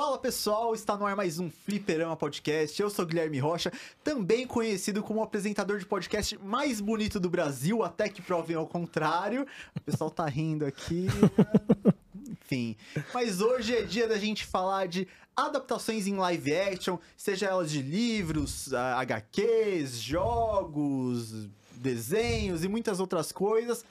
Fala pessoal, está no ar mais um Fliperama Podcast. Eu sou Guilherme Rocha, também conhecido como o apresentador de podcast mais bonito do Brasil, até que provem ao contrário. O pessoal tá rindo aqui. Enfim. Mas hoje é dia da gente falar de adaptações em live action, seja elas de livros, HQs, jogos, desenhos e muitas outras coisas.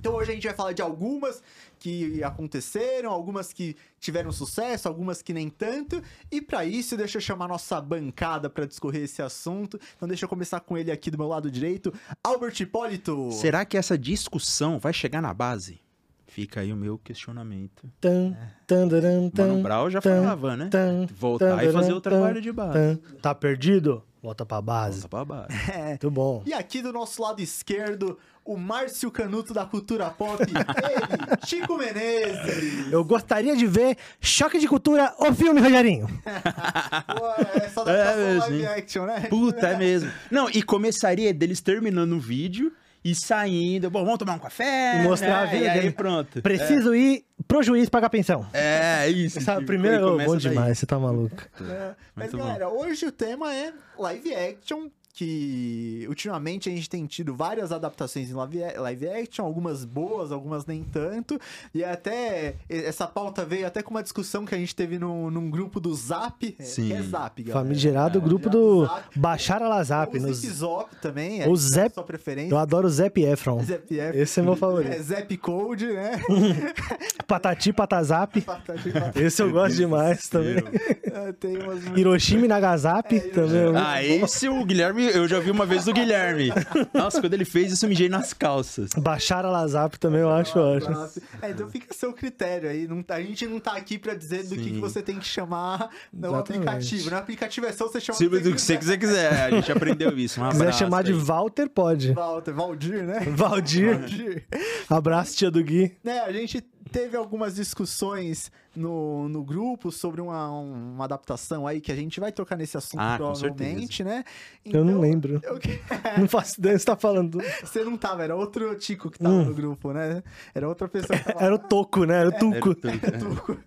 Então hoje a gente vai falar de algumas que aconteceram, algumas que tiveram sucesso, algumas que nem tanto. E para isso, deixa eu chamar nossa bancada para discorrer esse assunto. Então deixa eu começar com ele aqui do meu lado direito, Albert Hipólito. Será que essa discussão vai chegar na base? Fica aí o meu questionamento. Tan, tan, daran, tan, Mano Brown já tan, falava, né? tan, Voltar tan, e fazer o tan, trabalho de base. tan. Tá perdido? Volta pra base. Volta pra base. É. Muito bom. E aqui do nosso lado esquerdo, o Márcio Canuto da cultura pop, ele, Chico Menezes. Eu gostaria de ver Choque de Cultura, o filme, Rogerinho. Pô, essa adaptação É mesmo, live action, né? Puta, é mesmo. Não, e começaria deles terminando o vídeo e saindo. Bom, vamos tomar um café. E mostrar a né? vida E aí pronto. Preciso ir pro juiz pagar pensão. É, isso. Sabe, Tipo, primeiro, bom daí. demais, você tá maluco. É, Mas, Muito bom. galera, hoje o tema é live action, que ultimamente a gente tem tido várias adaptações em live, action, algumas boas, algumas nem tanto, e até essa pauta veio até com uma discussão que a gente teve num, num grupo do Zap, é, Sim. que é Zap, galera. Famigerado É, grupo do Zap. Baixar a Lazap. Ou Nos... Zip também, é O a Zep- sua preferência. Eu adoro o Zep Efron. Zap F. Esse é meu favorito. É, Zap Code, né? Patati Patazap. Esse eu gosto demais também. É, Tem umas... Hiroshima e Nagasaki também. é Ah, esse o Guilherme, eu já vi uma vez do Guilherme. Nossa, quando ele fez isso, eu mijei nas calças. Baixar a Lazap também eu acho ótimo. É, então fica a seu critério aí. Não, a gente não tá aqui pra dizer do que, que você tem que chamar no Exatamente. aplicativo. No aplicativo é só você chamar Se do que você quiser, quiser. A gente aprendeu isso. Um Se quiser abraço chamar de aí. Walter, pode. Walter, Valdir, né? Valdir. Valdir. Abraço, tia do Gui. né, a gente teve algumas discussões no, no grupo sobre uma, uma adaptação aí que a gente vai tocar nesse assunto Ah, provavelmente, né? Eu não lembro. eu- Não faço ideia, você tá falando. você não tava, era outro Tico que tava Hum. no grupo, né? Era outra pessoa que tava Era o Toco, né? Era o Era Tuco. tudo, né? Tuco.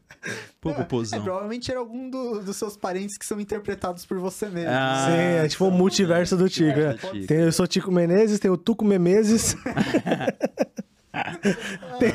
Pouco É, pozão. provavelmente era algum do- dos seus parentes que são interpretados por você mesmo. Ah, Sim, é tipo o multiverso do Tico. é. Tico. Tem, eu sou Tico Menezes, tem o Tuco Memeses. tem,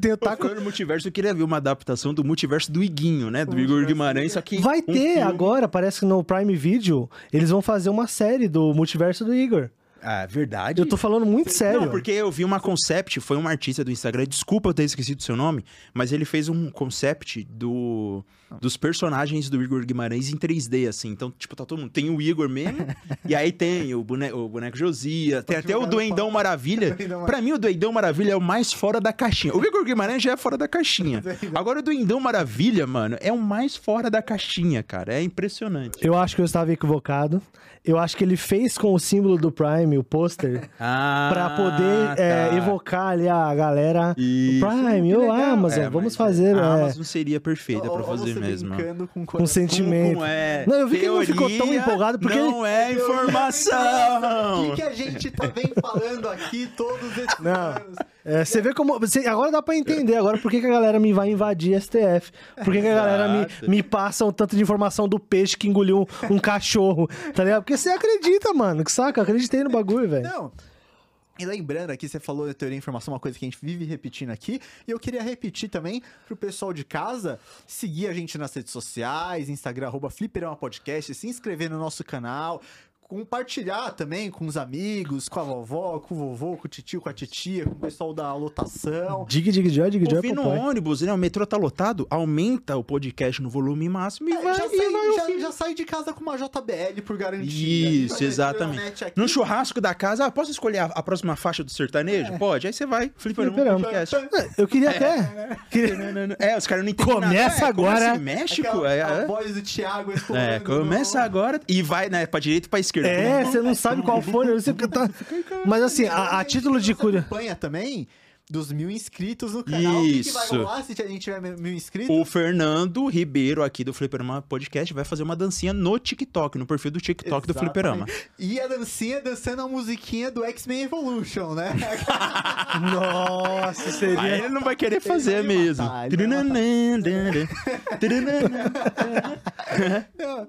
tem o Pô, no multiverso, eu queria ver uma adaptação do multiverso do Iguinho, né? Do Igor Guimarães, só que. Vai um ter filme- agora, parece que no Prime Video, eles vão fazer uma série do multiverso do Igor. Ah, verdade. Eu tô falando muito sério. Não, porque eu vi uma concept, foi um artista do Instagram, desculpa eu ter esquecido o seu nome, mas ele fez um concept do dos personagens do Igor Guimarães em 3D, assim. Então, tipo, tá todo mundo. Tem o Igor mesmo, e aí tem o boneco, o boneco Josia, tem até o Duendão. Maravilha. Pra mim, o Duendão Maravilha é o mais fora da caixinha. O Igor Guimarães já é fora da caixinha. Agora, o Duendão Maravilha, mano, é o mais fora da caixinha, cara. É impressionante. Eu acho que eu estava equivocado. Eu acho que ele fez com o símbolo do Prime, o pôster, Ah, pra poder é, tá. evocar ali a galera. Isso. Prime, legal. Amazon, É, vamos mas fazer. A é, Amazon seria perfeita pra fazer você mesmo. brincando com, com sentimento. Não é. Não, eu vi que ele não ficou tão empolgado, porque Não é O informação. que, que a gente tá bem falando aqui todos esses Não. anos? É, você vê como. você- agora dá pra entender agora por que, que a galera me vai invadir STF. Por que, que a galera me, me passa um tanto de informação do peixe que engoliu um, um cachorro, tá ligado? Porque você acredita, mano. Que saca? Eu acreditei no bagulho, velho. Não. E lembrando aqui, você falou da teoria da informação, uma coisa que a gente vive repetindo aqui, e eu queria repetir também pro pessoal de casa seguir a gente nas redes sociais, Instagram, arroba Fliperama Podcast, se inscrever no nosso canal, compartilhar também com os amigos, com a vovó, com o vovô, com o titio, com a titia, com o pessoal da lotação. Dig, dig, joy, dig, joy, Ouvir no papai. ônibus, né? O metrô tá lotado, aumenta o podcast no volume máximo e É, vai, já, e vai sai, já, já sai de casa com uma JBL por garantia. Isso, exatamente. No churrasco da casa, ah, posso escolher a, a próxima faixa do sertanejo? Pode. Aí você vai, flipa no Fliperama. podcast. É, Eu queria até. queria- É, os caras não entendem Começa nada. É, agora. assim, México? Aquela- É, a é. voz do Thiago É, começa no- agora e vai, né, pra direita e pra esquerda. É, você não sabe qual foi. Você fica tá... Mas assim, a, a título de cura. campanha também dos mil inscritos no canal. O que que vai Isso. rolar se a gente tiver mil inscritos? O Fernando Ribeiro aqui do Fliperama Podcast vai fazer uma dancinha no TikTok, no perfil do TikTok do Exatamente. Fliperama. E a dancinha dançando a musiquinha do X-Men Evolution, né? Nossa, Aí seria. ele não vai querer fazer vai me mesmo. matar, Não.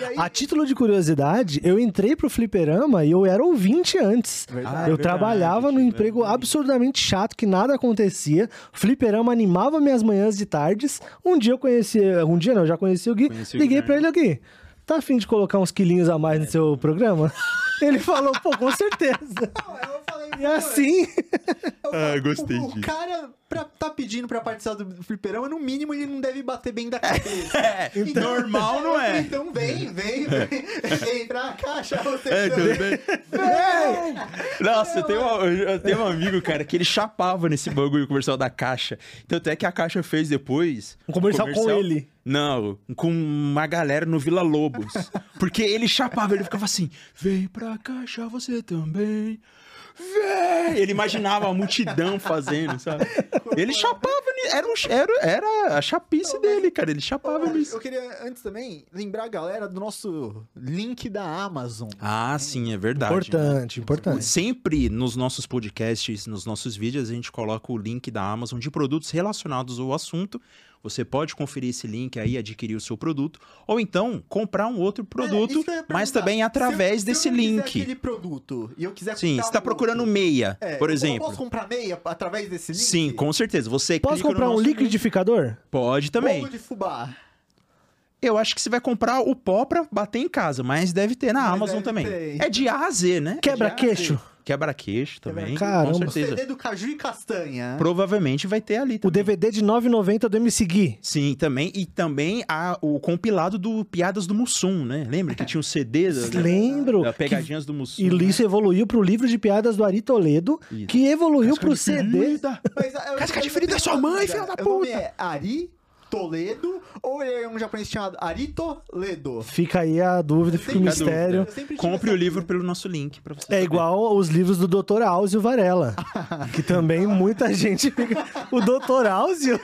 Aí... A título de curiosidade, eu entrei pro fliperama e eu era ouvinte antes. Verdade. Eu verdade, trabalhava num emprego verdade. absurdamente chato, que nada acontecia. O fliperama animava minhas manhãs e tardes. Um dia eu conheci. Um dia não, eu já conheci o Gui. Conheci o liguei pra Guilherme. ele aqui. Tá afim de colocar uns quilinhos a mais no seu programa? Ele falou, pô, com certeza. Não, eu falei, E assim. Eu Ah, gostei o, o disso. cara, pra tá pedindo pra participar do fliperama, no mínimo ele não deve bater bem da cabeça. É, normal não é. Então vem, vem, vem. Vem pra caixa você É, também. tudo bem. Nossa, eu tenho, um, eu tenho um amigo, cara, que ele chapava nesse bagulho comercial da Caixa. Tanto é que a Caixa fez depois... Um comercial com ele. Não, com uma galera no Vila Lobos. Porque ele chapava, ele ficava assim, vem pra Caixa você também... Vem! Ele imaginava a multidão fazendo, sabe? Ele chapava, era, um, era, era a chapice dele, cara. Ele chapava nisso. Eu queria, antes também, lembrar a galera do nosso link da Amazon. Ah, sim, é verdade. Importante, importante. Sempre nos nossos podcasts, nos nossos vídeos, a gente coloca o link da Amazon de produtos relacionados ao assunto. Você pode conferir esse link aí, adquirir o seu produto, ou então comprar um outro É, produto, ia mas também Se eu- através se desse eu não quiser link. aquele produto e eu quiser Sim, comprar você está um procurando outro, meia, é, por eu exemplo. posso comprar meia através desse link? Sim, com certeza. Você Posso clica no comprar um nosso link. liquidificador? Pode também. Bolo de fubá. Eu acho que você vai comprar o pó pra bater em casa, mas deve ter na Mas Amazon também. ter. É de A a Z, né? Quebra-queixo? Quebra-queixo também, Caramba. com O certeza. CD do Caju e Castanha. Provavelmente vai ter ali O também. DVD de 9,90 do MC Gui. Sim, também. E também a, o compilado do Piadas do Mussum, né? Lembra que tinha um CD da, Lembro. da que- Pegadinhas do Mussum? E isso evoluiu pro livro de piadas do Ari Toledo, Isso. que evoluiu Casca pro de CD. eu- Casca de ferida é sua mãe, filha da O nome puta. é Ari Toledo ou ele é um japonês chamado Ari Toledo? Fica aí a dúvida, fica o mistério. Compre o livro pelo nosso link pra você É saber. igual os livros do Dr. Áuzio Varela. que também muita gente fica. O Dr. Áuzio?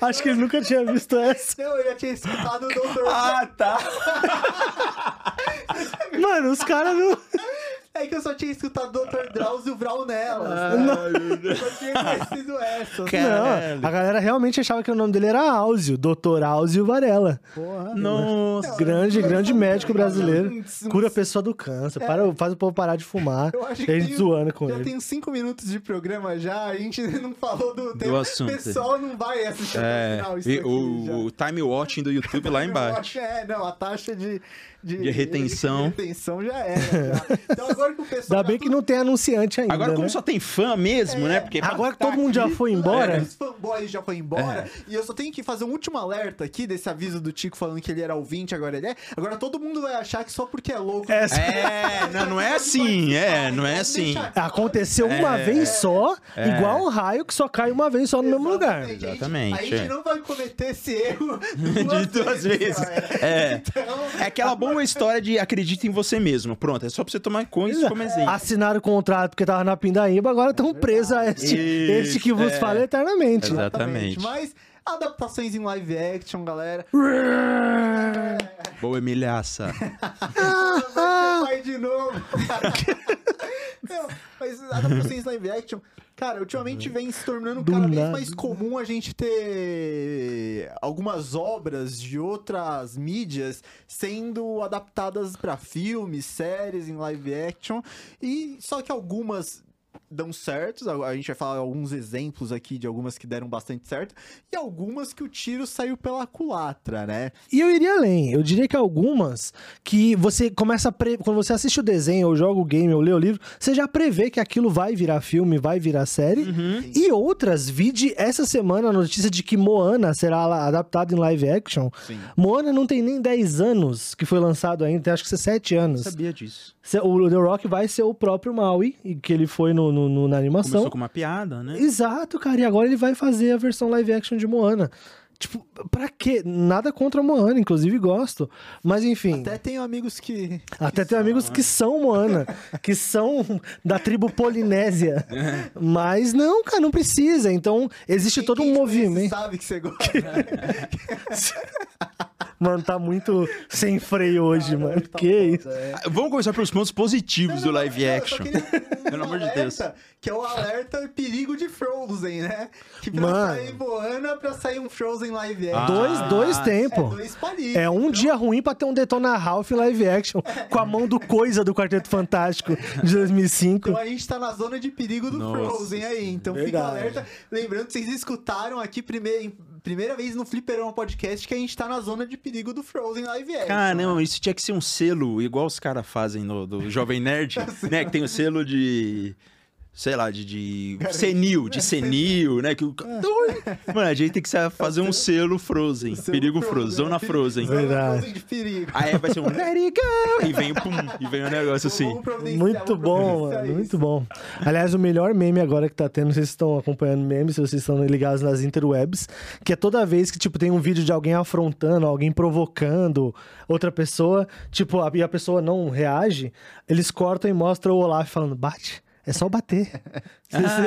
Acho que ele nunca tinha visto essa. Não, eu já tinha escutado o Dr. Ah, tá. Mano, os caras não. É que eu só tinha escutado o Dr. Drauzio Vraunelas. Ai, meu Eu só tinha conhecido essa. Não, a galera realmente achava que o nome dele era Áuzio, Dr. Áuzio Varela. Porra. Nossa. Grande, grande médico brasileiro. Cura a pessoa do câncer. Para, faz o povo parar de fumar. Eu acho que a gente zoando com já ele. tem cinco minutos de programa já, a gente não falou do tema. assunto. O pessoal não vai assistir até É, o final isso e o, já. o time watching do YouTube lá embaixo. É, não, a taxa de... De, De retenção. de retenção já era. já. Então agora que o pessoal... Ainda bem já que não tem anunciante ainda. Agora, como né? só tem fã mesmo, né? Porque pra Agora que tá todo mundo já aqui- foi embora. Os fanboys já foi embora. É. E eu só tenho que fazer um último alerta aqui desse aviso do Tico falando que ele era ouvinte, agora ele é. Agora todo mundo vai achar que só porque é louco. É, É, não, não é assim, é, não é assim. Aconteceu uma É. vez só, igual um raio que só cai uma vez só no mesmo lugar. Exatamente. Exatamente, A gente, é. não vai cometer esse erro De duas vezes. galera. É. Então, É aquela boa história de acredita em você mesmo. Pronto, é só pra você tomar com isso como exemplo. Assinaram o contrato porque tava na pindaíba, agora estão presos a este, Isso, este que vos é. fala eternamente. Exatamente. Mas adaptações em live action, galera. Boa Emilhaça. Vai de novo. Não, mas adaptações live action, cara, ultimamente vem se tornando Do cada vez mais comum a gente ter algumas obras de outras mídias sendo adaptadas pra filmes, séries em live action, e só que algumas dão certos, a a gente vai falar alguns exemplos aqui de algumas que deram bastante certo, e algumas que o tiro saiu pela culatra, né? E eu iria além. Eu diria que algumas que você começa a pre... quando você assiste o desenho, ou joga o game, ou lê o livro, você já prevê que aquilo vai virar filme, vai virar série. Uhum. E outras, vide essa semana a notícia de que Moana será adaptada em live action. Sim. Moana não tem nem 10 anos que foi lançado ainda, tem acho que 7 anos. Sabia disso. O The Rock vai ser o próprio Maui, que ele foi no, no- no- na animação. Começou com uma piada, né? Exato, cara. E agora ele vai fazer a versão live action de Moana. Tipo, pra quê? Nada contra Moana, inclusive gosto. Mas enfim. Até tenho amigos que. Até tem amigos que são Moana, que são da tribo Polinésia. Mas não, cara, não precisa. Então, existe Quem- todo quem um movimento. sabe que você gosta. Mano, tá muito sem freio hoje, mano. Tá que isso? foda, é. Vamos começar pelos pontos positivos do live action. queria Pelo amor de Deus. Que é o alerta perigo de Frozen, né? Que pra Mano. sair Moana, pra sair um Frozen live Ah. action. Dois, dois é É tempos. dois palitos. É um dia ruim pra ter um Detona Ralph live action com a mão do Coisa do Quarteto Fantástico de 2005. Então a gente tá na zona de perigo do Nossa, Frozen aí. Então verdade. fica alerta. Lembrando que vocês escutaram aqui primeir, em- primeira vez no Fliperama Podcast que a gente tá na zona de perigo do Frozen live action. Caramba, isso tinha que ser um selo, igual os caras fazem no do Jovem Nerd, né? Que tem o selo de. Sei lá, de, de senil, de senil, né? Que o... Mano, a gente tem que fazer um selo Frozen. Selo perigo Frozen, zona perigo- Frozen. Verdade. Frozen de perigo. Aí vai ser um let it go! E vem, pum, e vem um negócio assim. Muito bom, mano. Muito bom. Aliás, o melhor meme agora que tá tendo, não sei se vocês estão acompanhando memes, se vocês estão ligados nas interwebs, que é toda vez que, tipo, tem um vídeo de alguém afrontando, alguém provocando outra pessoa, tipo, a- e a pessoa não reage, eles cortam e mostram o Olaf falando, bate. É só bater.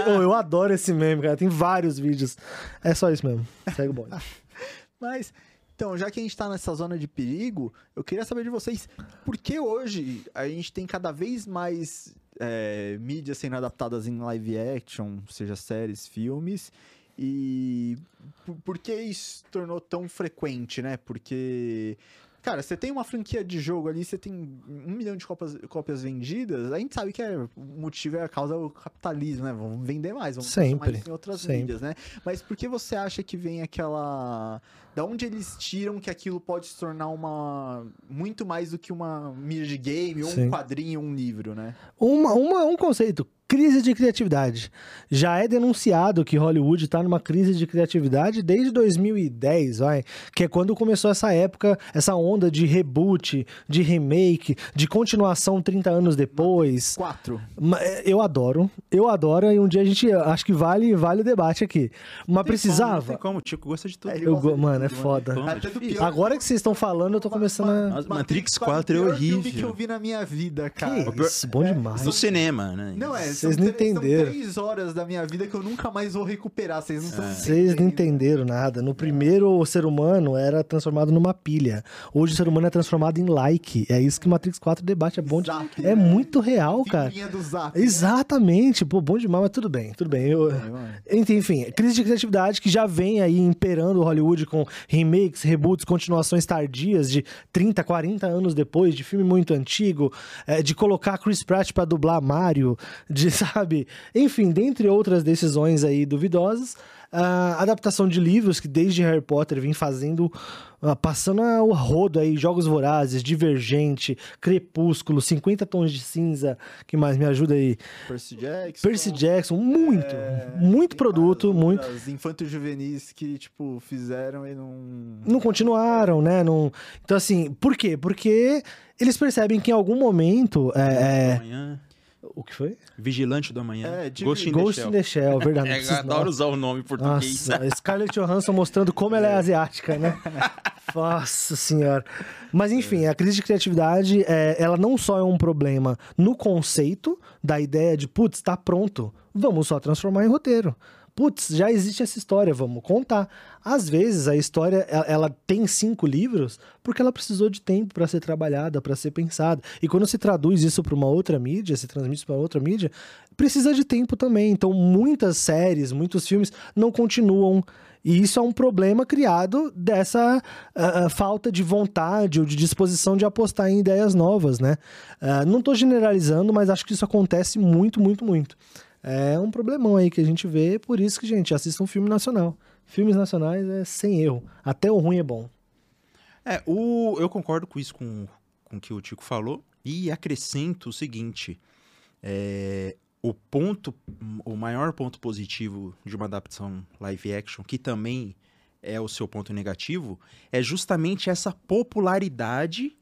Oh, eu adoro esse meme, cara. Tem vários vídeos. É só isso mesmo. Segue o bonde. Mas, então, já que a gente tá nessa zona de perigo, eu queria saber de vocês, por que hoje a gente tem cada vez mais é, mídias sendo adaptadas em live action, seja séries, filmes, e por, por que isso tornou tão frequente, né? Porque... Cara, você tem uma franquia de jogo ali, você tem um milhão de cópias, cópias vendidas, a gente sabe que é, o motivo é a causa do capitalismo, né? Vamos vender mais, vamos Sempre, isso em outras sempre. mídias, né? Mas por que você acha que vem aquela. Da onde eles tiram que aquilo pode se tornar uma. Muito mais do que uma mídia de game, ou Sim. um quadrinho, um livro, né? Uma, uma- um conceito, crise de criatividade. Já é denunciado que Hollywood está numa crise de criatividade desde 2010, vai, que é quando começou essa época, essa onda de reboot, de remake, de continuação 30 anos depois. Quatro. É, Eu adoro, eu adoro e um dia a gente acho que vale vale o debate aqui. Mas Não precisava. tem como, o Tico gosta de tudo. É, Eu gosta go- de mano, é tudo, foda. Como? Do difícil. pior- Agora que vocês estão falando, eu tô começando a. Matrix foi o 4 é pior filme horrível. que eu vi na minha vida, cara. Que isso, bom demais. No cinema, né? Não, é, Vocês não entenderam. São três horas da minha vida que eu nunca mais vou recuperar. Vocês não estão Vocês não entenderam nada. No primeiro, o ser humano era transformado numa pilha. Hoje, o ser humano é transformado em like. É isso que Matrix 4 debate. É bom de... Zap, É né? muito real, cara. Do Zap. Exatamente. Pô, bom demais, mas tudo bem. Tudo bem. Eu... mano. Enfim, crise de criatividade que já vem aí imperando o Hollywood com remakes, reboots, continuações tardias de 30, 40 anos depois, de filme muito antigo, é, de colocar Chris Pratt pra dublar Mario, de, sabe? Enfim, dentre outras decisões aí duvidosas, a adaptação de livros que desde Harry Potter vem fazendo, ah, passando o rodo aí, Jogos Vorazes, Divergente, Crepúsculo, 50 Tons de Cinza, que mais me ajuda aí? Percy Jackson. Percy Jackson, muito, É, muito produto, muito. outras infantos juvenis que, tipo, fizeram e não. Não continuaram, né? Não... Então, assim, por quê? Porque eles percebem que em algum momento. É, é- Amanhã. O que foi? Vigilante do Amanhã. É, de- Ghost in Ghost the in Shell. the Shell, verdade. não É, eu adoro usar o nome em português. Nossa, Scarlett Johansson mostrando como ela é asiática, né? Nossa senhora. Mas enfim, a crise de criatividade, é, ela não só é um problema no conceito da ideia de, putz, tá pronto, vamos só transformar em roteiro. Putz, já existe essa história, vamos contar. Às vezes a história ela, ela tem cinco livros porque ela precisou de tempo para ser trabalhada, para ser pensada. E quando se traduz isso para uma outra mídia, se transmite para outra mídia, precisa de tempo também. Então muitas séries, muitos filmes não continuam e isso é um problema criado dessa ah, falta de vontade ou de disposição de apostar em ideias novas, né? Ah, não estou generalizando, mas acho que isso acontece muito, muito, muito. É um problemão aí que a gente vê, por isso que, gente, assista um filme nacional. Filmes nacionais é sem erro. Até o ruim é bom. É, o, eu concordo com isso, com, com o que o Tico falou, e acrescento o seguinte: é, o ponto, o maior ponto positivo de uma adaptação live action, que também é o seu ponto negativo, é justamente essa popularidade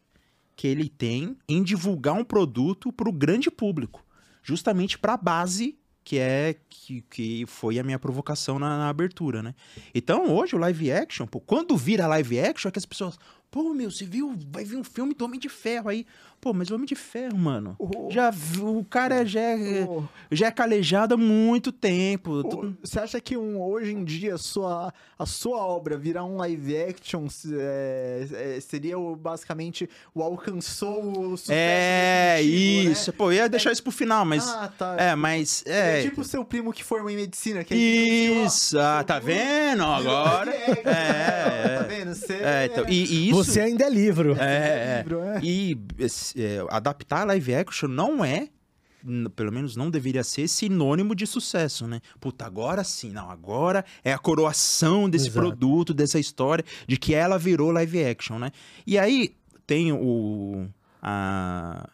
que ele tem em divulgar um produto para o grande público, justamente para a base que é que, que foi a minha provocação na, na abertura, né? Então, hoje o live action, pô, quando vira live action, é que as pessoas, pô, meu, você viu, vai vir um filme do Homem de Ferro aí. Pô, mas o Homem de Ferro, mano, O- já o cara já é, o- já é calejado há muito tempo. o- Tu- Você acha que um, hoje em dia a sua, a sua obra virar um live action é, é, seria o, basicamente o alcançou o sucesso É, definitivo, né? isso. Pô, eu ia deixar isso pro final, mas. Ah, tá. É, mas. É, É. tipo o seu primo que formou em medicina. Que Isso, ah, tá vendo agora? É, É, tá vendo? Você É, então, e, e isso. Você ainda é livro. É, é. livro, é. E esse, é, adaptar live action não é, pelo menos não deveria ser sinônimo de sucesso, né? Puta, agora sim, não, agora é a coroação desse Exato. produto, dessa história, de que ela virou live action, né? E aí tem o. A,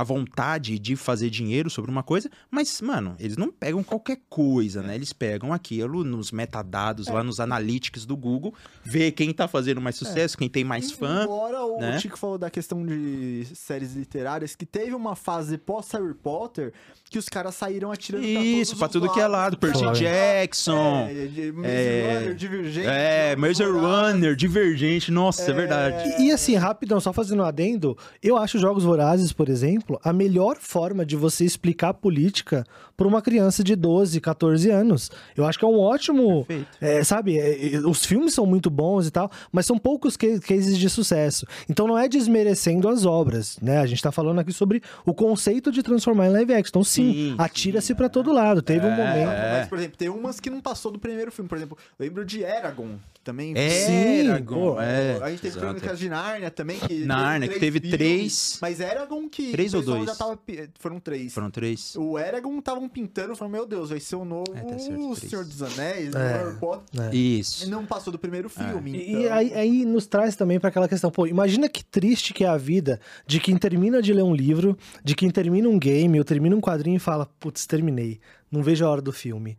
a vontade de fazer dinheiro sobre uma coisa, mas, mano, eles não pegam qualquer coisa, né? Eles pegam aquilo nos metadados, lá nos analytics do Google, vê quem tá fazendo mais sucesso, quem tem mais fã. Embora o né? Tico falou da questão de séries literárias, que teve uma fase pós-Harry Potter que os caras saíram atirando Isso, pra pra tudo os que é lado. Percy. Jackson. É, É. Runner, Divergente. É, Maze. Runner, Divergente, nossa, é, verdade. E, e assim, rapidão, só fazendo um adendo, eu acho Jogos Vorazes, por exemplo, a melhor forma de você explicar política para uma criança de 12, 14 anos. Eu acho que é um ótimo. É, sabe, é, é, os filmes são muito bons e tal, mas são poucos ca- cases de sucesso. Então não é desmerecendo as obras, né? A gente tá falando aqui sobre o conceito de transformar em live action. Então, sim, Sim, atira-se pra todo lado. Teve um momento. É. Mas, por exemplo, tem umas que não passou do primeiro filme. Por exemplo, eu lembro de Eragon, que também... Sim, Eragon, pô. é. A gente teve exato. Crônicas de Nárnia também, que Nárnia, que teve filmes, três- Mas Eragon que Três ou dois? já tava... Foram três. Foram três. O Eragon estavam pintando, falando, meu Deus, vai ser o novo É, tá certo, três. Senhor dos Anéis, o É. Harry Potter. É. E Isso. não passou do primeiro filme, E- então... E aí, aí nos traz também pra aquela questão, pô, imagina que triste que é a vida de quem termina de ler um livro, de quem termina um game, ou termina um quadrinho e fala, putz, terminei, não vejo a hora do filme.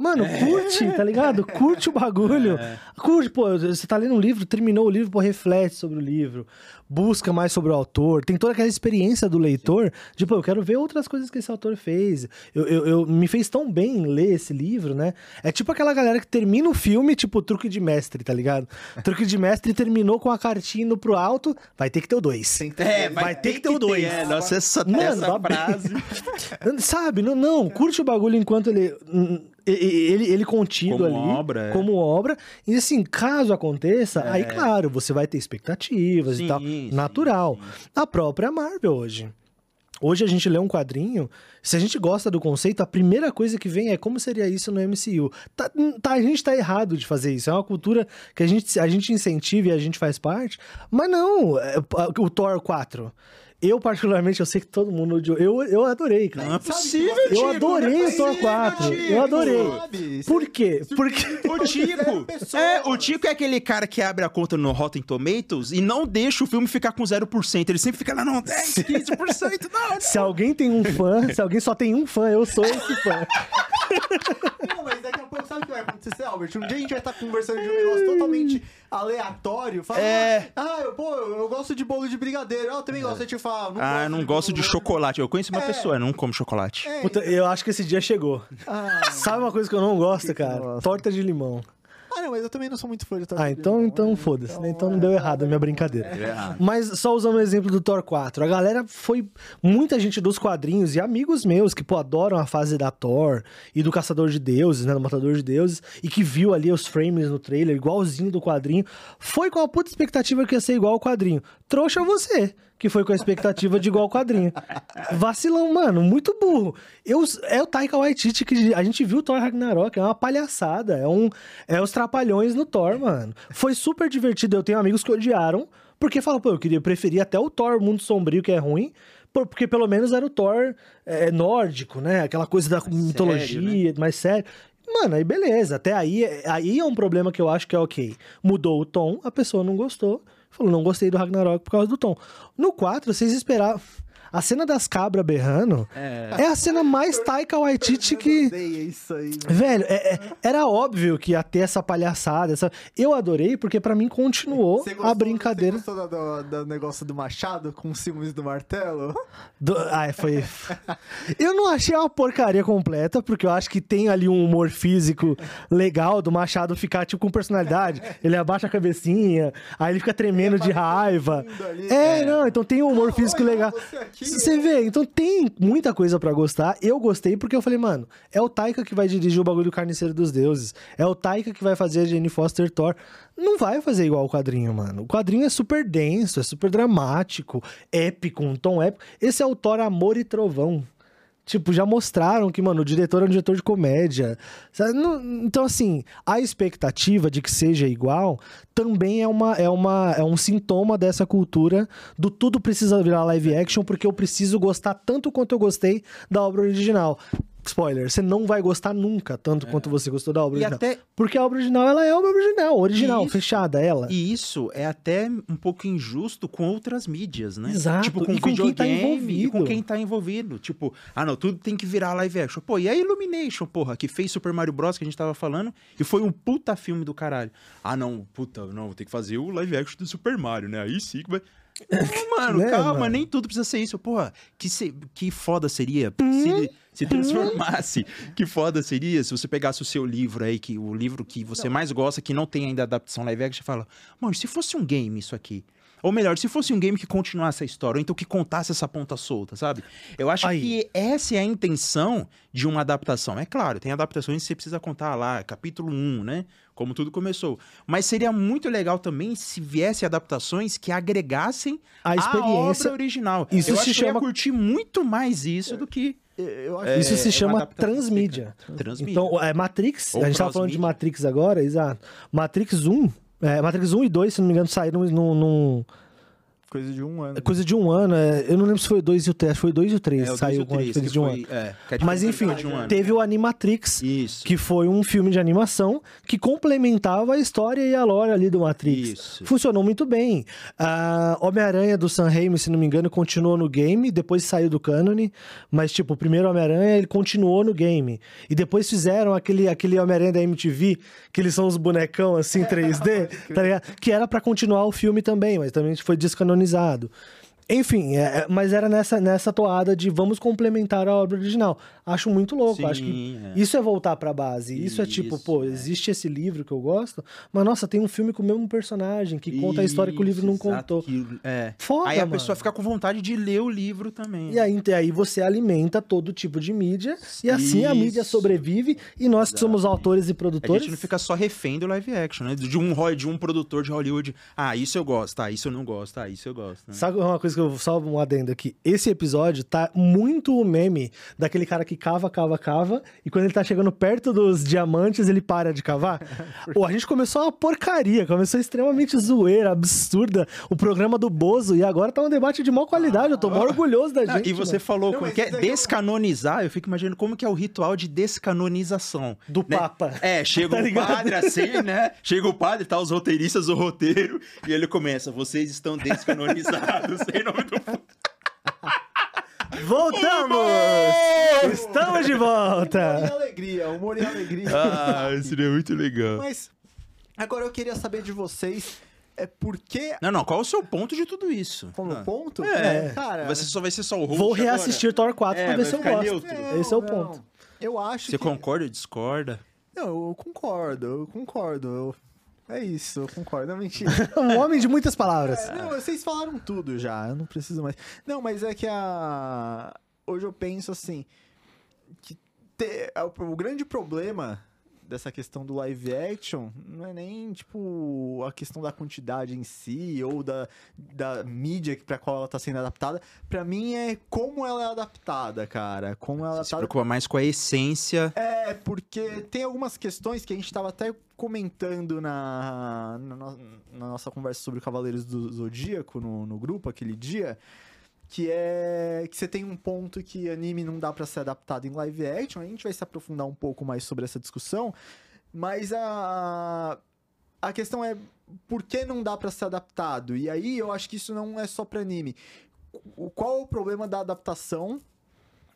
Mano, curte, tá ligado? Curte o bagulho. Curte, pô, você tá lendo um livro, terminou o livro, pô, reflete sobre o livro, busca mais sobre o autor, tem toda aquela experiência do leitor, de, pô, eu quero ver outras coisas que esse autor fez. Eu, eu, eu- me fez tão bem ler esse livro, né? É tipo aquela galera que termina o filme, tipo, truque de mestre, tá ligado? Truque de mestre terminou com a cartinha indo pro alto, vai ter que ter o dois. Ter- É, vai ter que ter o dois. É, nossa, essa, Mano, essa frase. Sabe? Não, não, curte o bagulho enquanto ele. Ele, ele contido Como ali. obra, é. Como obra. E assim, caso aconteça, aí, claro, você vai ter expectativas Sim, e tal. sim, natural. A própria Marvel hoje. Hoje a gente lê um quadrinho, se a gente gosta do conceito, a primeira coisa que vem é como seria isso no MCU. Tá, tá- a gente tá errado de fazer isso. É uma cultura que a gente, a gente incentiva e a gente faz parte. Mas não, é, o Thor 4. Eu, particularmente, eu sei que todo mundo odiou. Eu, eu adorei, cara. Não é possível, você- Eu adorei não é o Thor possível, 4. Tico. Eu adorei. Por quê? Porque. O Tico, pessoas. é, o Tico é aquele cara que abre a conta no Rotten Tomatoes e não deixa o filme ficar com 0%. Ele sempre fica lá, não, 10, 15%, não. Se alguém tem um fã, se alguém só tem um fã, eu sou esse fã. Não, mas daqui a pouco, sabe o que vai acontecer, Albert? Um dia a gente vai estar conversando de um negócio totalmente aleatório. Falando, É. ah, eu, pô, eu gosto de bolo de brigadeiro. Ah, eu também gosto. Aí te fala, não Ah, eu não gosto de bolo- chocolate. Eu conheço uma É. pessoa, eu não como chocolate. É, Puta, eu acho que esse dia chegou. Ah, Sabe uma coisa que eu não gosto, cara? Torta de limão. Ah, não, mas eu também não sou muito fã de torta Ah, de então, limão, então né? foda-se? Então não deu errado a minha brincadeira. errado. Mas só usando o exemplo do Thor 4, a galera foi. Muita gente dos quadrinhos e amigos meus que, pô, adoram a fase da Thor e do Caçador de Deuses, né? Do Matador de Deuses, e que viu ali os frames no trailer, igualzinho do quadrinho, foi com a puta expectativa que ia ser igual ao quadrinho. Trouxa você, que foi com a expectativa de igual quadrinho. Vacilão, mano, muito burro. Eu, é o Taika Waititi que a gente viu o Thor Ragnarok, é uma palhaçada, é um é os trapalhões no Thor, mano. Foi super divertido, eu tenho amigos que odiaram, porque falam, pô, eu queria preferir até o Thor Mundo Sombrio, que é ruim, por- porque pelo menos era o Thor é, nórdico, né? Aquela coisa da mitologia, mais sério. Mano, aí beleza, até aí, aí é um problema que eu acho que é ok. Mudou o tom, a pessoa não gostou, falou, não gostei do Ragnarok por causa do tom. No 4, vocês esperavam. A cena das cabras berrando É. é a cena mais Taika Waititi que. Isso aí, mano. Velho, é- é- era óbvio que ia ter essa palhaçada. Essa... Eu adorei, porque pra mim continuou gostou- a brincadeira. Você gostou do, do- do negócio do machado com os ciúmes do martelo? Do... Ai, foi. eu não achei uma porcaria completa, porque eu acho que tem ali um humor físico legal do Machado ficar, tipo, com personalidade. Ele abaixa a cabecinha, aí ele fica tremendo de raiva. ali. É, não, então tem um humor físico Olha, legal. você aqui, Você vê, então tem muita coisa pra gostar. Eu gostei porque eu falei, mano, é o Taika que vai dirigir o bagulho do Carniceiro dos Deuses. É o Taika que vai fazer a Jane Foster Thor. Não vai fazer igual o quadrinho, mano. O quadrinho é super denso, é super dramático, épico, um tom épico. Esse é o Thor Amor e Trovão. Tipo, já mostraram que, mano, o diretor é um diretor de comédia. Então, assim, a expectativa de que seja igual também é, uma, é, uma, é um sintoma dessa cultura do tudo precisa virar live action, porque eu preciso gostar tanto quanto eu gostei da obra original. Spoiler, você não vai gostar nunca tanto quanto você gostou da obra E original. até Porque a obra original, ela é a obra original, original, Isso. fechada, ela. E isso é até um pouco injusto com outras mídias, né? Exato, Tipo, com e com quem tá envolvido. com quem tá envolvido. Tipo, ah, não, tudo tem que virar live action. Pô, e a Illumination, porra, que fez Super Mario Bros. que a gente tava falando, e foi um puta filme do caralho. Ah, não, puta, não, tem que fazer o live action do Super Mario, né? Aí sim que vai. Não, mano, Né, calma, mano? nem tudo precisa ser isso. Porra, que, se- que foda seria Hum? se, se transformasse. Que foda seria se você pegasse o seu livro aí, que o livro que você mais gosta, que não tem ainda adaptação live action, e fala, mano, se fosse um game isso aqui. Ou melhor, se fosse um game que continuasse a história, ou então que contasse essa ponta solta, sabe? Eu acho Aí. que essa é a intenção de uma adaptação. É claro, tem adaptações que você precisa contar lá, capítulo 1, né? Como tudo começou. Mas seria muito legal também se viesse adaptações que agregassem A a experiência. obra original. Isso eu se acho que eu ia chama- curtir muito mais isso do que Eu acho Isso é, se é chama transmídia. transmídia. Então, é Matrix, Ou a gente tava falando de. Matrix agora, exato. Matrix 1, é, Matrix 1 e 2, se não me engano, saíram num, num- coisa de um ano. é coisa de um ano. é, eu não lembro se foi 2 e o 3, acho que foi 2 e o 3, É, o dois saiu com a três, diferença de um foi- ano. é, a Mas enfim, um ano. teve o Animatrix, Isso. que foi um filme de animação que complementava a história e a lore ali do Matrix. Isso. Funcionou muito bem. Ah, Homem-Aranha do Sam Raimi, se não me engano, continuou no game, depois saiu do cânone, mas tipo, o primeiro Homem-Aranha, ele continuou no game. E depois fizeram aquele, aquele Homem-Aranha da MTV, que eles são os bonecão assim 3D, tá ligado? Que era pra continuar o filme também, mas também foi descanonizado padronizado. Enfim, é- é- mas era nessa, nessa toada de vamos complementar a obra original. Acho muito louco. acho que Sim, é. isso é voltar pra base. Isso, é tipo, Isso, pô, é. existe esse livro que eu gosto, mas nossa, tem um filme com o mesmo personagem que conta a história que o livro não Isso, exato, contou. que- é. Foda, Aí a mano. pessoa fica com vontade de ler o livro também. E aí, aí você alimenta todo tipo de mídia, e assim a mídia Isso. sobrevive, e nós que somos autores e A produtores. gente não fica só refém do live action, né? De um, de um produtor de Hollywood. Ah, isso eu gosto, ah, isso eu não gosto, ah, isso eu gosto. né? Sabe uma coisa que eu só um adendo aqui? Esse episódio tá muito o meme daquele cara que cava, cava, cava, e quando ele tá chegando perto dos diamantes, ele para de cavar. Pô, a gente começou uma porcaria, começou extremamente zoeira, absurda, o programa do Bozo, e agora tá um debate de maior qualidade, eu tô mó orgulhoso da Não, gente. e você mano. falou Não, como que é eu- descanonizar, eu fico imaginando como que é o ritual de descanonização. Do né? Papa. É, chega Tá o ligado? padre assim, né? Chega o padre, tá os roteiristas do roteiro, e ele começa, vocês estão descanonizados, em nome do... Voltamos! Estamos de Humor e volta! alegria, humor e alegria. Ah, seria muito legal. Mas agora eu queria saber de vocês é por que Não, não, qual é o seu ponto de tudo isso? como Ah. ponto? É. cara. Você só vai ser só o host Vou agora? reassistir Thor 4 É, pra ver se eu gosto. neutro. Esse é o Não, ponto. Eu acho Você que concorda ou discorda? Não, eu concordo, eu concordo. eu- É isso, eu concordo. Não, mentira. Um homem de muitas palavras. É, não, vocês falaram tudo já, eu não preciso mais. Não, mas é que a. Hoje eu penso assim. Que te- é o grande problema dessa questão do live action não é nem, tipo, a questão da quantidade em si ou da, da mídia pra qual ela tá sendo adaptada. Pra mim é como ela é adaptada, cara. Como ela Você se tá preocupa mais com a essência. é, porque tem algumas questões que a gente tava até comentando na, na, na nossa conversa sobre Cavaleiros do Zodíaco no, no grupo aquele dia. Que é que você tem um ponto que anime não dá pra ser adaptado em live action. A gente vai se aprofundar um pouco mais sobre essa discussão. Mas a, a questão é por que não dá pra ser adaptado? E aí eu acho que isso não é só pra anime. qual o problema da adaptação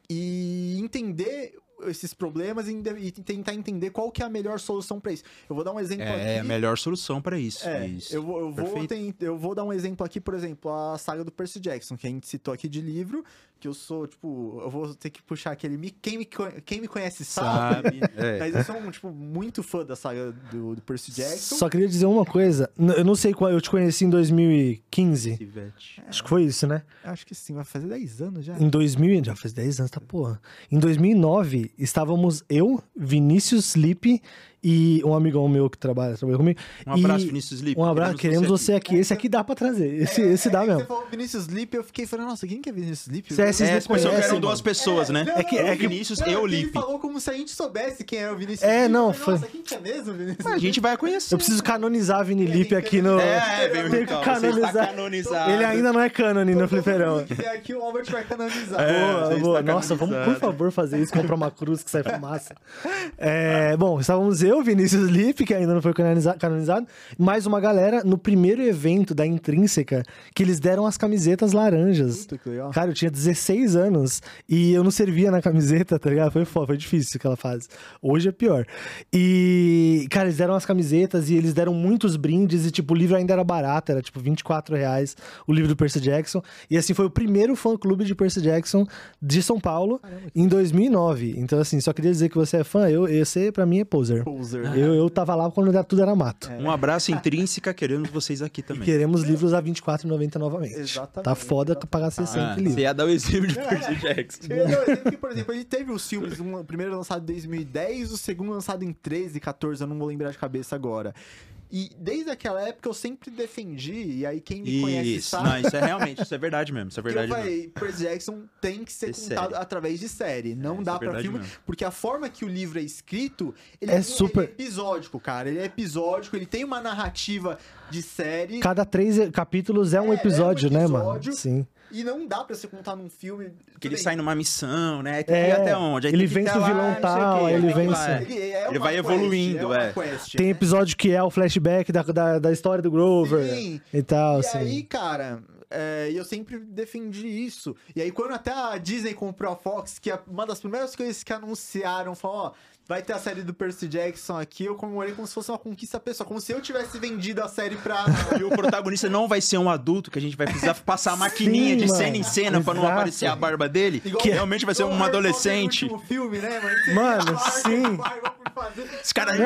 e entender esses problemas e, e tentar entender qual que é a melhor solução pra isso. Eu vou dar um exemplo É a aqui. melhor solução pra isso. É, isso. eu vou, eu, vou eu vou dar um exemplo aqui, por exemplo, a saga do Percy Jackson, que a gente citou aqui de livro, que eu sou, tipo, eu vou ter que puxar aquele. mi- Quem me, quem me conhece sabe. Sabe? É. Mas eu sou, tipo, muito fã da saga do, do Percy Jackson. Só queria dizer uma coisa. Eu não sei qual. Eu te conheci em 2015. Ivete. Acho que foi isso, né? Acho que sim, vai fazer 10 anos já. Em 2000, já faz 10 anos, tá porra. Em 2009, estávamos eu, Vinícius Lipe e um amigão meu que trabalha, trabalha comigo. Um abraço, E- Vinícius Lipe. Um abraço, queremos você aqui. Esse aqui dá pra trazer. Esse, esse dá é, mesmo. Você falou Vinícius Lipe, eu fiquei falando, nossa, quem que é Vinícius Lipe? Cê é esses É, que eram duas pessoas, né? não, É que- é que- Vinícius não, e o Ele Lipe. falou como se a gente soubesse quem era o Vinícius É, Lipe. não, foi- Nossa, quem que é mesmo, Vinícius A gente vai conhecer. Eu preciso canonizar Vini É, Lipe aqui no. É, que então. Você canonizar. Ele ainda não é cânone no fliperão. aqui, o Albert vai canonizar. É, Boa, você boa. Nossa, vamos por favor fazer isso, comprar uma cruz que sai fumaça. É, bom, estávamos eu, Vinícius Lipe, que ainda não foi canoniza- canonizado, mais uma galera no primeiro evento da Intrínseca, que eles deram as camisetas laranjas. Puta. Cara, eu tinha 16 anos e eu não servia na camiseta, tá ligado? Foi foda, foi difícil aquela fase. Hoje é pior. E, cara, eles deram as camisetas e eles deram muitos brindes e, tipo, o livro ainda era barato, era tipo 24 reais o livro do Percy Jackson. E, assim, foi o primeiro fã-clube de Percy Jackson de São Paulo em 2009. Então, assim, só queria dizer que você é fã, eu, você pra mim é poser. Poser. Eu, eu tava lá quando era- tudo era mato. Um abraço intrínseca, queremos vocês aqui também. Queremos livros a R$24,90 novamente. Exatamente, Tá foda exatamente. pagar 60 Ah, livros. você ia dar o exemplo de Percy Jackson. Eu exemplo que, por exemplo, ele teve os filmes, um, o primeiro lançado em 2010, o segundo lançado em 13, 14, eu não vou lembrar de cabeça agora. E desde aquela época eu sempre defendi, e aí quem me conhece Isso, sabe. não, isso é realmente, isso é verdade mesmo, isso é que eu verdade mesmo. falei, Percy Jackson tem que ser contado série. através de série. Não isso dá é pra filme. mesmo. Porque a forma que o livro é escrito, ele É ele super- episódico, cara. Ele é episódico, ele tem uma narrativa de série. Cada três capítulos é um É, é um episódio, né, mano? episódio. Sim. E não dá pra você contar num filme. Que ele Tudo sai bem, numa missão, né? Tem que É, ir até onde? Aí ele que vence até o lá, vilão o tal, ele que vence- lá, é. Ele, é Ele vai quest, evoluindo, é. uma é. quest, Tem né? episódio que é o flashback da, da, da história do Grover Sim. e tal, E assim. aí, cara, é, eu sempre defendi isso. E aí, quando até a Disney comprou a Fox, que é uma das primeiras coisas que anunciaram, falou, ó, vai ter a série do Percy Jackson aqui, eu comemorei como se fosse uma conquista pessoal, como se eu tivesse vendido a série pra... E o protagonista não vai ser um adulto que a gente vai precisar passar a maquininha de mano. cena em cena pra não Exato. aparecer a barba dele. Igual- que realmente vai ser um adolescente. filme, né, mano? Sim. a barba por fazer. Os caras.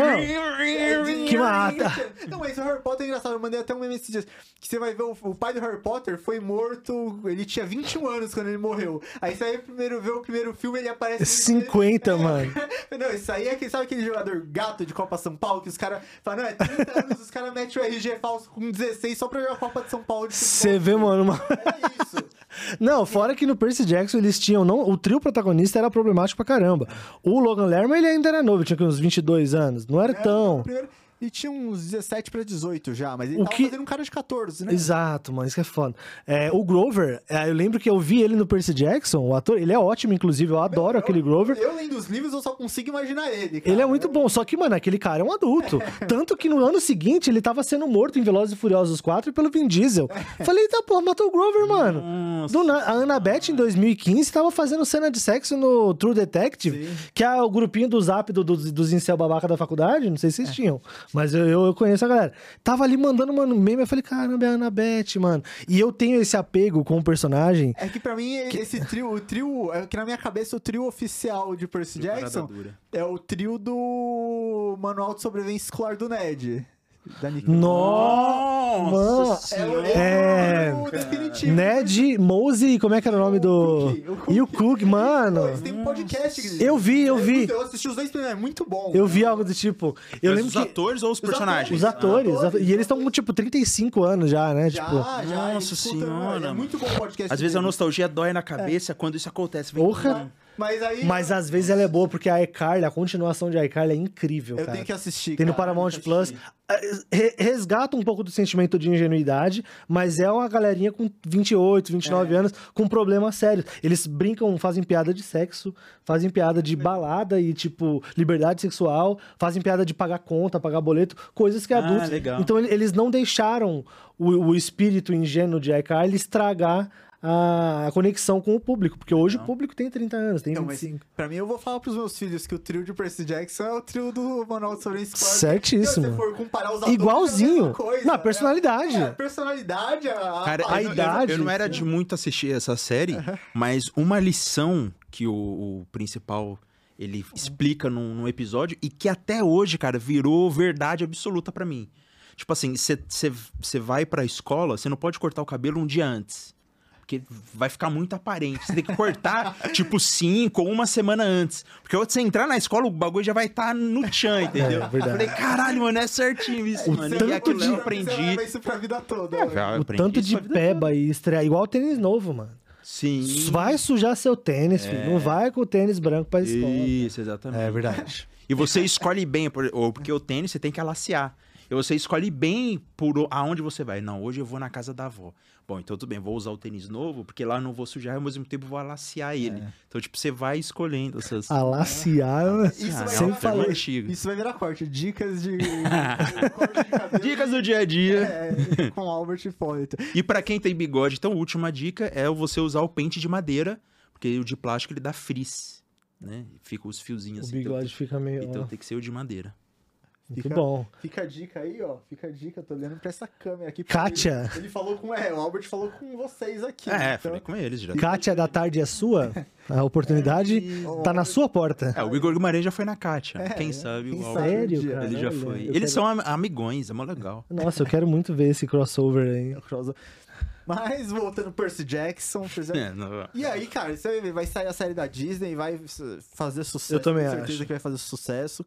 Que mata. Não, mas o Harry Potter é engraçado. Eu mandei até um meme esses dias. Que você vai ver o, o pai do Harry Potter foi morto. Ele tinha 21 anos quando ele morreu. Aí você vai primeiro ver o primeiro filme ele aparece. 50, mano. Não, isso aí é que sabe aquele jogador gato de Copa São Paulo que os caram falam, não, é 30 anos, os caras metem o RG falso com 16 só pra jogar a Copa de São Paulo de Você vê, mano, uma... É isso. Não, fora que no Percy Jackson eles tinham. Não, o trio protagonista era problemático pra caramba. O Logan Lerman, ele ainda era novo, tinha uns 22 anos. Não era É, tão. primeiro- Ele tinha uns 17 pra 18 já, mas ele O tava que- fazendo um cara de 14, né? Exato, mano, isso que é foda. É, o Grover, é, eu lembro que eu vi ele no Percy Jackson, o ator, ele é ótimo, inclusive, eu adoro Eu- aquele Grover. Eu lendo os livros, eu só consigo imaginar ele. cara. Ele é muito bom, só que, mano, aquele cara é um adulto. Tanto que no ano seguinte ele tava sendo morto em Velozes e Furiosos 4 pelo Vin Diesel. Falei, eita porra, matou o Grover, mano. Do a Annabeth, em 2015, tava fazendo cena de sexo no True Detective, que é o grupinho do zap do, dos, dos incel babaca da faculdade, não sei se vocês tinham, mas eu, eu, eu conheço a galera. Tava ali mandando, mano, meme, eu falei, caramba, é a Annabeth, mano. E eu tenho esse apego com o personagem. É que pra mim, esse trio, o trio, é que na minha cabeça o trio oficial de Percy Jackson é o trio do Manual de Sobrevivência Escolar do Ned. Da Nick Nossa, É o mano. é... É. o definitivo. Ned, Mose, como é que era o nome do. Cookie, o Cookie. E o Cook, mano. Eles têm um podcast. que- Eu vi, eu É vi. Eu assisti os dois primeiros, é muito bom. Eu vi algo do tipo. Eu Mas lembro os que. atores ou os personagens? Os atores. atores, e eles estão com, tipo, 35 anos já, né? Já, tipo. já. Nossa eles escutam, senhora, É muito bom o podcast. Às vezes a deles. nostalgia dói na cabeça quando isso acontece. Vem Porra. Mas aí. Mas às vezes ela é boa, porque a iCarly, a continuação de iCarly é incrível, eu cara. tenho que assistir. Tem no cara, Paramount Plus. Re- Resgata um pouco do sentimento de ingenuidade, mas é uma galerinha com 28, 29 É. anos com problemas sérios. Eles brincam, fazem piada de sexo, fazem piada de balada e, tipo, liberdade sexual, fazem piada de pagar conta, pagar boleto, coisas que Ah, adultos. legal. Então ele- eles não deixaram o, o espírito ingênuo de iCarly estragar a, a conexão com o público. Porque hoje o público tem 30 anos, tem Então, mas 25. pra mim, eu vou falar pros meus filhos que o trio de Percy Jackson é o trio do Manual de Sobrevivência. Certíssimo. Se você for comparar os atores, Igualzinho. é a mesma coisa, Na né? personalidade. É, a personalidade, a, Cara, a eu, não- idade, Eu, não era de muito assistir essa série, mas uma lição que o, o principal ele explica num, num episódio e que até hoje, cara, virou verdade absoluta pra mim. Tipo assim, você vai pra escola, você não pode cortar o cabelo um dia antes. Porque vai ficar muito aparente. Você tem que cortar, tipo, cinco ou uma semana antes. Porque quando você entrar na escola, o bagulho já vai estar no tchan, entendeu? É, verdade. Eu falei, caralho, mano, é certinho isso, O mano. tanto E aquilo de- eu Você aprendi. leva isso pra vida toda. É, né? eu O aprendi tanto de peba e estrear. Igual tênis novo, mano. Sim. Vai sujar seu tênis, filho. Não vai com o tênis branco pra escola. Isso, exatamente. É verdade. E você escolhe bem, porque o tênis você tem que alaciar. E você escolhe bem por o- aonde você vai. Não, hoje eu vou na casa da avó. Bom, então tudo bem, vou usar o tênis novo, porque lá eu não vou sujar, ao mesmo tempo vou alaciar ele. Então, tipo, você vai escolhendo essas. Alaciar, Isso Ah, vai é virar falei. Isso vai virar corte. Dicas de. corte de. Dicas do dia a dia. É, com Albert Hipólito. E pra quem tem bigode, então, a última dica é você usar o pente de madeira, porque o de plástico ele dá frizz, né? Fica os fiozinhos O assim. então- bigode fica meio. Então, ó, tem que ser o de madeira. Muito fica- bom. Fica a dica aí, ó. Fica a dica. Tô olhando pra essa câmera aqui. Kátia. Ele, ele falou com. É, o Albert falou com vocês aqui. É, então- falei com eles já. Kátia da tarde é sua? A oportunidade tá na sua porta. É, o Igor Guimarães já foi na Kátia. quem sabe quem o? Albert- Sério, cara? Ele já foi. Eles quero- são am- amigões, é mó legal. Nossa, eu quero muito ver esse crossover aí. Crossover. Mas voltando Percy Jackson. Percy Jackson. É, não- E aí, cara, você vai sair a série da Disney, vai fazer sucesso. Eu também com certeza acho. que vai fazer sucesso.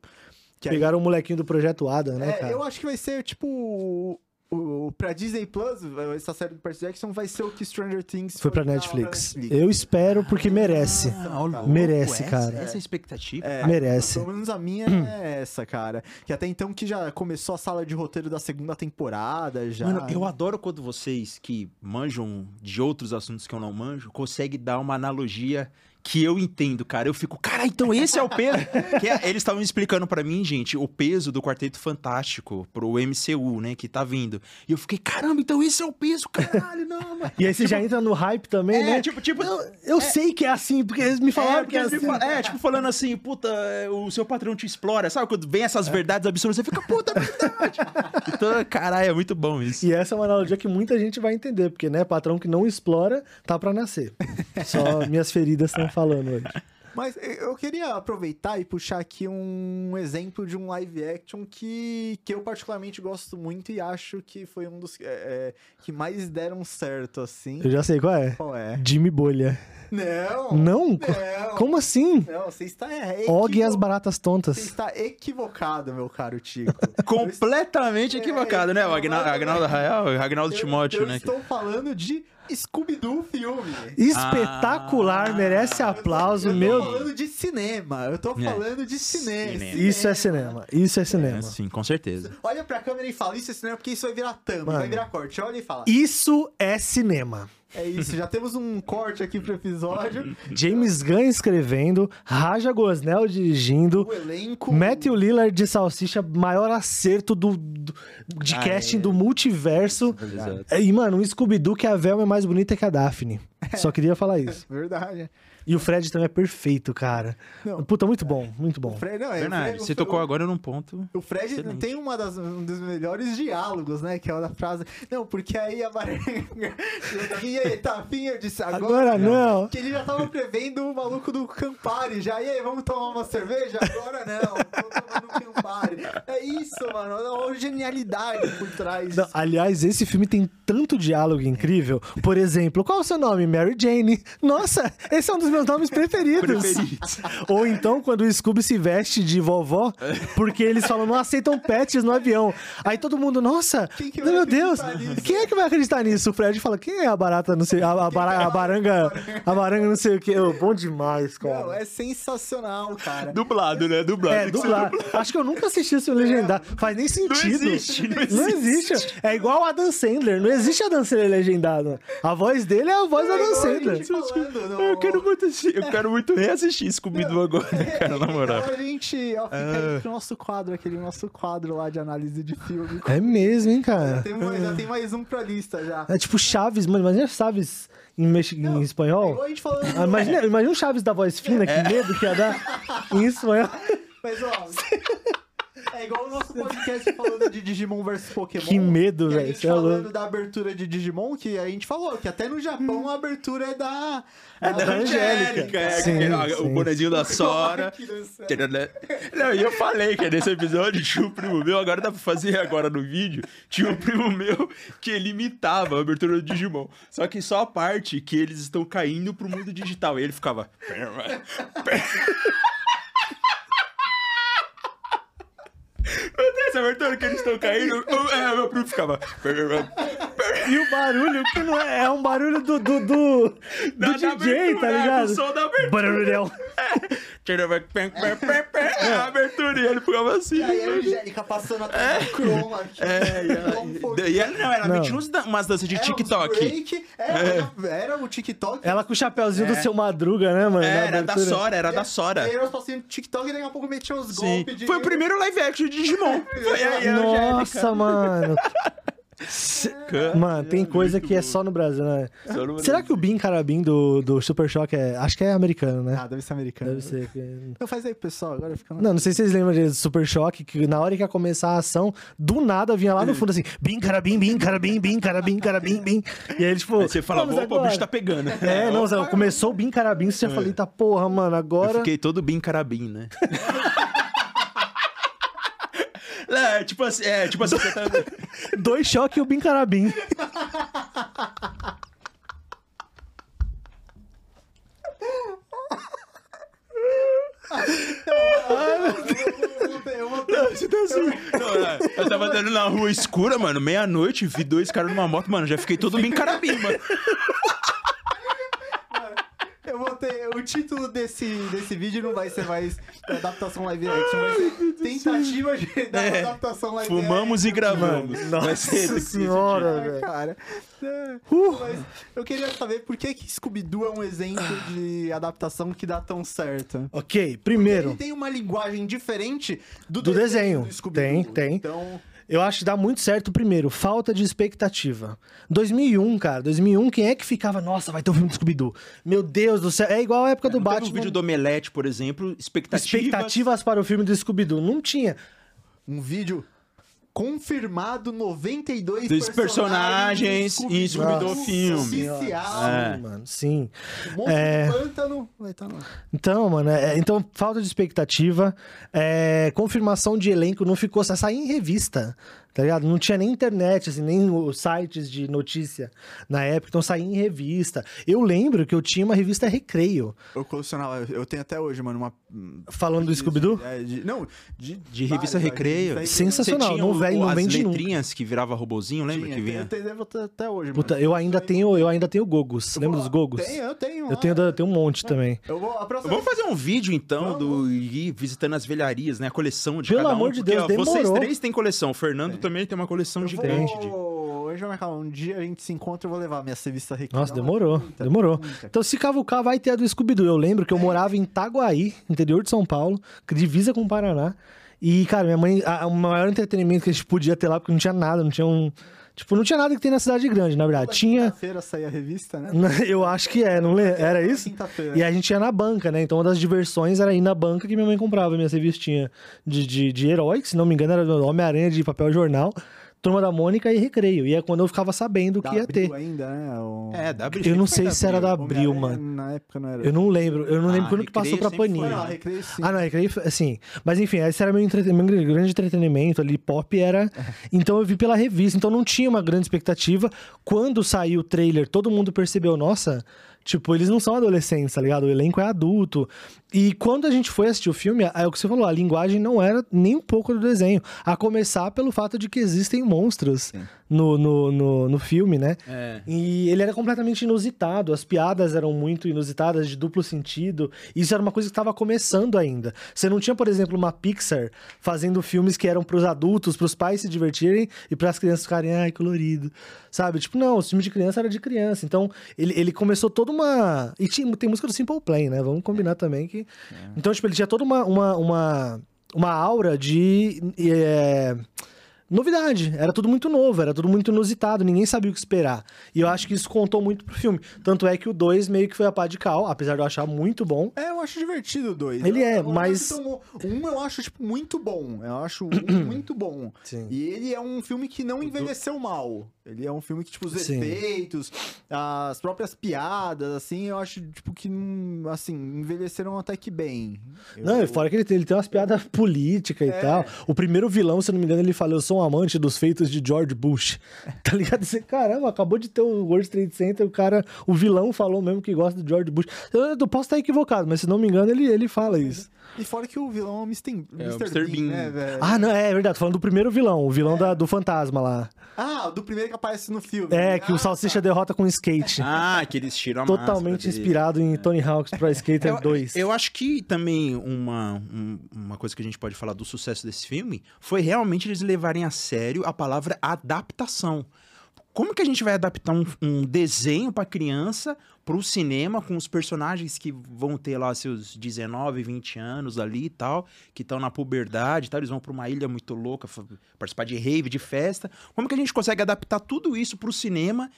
Que aí- Pegaram o molequinho do Projeto Adam, né, É, cara? eu acho que vai ser tipo. O, o, pra Disney Plus, essa série do Percy Jackson vai ser o que Stranger Things Foi pra pra- Netflix. pra Eu espero porque merece. Ah, Merece, essa- cara. Essa é a expectativa. É, Merece. Pelo menos a minha é essa, cara. Que até então que já começou a sala de roteiro da segunda temporada, já. Mano, eu adoro quando vocês que manjam de outros assuntos que eu não manjo, conseguem dar uma analogia que eu entendo, cara. Eu fico, cara, então esse é o peso. Que é- eles estavam explicando pra mim, gente, o peso do Quarteto Fantástico pro MCU, né, que tá vindo. E eu fiquei, caramba, então esse é o peso, caralho, não, mano. E aí você já entra no hype também, É, né? tipo, tipo, Eu, eu sei que é assim, porque eles me falaram É, que é assim. é, tipo, falando assim, puta, é, o seu patrão te explora, sabe? Quando vem essas verdades absurdas, você fica, puta, é verdade. então, caralho, é muito bom isso. E essa é uma analogia que muita gente vai entender, porque, né, patrão que não explora, tá pra nascer. Só minhas feridas estão falando hoje. Mas eu queria aproveitar e puxar aqui um exemplo de um live action que, que eu particularmente gosto muito e acho que foi um dos é, é, que mais deram certo, assim. Eu já sei qual é. Qual é? Jimmy Bolha. Não! Não? Não! Como assim? Não, você está Og e as baratas Você tontas. está equivocado, meu caro Tico. Completamente equivocado, né? O Agna- Agnaldo Arraial, o Agnaldo Timóteo, eu né? estou falando de Scooby-Doo filme. Espetacular, Ah. merece aplauso, eu tô meu. falando de cinema. Eu tô É. falando de cinema. Cinema. Isso é cinema, isso é cinema. É, sim, com certeza. Olha pra câmera e fala, isso é cinema, porque isso vai virar thumb, Mano. vai virar corte. Olha e fala. Isso é cinema. É isso, já temos um corte aqui pro episódio. James Gunn escrevendo, Raja Gosnell dirigindo, O elenco. Matthew Lillard de Salsicha, maior acerto do, do- de Ah, casting é. do multiverso. Exato. E, mano, um Scooby-Doo que a Velma é mais bonita que a Daphne. Só queria falar isso. Verdade. E o Fred também é perfeito, cara. Não. Puta, muito bom, muito bom. O Fred, não, é, o Verdade, Fred, você o- tocou o- agora num ponto. O Fred Excelente. tem uma das, um dos melhores diálogos, né? Que é a da frase. Não, porque aí a baranga. e aí, tá disse, agora, Agora não. Que ele já tava prevendo o maluco do Campari já. E aí, vamos tomar uma cerveja? Agora não. Tô tomando Campari. É isso, mano. É uma genialidade por trás. Não, aliás, esse filme tem tanto diálogo incrível. Por exemplo, qual é o seu nome? Mary Jane. Nossa, esse é um dos meus nomes preferidos. Ou então, quando o Scooby se veste de vovó, porque eles falam, não aceitam pets no avião. Aí todo mundo, nossa, Quem que meu Deus, nisso? quem é que vai acreditar nisso? O Fred fala, quem é a barata, não sei, a, a, bara- a baranga, a baranga não sei o que. bom demais, cara. Não, é sensacional, cara. Dublado, né? Dublado. É, dublado. Acho que eu nunca assisti esse Não, legendado. Faz nem sentido. existe, não Não existe. existe. É igual o Adam Sandler. Não existe Adam Sandler legendado. A voz dele é a voz do Adam igual a Sandler. falando no- Eu quero muito assistir, eu quero muito reassistir Scooby-Doo agora, cara, na moral. Então a gente, ó, fica Ah. pro nosso quadro, aquele nosso quadro lá de análise de filme. É mesmo, hein, cara? Tem mais, já tem mais um pra lista já. É tipo Chaves, mano. Imagina Chaves em, mex... em É espanhol. igual a gente falando. Ah, imagina, imagina o Chaves da voz fina, que medo que ia dar em espanhol. Mas, ó. É igual o nosso podcast falando de Digimon vs Pokémon. Que medo, que a velho, gente é falando louco. da abertura de Digimon, que a gente falou que até no Japão a abertura é da. É da Angélica, é Sim, o bonezinho da Sora. Que dança. Não, e eu falei que nesse episódio tinha um primo meu, agora dá pra fazer agora no vídeo, tinha um primo meu que ele imitava a abertura do Digimon. Só que só a parte que eles estão caindo pro mundo digital. E ele ficava. Meu Deus, essa abertura que eles estão caindo. É, meu primo ficava. E o barulho, que não é, é um barulho do, do, do, do Da- da DJ, abertura, tá é, ligado? do som da abertura. Barulhão. A abertura e ele ficava assim. E aí a Angélica passando atrás do Chroma aqui. É, e, e ela, não, ela Não. metia uns dan- umas danças de Era TikTok. break, era, era o TikTok. Ela com o chapéuzinho do seu Madruga, né, mano? É, era da. Sora, era E da aí Sora. Era os passinhos do TikTok e daqui a pouco metia uns golpes de. Foi o primeiro live action de Digimon. Foi aí a Nossa, mano. Angélica. Mano, tem coisa que é só no Brasil, né? Só no Será que o Bin Carabin do, do Super Choque é. Acho que é americano, né? Ah, deve ser americano. Deve ser. Então faz aí, pessoal. Agora fica. Não, não sei se vocês lembram de Super Choque, que na hora que ia começar a ação, do nada vinha lá no fundo assim: Bim, carabim, bim, carabim, bim, carabim, carabim, bim. E aí tipo. Aí você fala, opa, o agora. bicho tá pegando. É, não, Zé, começou o Bim Carabim, você já falei, tá porra, mano, Eu agora. fiquei todo bem carabim, né? É, tipo assim, é, tipo assim, você tá... Dois choques e o Bim Carabim. Eu vou Você tá assim. Não, é, eu tava andando na rua escura, mano, meia-noite, vi dois caras numa moto, mano, já fiquei todo bem carabim, mano. Eu vou ter. O título desse, desse vídeo não vai ser mais adaptação live action, ser tentativa de É, adaptação live Fumamos e gravamos. Vai ser Nossa senhora, action. velho. É, cara. É, Mas eu queria saber por que, que Scooby-Doo é um exemplo de adaptação que dá tão certo. Ok, primeiro. Ele tem uma linguagem diferente do, Do desenho. do Scooby-Doo. Tem, tem. Então, Eu acho que dá muito certo primeiro, falta de expectativa. 2001, cara, 2001, quem é que ficava, nossa, vai ter um filme do Scooby-Doo? Meu Deus do céu, é igual a época do Não teve Batman. um vídeo do Omelete, por exemplo, expectativas... Expectativas para o filme do Scooby-Doo. Não tinha. um vídeo confirmado 92 Dos personagens em Scooby-Doo filme. Oficial. É. Sim, mano, sim. Monstro É. pântano. Vai tá. Então, mano, é- então falta de expectativa, é, confirmação de elenco, não ficou, só saía em revista, tá ligado? Não tinha nem internet, assim, nem os sites de notícia na época, então saía em revista. Eu lembro que eu tinha uma revista Recreio, Eu colecionava, eu tenho até hoje, mano, uma. falando do Scooby-Doo. É, de- não, de, De revista várias, Recreio. várias, Sensacional, não o- vem- não as vende nunca. letrinhas que virava robozinho, lembra Tinha, que vinha? Eu tenho até- hoje, Puta, mano. eu ainda tenho, eu ainda tenho Gogos. Lembra dos Gogos? Tenho, eu tenho. Eu tenho, eu tenho um monte também. Eu vou, a próxima Vamos fazer um vídeo, então, Vamos. do ir visitando as velharias, né? A coleção de Pelo cada um. amor de porque, Deus, ó, Vocês demorou. três têm coleção. O Fernando também tem uma coleção eu gigante. de- vou... Hoje vai marcar um dia, a gente se encontra, eu vou levar minha revista Recreio. Nossa, demorou, Muita, demorou. muita. Então, se cavucar, vai ter a do Scooby-Doo. Eu lembro que eu morava em Itaguaí, interior de São Paulo, divisa com o Paraná. E, cara, minha mãe, a- o maior entretenimento que a gente podia ter lá, porque não tinha nada, não tinha um. Tipo, não tinha nada que tem na cidade grande, na verdade. Toda Tinha. Quinta-feira saía a revista, né? Eu acho que é, não lembro. Era isso? Quinta-feira. E a gente ia na banca, né? Então uma das diversões era ir na banca que minha mãe comprava minhas revistinhas de, de, de herói, que se não me engano era Homem-Aranha de papel jornal, Turma da Mônica e Recreio. E é quando eu ficava sabendo Da que ia ter. ainda, né? O... É, da Abril. Eu não sei foi se era da Abril, mano. Na época não era. Eu não lembro. Eu não Ah, lembro quando que passou pra foi, Panini. Não, né? Recreio sim. Ah, não, Recreio, assim. Mas enfim, esse era meu, entreten- meu grande entretenimento ali, pop era. Então eu vi pela revista, então não tinha uma grande expectativa. Quando saiu o trailer, todo mundo percebeu, nossa, tipo, eles não são adolescentes, tá ligado? O elenco é adulto. E quando a gente foi assistir o filme, é o que você falou, a linguagem não era nem um pouco do desenho. A começar pelo fato de que existem monstros no, no, no, no filme, né? É. E ele era completamente inusitado, as piadas eram muito inusitadas, de duplo sentido. Isso era uma coisa que estava começando ainda. Você não tinha, por exemplo, uma Pixar fazendo filmes que eram pros adultos, pros pais se divertirem e pras crianças ficarem, ai, colorido. Sabe? Tipo, não, o filme de criança era de criança. Então, ele, ele começou toda uma. E tinha, tem música do Simple Plan, né? Vamos combinar também que. Então, tipo, ele tinha toda uma, uma, uma, uma aura de. é, Novidade, era tudo muito novo, era tudo muito inusitado, ninguém sabia o que esperar. E eu acho que isso contou muito pro filme. Tanto é que o 2 meio que foi a pá de cal, apesar de eu achar muito bom. É, eu acho divertido o dois. Ele Eu- é, eu mas- Um eu acho, tipo, muito bom. Eu acho um muito bom. Sim. E ele é um filme que não envelheceu mal. Ele é um filme que, tipo, os Sim. efeitos, as próprias piadas, assim, eu acho, tipo, que, assim, envelheceram até que bem. Eu- Não, e fora que ele tem, ele tem umas piadas políticas e É. tal. O primeiro vilão, se não me engano, ele fala: Eu sou um amante dos feitos de George Bush. Tá ligado? Você, caramba, acabou de ter o World Trade Center, o cara, o vilão falou mesmo que gosta do George Bush. Eu, eu posso estar equivocado, mas se não me engano, ele, ele fala isso. E fora que o vilão é o Mr. É, o Mr. Mr. Bean, Bean. né, velho? Ah, não, é verdade, tô falando do primeiro vilão, o vilão da- do fantasma lá. Ah, do primeiro que aparece no filme. É, que Ah, o Salsicha tá. derrota com skate. Ah, que eles tiram a Totalmente dele. inspirado em Tony Hawk's Pro Skater Eu, 2. eu acho que também uma, um- uma coisa que a gente pode falar do sucesso desse filme foi realmente eles levarem a sério a palavra adaptação. Como que a gente vai adaptar um, um desenho para criança para o cinema com os personagens que vão ter lá seus 19, 20 anos ali e tal, que estão na puberdade, tal, eles vão para uma ilha muito louca, participar de rave, de festa. Como que a gente consegue adaptar tudo isso para o cinema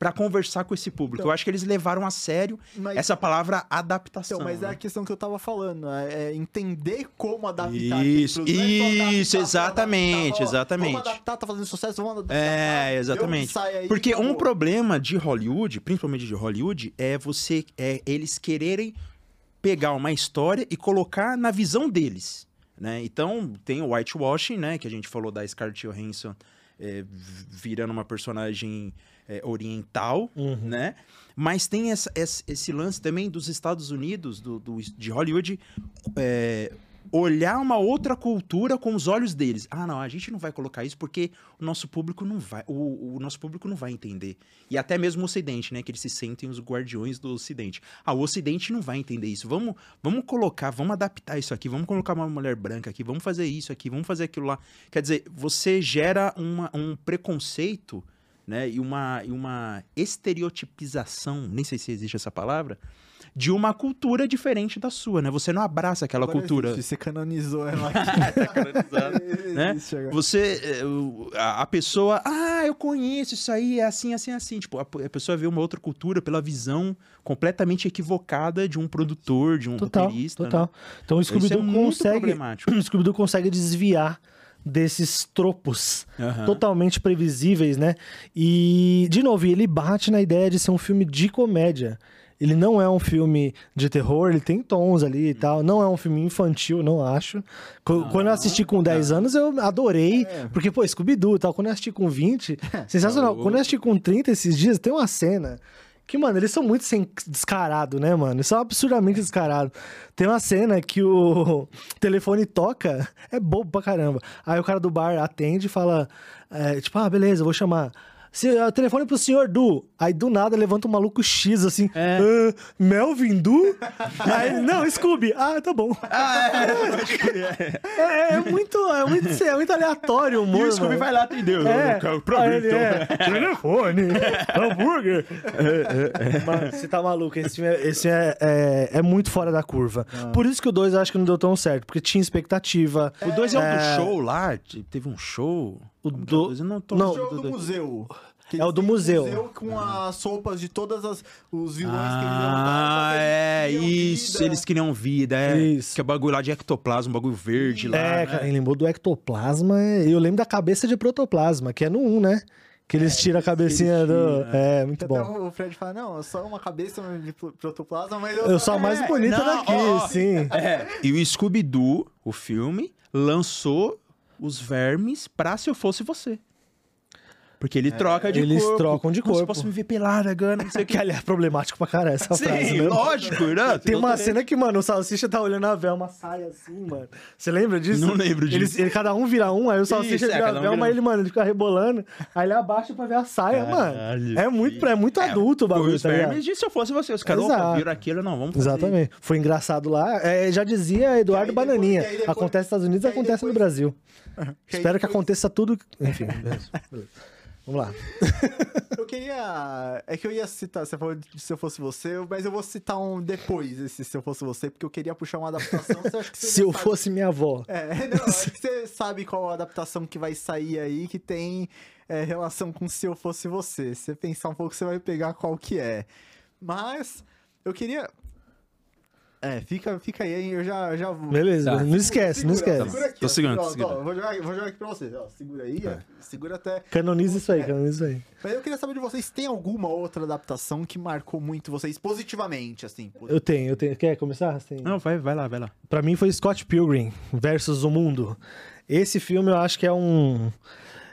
para conversar com esse público? Eu acho que eles levaram a sério Mas- essa palavra adaptação. Então, mas é né? a questão que eu tava falando, é é entender como adaptar. Isso. Não é adaptar, isso, só exatamente, adaptar, exatamente. Vamos adaptar, tá fazendo sucesso, vamos adaptar. É, Deu, exatamente. aí, Porque um problema de Hollywood, principalmente de Hollywood, é você é eles quererem pegar uma história e colocar na visão deles, né? Então, tem o whitewashing, né, que a gente falou da Scarlett Johansson é, virando uma personagem é, oriental, Uhum. né? Mas tem essa- esse, esse lance também dos Estados Unidos, do, do- de Hollywood, é, olhar uma outra cultura com os olhos deles. Ah, não, a gente não vai colocar isso porque o nosso público não vai, o, o nosso público não vai entender. E até mesmo o Ocidente, né, que eles se sentem os guardiões do Ocidente. Ah, o Ocidente não vai entender isso. Vamos, vamos colocar, vamos adaptar isso aqui, vamos colocar uma mulher branca aqui, vamos fazer isso aqui, vamos fazer aquilo lá. Quer dizer, você gera uma- um preconceito, né, e uma, e uma estereotipização, nem sei se existe essa palavra, de uma cultura diferente da sua, né? Você não abraça aquela Agora cultura. existe, Você canonizou ela aqui. Tá canonizado, né? Você, é, o- a, a pessoa, ah, eu conheço isso aí, é assim, assim, assim. Tipo, a, a pessoa vê uma outra cultura pela visão completamente equivocada de um produtor, de um Total, roteirista. né? total. Então o é Scooby-Doo muito consegue. O consegue desviar desses tropos Aham. totalmente previsíveis, né? E, de novo, ele bate na ideia de ser um filme de comédia. Ele não é um filme de terror, ele tem tons ali e tal. Não é um filme infantil, não acho. Qu- Quando eu assisti com 10 anos, eu adorei. É. Porque, pô, Scooby-Doo e tal. Quando eu assisti com 20, sensacional. Tá Quando eu assisti com 30 esses dias, tem uma cena que, mano, eles são muito sem descarado, né, mano? Eles são absurdamente descarados. Tem uma cena que o telefone toca, é bobo pra caramba. Aí o cara do bar atende e fala, é, tipo, ah, beleza, vou chamar. Se, uh, telefone pro senhor Du. Aí do nada levanta um maluco X assim. É. "Ah, Melvin Du? Aí, ele, não, Scooby. Ah, tá bom. É, é muito, é muito, é muito aleatório o humor. E o Scooby mano. vai lá atender. É, Pra aí mim, ele então. é, telefone, hambúrguer. Mano, você tá maluco. Esse filme, é, esse é, é, é muito fora da curva. Por isso que o 2 eu acho que não deu tão certo, porque tinha expectativa. O 2 é É. do show lá, te- teve um show. O é do-? Eu não tô não, O jogo do dois. museu. Que É o do um museu. com as roupas de todas as os vilões que eles Ah, é, isso, criam eles criam vida, é. Isso. Que é bagulho lá de ectoplasma, um bagulho verde lá. É, né? cara, ele lembrou do ectoplasma. é, Eu lembro da cabeça de protoplasma, que é no 1, né? Que eles tiram a cabecinha do. tiram, É, muito Até bom. o Fred fala, não, é só uma cabeça de pl- protoplasma, mas eu, Eu sou a mais É, bonita não, daqui, ó, ó. sim. É, e o Scooby-Doo, o filme, lançou os vermes pra Se Eu Fosse Você. Porque ele troca de Eles corpo. trocam de corpo. posso me ver pelada agora, não sei o Que aliás é problemático pra caralho essa frase, Sim, né? lógico, né? Tem uma cena que, mano, o Salsicha tá olhando a Velma, sai assim, mano. Você lembra disso? Não lembro disso. Eles, ele, cada um vira um, aí o Salsicha Isso, é, vira cada a um Velma, vira um. ele, mano, ele fica rebolando, aí ele abaixa pra ver a saia, Caralho, mano. É muito, é muito adulto o Foi bagulho, tá ligado? se eu fosse você. Os caras, opa, viram aquilo, não, vamos fazer. Exatamente. Foi engraçado lá. É, já dizia Eduardo depois- Bananinha. depois- acontece nos Estados Unidos, acontece no depois- Brasil. Que aí Espero que aconteça tudo. Enfim, beleza. Vamos lá. Eu queria. É que eu ia citar, você falou de se eu fosse você, mas eu vou citar um depois, esse se eu fosse você, porque eu queria puxar uma adaptação. Se eu sabe- fosse minha avó. É, não, acho que você sabe qual a adaptação que vai sair aí, que tem é, relação com se eu fosse você. Se você pensar um pouco, você vai pegar qual que é. Mas, eu queria. É, fica, fica aí, hein, eu já, já vou. Beleza, Tá. não esquece, não Segura, esquece. Segura aqui, Tô ó, segurando, ó, tô segurando. ó, vou, jogar, vou jogar aqui pra você. Ó, segura aí, ó, segura até. Canoniza isso aí, canoniza isso aí. Mas eu queria saber de vocês, tem alguma outra adaptação que marcou muito vocês positivamente, assim? Eu tenho, eu tenho. Quer começar? Tem... Não, vai, vai lá, vai lá. Pra mim foi Scott Pilgrim versus o mundo. Esse filme eu acho que é um.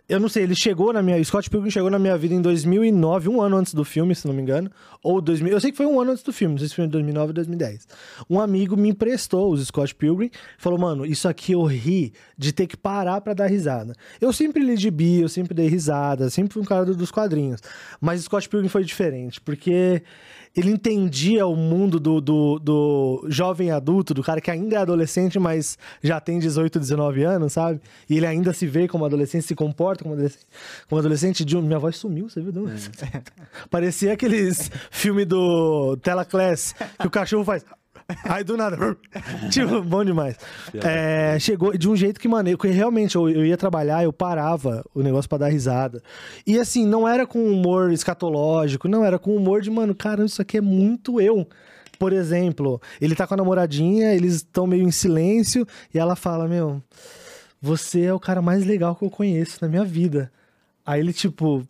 Eu não sei, ele chegou na minha. Scott Pilgrim chegou na minha vida em 2009, um ano antes do filme, se não me engano. Ou 2000. Eu sei que foi um ano antes do filme, não sei se foi em 2009 ou 2010. Um amigo me emprestou os Scott Pilgrim. Falou, mano, isso aqui eu ri de ter que parar pra dar risada. Eu sempre li de bi, eu sempre dei risada, sempre fui um cara do- dos quadrinhos. Mas Scott Pilgrim foi diferente, porque ele entendia o mundo do, do, do jovem adulto, do cara que ainda é adolescente, mas já tem 18, 19 anos, sabe? E ele ainda se vê como adolescente, se comporta como adolescente. Como adolescente de um... Minha voz sumiu, você viu? Não? Parecia aqueles filme do Telaclass, que o cachorro faz... Aí do nada. tipo, bom demais. É, chegou de um jeito que, mano, eu, que realmente eu, eu ia trabalhar, eu parava o negócio pra dar risada. E assim, não era com humor escatológico, não, era com humor de, mano, cara, isso aqui é muito eu. Por exemplo, ele tá com a namoradinha, eles estão meio em silêncio, e ela fala: Meu, você é o cara mais legal que eu conheço na minha vida. Aí ele, tipo,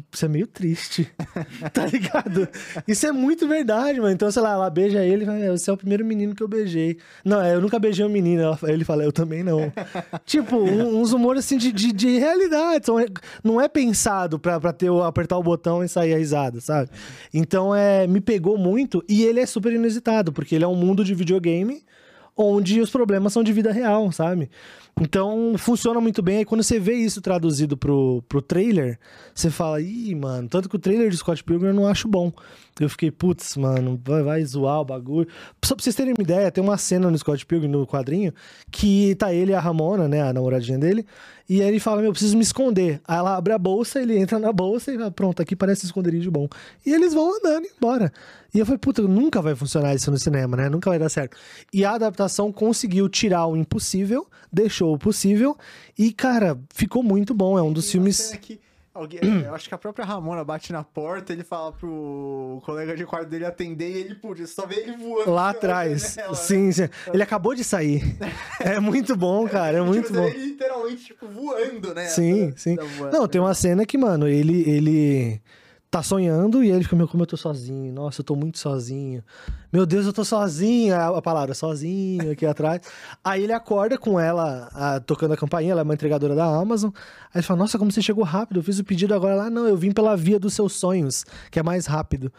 que, isso é meio triste. tá ligado? Isso é muito verdade, mano. Então, sei lá, ela beija ele e fala, "É, você é o primeiro menino que eu beijei. Não, é, eu nunca beijei um menino. Ela- ele fala, eu também não. tipo, um- uns humores assim de, de, de realidade. São- não é pensado pra, pra ter, o- apertar o botão e sair a risada, sabe? Então, é, me pegou muito. E ele é super inusitado, porque ele é um mundo de videogame onde os problemas são de vida real, sabe? Então, funciona muito bem. Aí quando você vê isso traduzido pro, pro trailer, você fala, ih, mano, tanto que o trailer de Scott Pilgrim eu não acho bom. Eu fiquei, putz, mano, vai, vai zoar o bagulho. Só pra vocês terem uma ideia, tem uma cena no Scott Pilgrim, no quadrinho, que tá ele e a Ramona, né, a namoradinha dele, e aí ele fala, meu, eu preciso me esconder. Aí ela abre a bolsa, ele entra na bolsa e fala, pronto, aqui parece esconderijo bom. E eles vão andando embora. E eu falei, puta, nunca vai funcionar isso no cinema, né? Nunca vai dar certo. E a adaptação conseguiu tirar o impossível, deixou o possível, e, cara, ficou muito bom. É um dos uma filmes. alguém- eu acho que a própria Ramona bate na porta, ele fala pro colega de quarto dele atender e ele, putz, só vê ele voando. Lá atrás. janela, né? Sim, sim. Ele acabou de sair. É muito bom, cara. É Tipo, muito você bom. ele literalmente, tipo, voando, né? Sim, sim. Não, tem uma cena que, mano, ele, ele tá sonhando e ele fica, meu, como eu tô sozinho. Nossa, eu tô muito sozinho. Meu Deus, eu tô sozinho. A, a palavra sozinho aqui atrás. Aí ele acorda com ela a- tocando a campainha, ela é uma entregadora da Amazon. Aí ele fala, nossa, como você chegou rápido. Eu fiz o pedido agora lá. Não, eu vim pela via dos seus sonhos, que é mais rápido.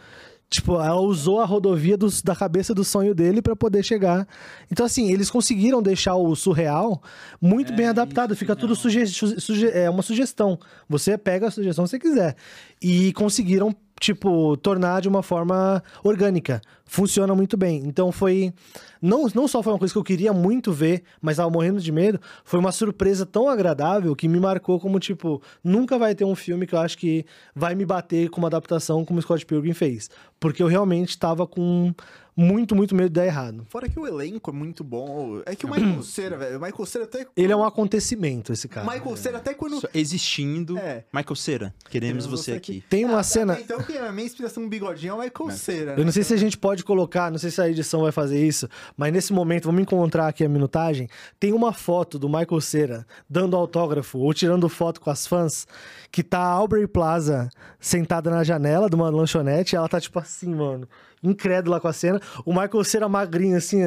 Tipo, ela usou a rodovia dos- da cabeça do sonho dele pra poder chegar. Então, assim, eles conseguiram deixar o surreal muito bem adaptado. Fica tudo suge su- suge- é uma sugestão. Você pega a sugestão que você quiser. E conseguiram, tipo, tornar de uma forma orgânica. Funciona muito bem. Então foi. Não, não só foi uma coisa que eu queria muito ver, mas tava morrendo de medo. Foi uma surpresa tão agradável que me marcou como, tipo, nunca vai ter um filme que eu acho que vai me bater com uma adaptação como o Scott Pilgrim fez. Porque eu realmente tava com muito, muito medo de dar errado. Fora que o elenco é muito bom. É que o Michael Cera, velho, o Michael Cera até... Ele é um acontecimento, esse cara. Michael Cera até quando... Só Existindo. É. Michael Cera, queremos Queremos você você aqui. Tem uma Ah, cena. Então que a minha inspiração bigodinho é o Michael Cera, Eu não né? sei se a gente pode colocar, não sei se a edição vai fazer isso, mas nesse momento, vamos encontrar aqui a minutagem. Tem uma foto do Michael Cera dando autógrafo ou tirando foto com as fãs, que tá a Aubrey Plaza sentada na janela de uma lanchonete, e ela tá tipo assim, mano. Incrédula com a cena. O Michael Cera magrinho, assim,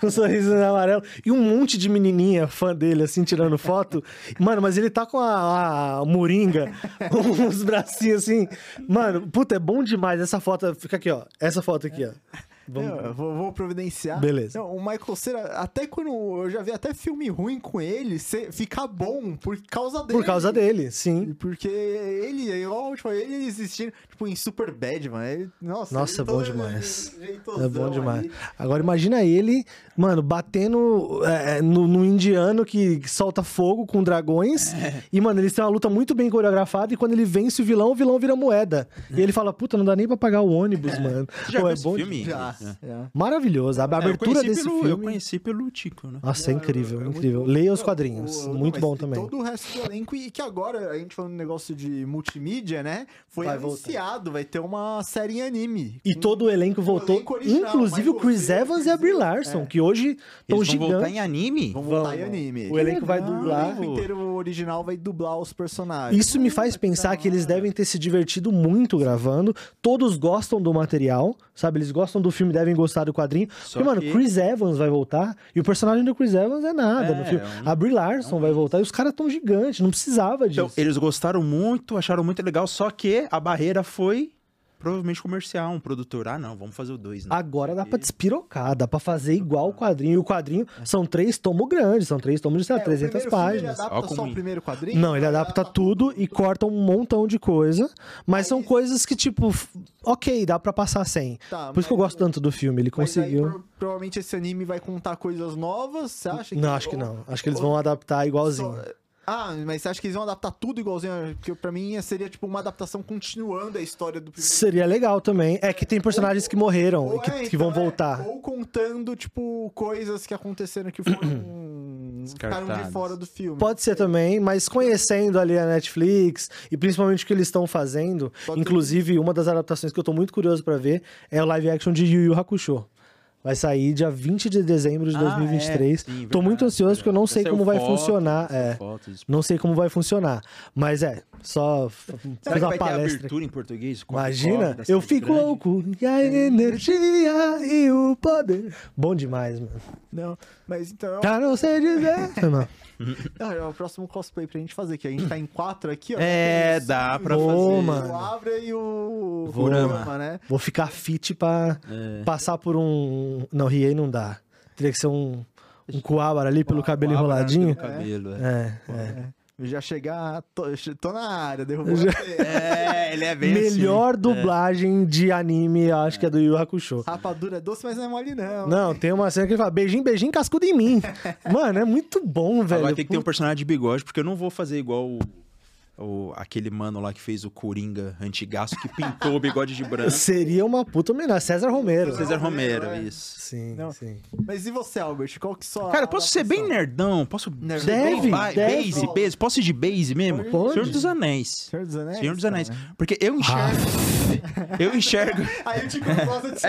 com um sorriso amarelo. E um monte de menininha fã dele, assim, tirando foto. Mano, mas ele tá com a, a moringa, com os bracinhos assim. Mano, puta, é bom demais. Essa foto, fica aqui, ó. Essa foto aqui, ó. Vamos... Eu vou, vou providenciar. Beleza. Não, o Michael Cera, até quando eu já vi até filme ruim com ele, cê- fica bom por causa dele. Por causa dele, sim. Porque ele, é igual, tipo, ele existindo, tipo, em Super Bad, mano. Ele- nossa, Nossa, ele é bom demais. jeitosão É bom demais. Agora imagina ele, mano, batendo é, no, no indiano que solta fogo com dragões. E, mano, eles têm uma luta muito bem coreografada. E quando ele vence o vilão, o vilão vira moeda. E ele fala, puta, não dá nem pra pagar o ônibus, mano. Você já Pô, é esse bom filme? Já, É. já. Maravilhoso. A É, eu abertura desse pelo, Eu filme. conheci pelo Tico, né? Nossa, é incrível, É incrível. Leia os quadrinhos. o- muito bom e também. Todo o resto do elenco, e que agora, a gente falando um negócio de multimídia, né? Foi Vai voltar. anunciado, vai ter uma série em anime. E Com- todo o elenco voltou, elenco original, inclusive o Chris Evans e a Brie Larson, é. que hoje estão Eles vão voltar gigantes. em anime? Vão voltar em anime. O elenco vai legal. O dublar. elenco inteiro original vai dublar os personagens. Isso me faz pensar que eles devem ter se divertido muito gravando. Todos gostam do material, sabe? Eles gostam do filme, devem gostar do quadrinho. Só Porque, mano, que- Chris Evans vai voltar e o personagem do Chris Evans é nada É, no filme. é um- A Brie Larson vai voltar e os caras tão gigantes, não precisava disso. Então, eles gostaram muito, acharam muito legal, só que a barreira foi provavelmente comercial. Um produtor, ah, não, vamos fazer o dois, né? Agora dá pra despirocar, dá pra fazer igual o quadrinho. E o quadrinho são três tomos grandes, são três tomos de sei lá, É, o 300 primeiro filme, páginas. Ele adapta só o primeiro quadrinho? Não, ele adapta tudo e corta um montão de coisa, mas são coisas que, tipo, ok, dá pra passar sem. Tá, Por isso que eu gosto tanto do filme, ele Mas aí, conseguiu. pro- provavelmente esse anime vai contar coisas novas, você acha? Não, acho que não. Acho que eles vão adaptar igualzinho. Só- Ah, mas você acha que eles vão adaptar tudo igualzinho? Porque pra mim seria tipo uma adaptação continuando a história do primeiro. Seria legal também. É que tem personagens que morreram Ou e que, é, que vão então, é, voltar. ou contando, tipo, coisas que aconteceram que foram. ficaram de fora do filme. Pode ser também, mas conhecendo ali a Netflix e principalmente o que eles estão fazendo, Pode inclusive uma das adaptações que eu tô muito curioso pra ver é o live action de Yu Yu Hakusho. Vai sair dia 20 de dezembro de Ah, 2023. é, sim, Tô verdade, muito ansioso porque eu não sei como vai foto, funcionar. É, fotos. não sei como vai funcionar. Mas é, só f- Será fiz que uma vai ter palestra. abertura em português? Imagina, eu fico grande? louco. E a energia e o poder. Bom demais, mano. Não, mas então. Já não sei dizer. Foi mal. Ah, é o próximo cosplay pra gente fazer, que a gente tá em quatro aqui, ó. É, dá pra Ô, fazer. mano. O Abra e o. Kurama, né? Vou ficar fit pra É. passar por um. Não, Riei não dá. Teria que ser um. Um coabra ali pelo cabelo Abra enroladinho. pelo cabelo, é. É, é. Eu já chegar. Tô, tô na área, derrubou Já-. É, ele é bem Melhor assim. dublagem de anime, acho que é do Yu Hakusho. Rapadura é doce, mas não é mole, não. Não, tem uma cena que ele fala beijinho, beijinho, cascudo em mim. Mano, é muito bom, velho. Agora tem que ter um personagem de bigode, porque eu não vou fazer igual o, o- aquele mano lá que fez o Coringa antigaço, que pintou o bigode de branco. Seria uma puta homenagem. César Romero. César Romero, é. isso. Sim, Não. sim. Mas e você, Albert? Qual que só. Cara, eu posso ser bem nerdão? Posso Nerd. ser bem Deve, ba- deve. base, base? Posso ir de base mesmo? Pode. Senhor dos Anéis. Senhor dos Anéis? Senhor dos Anéis. Tá. Porque eu enxergo. Eu enxergo. Aí o Tico não gosta de ser.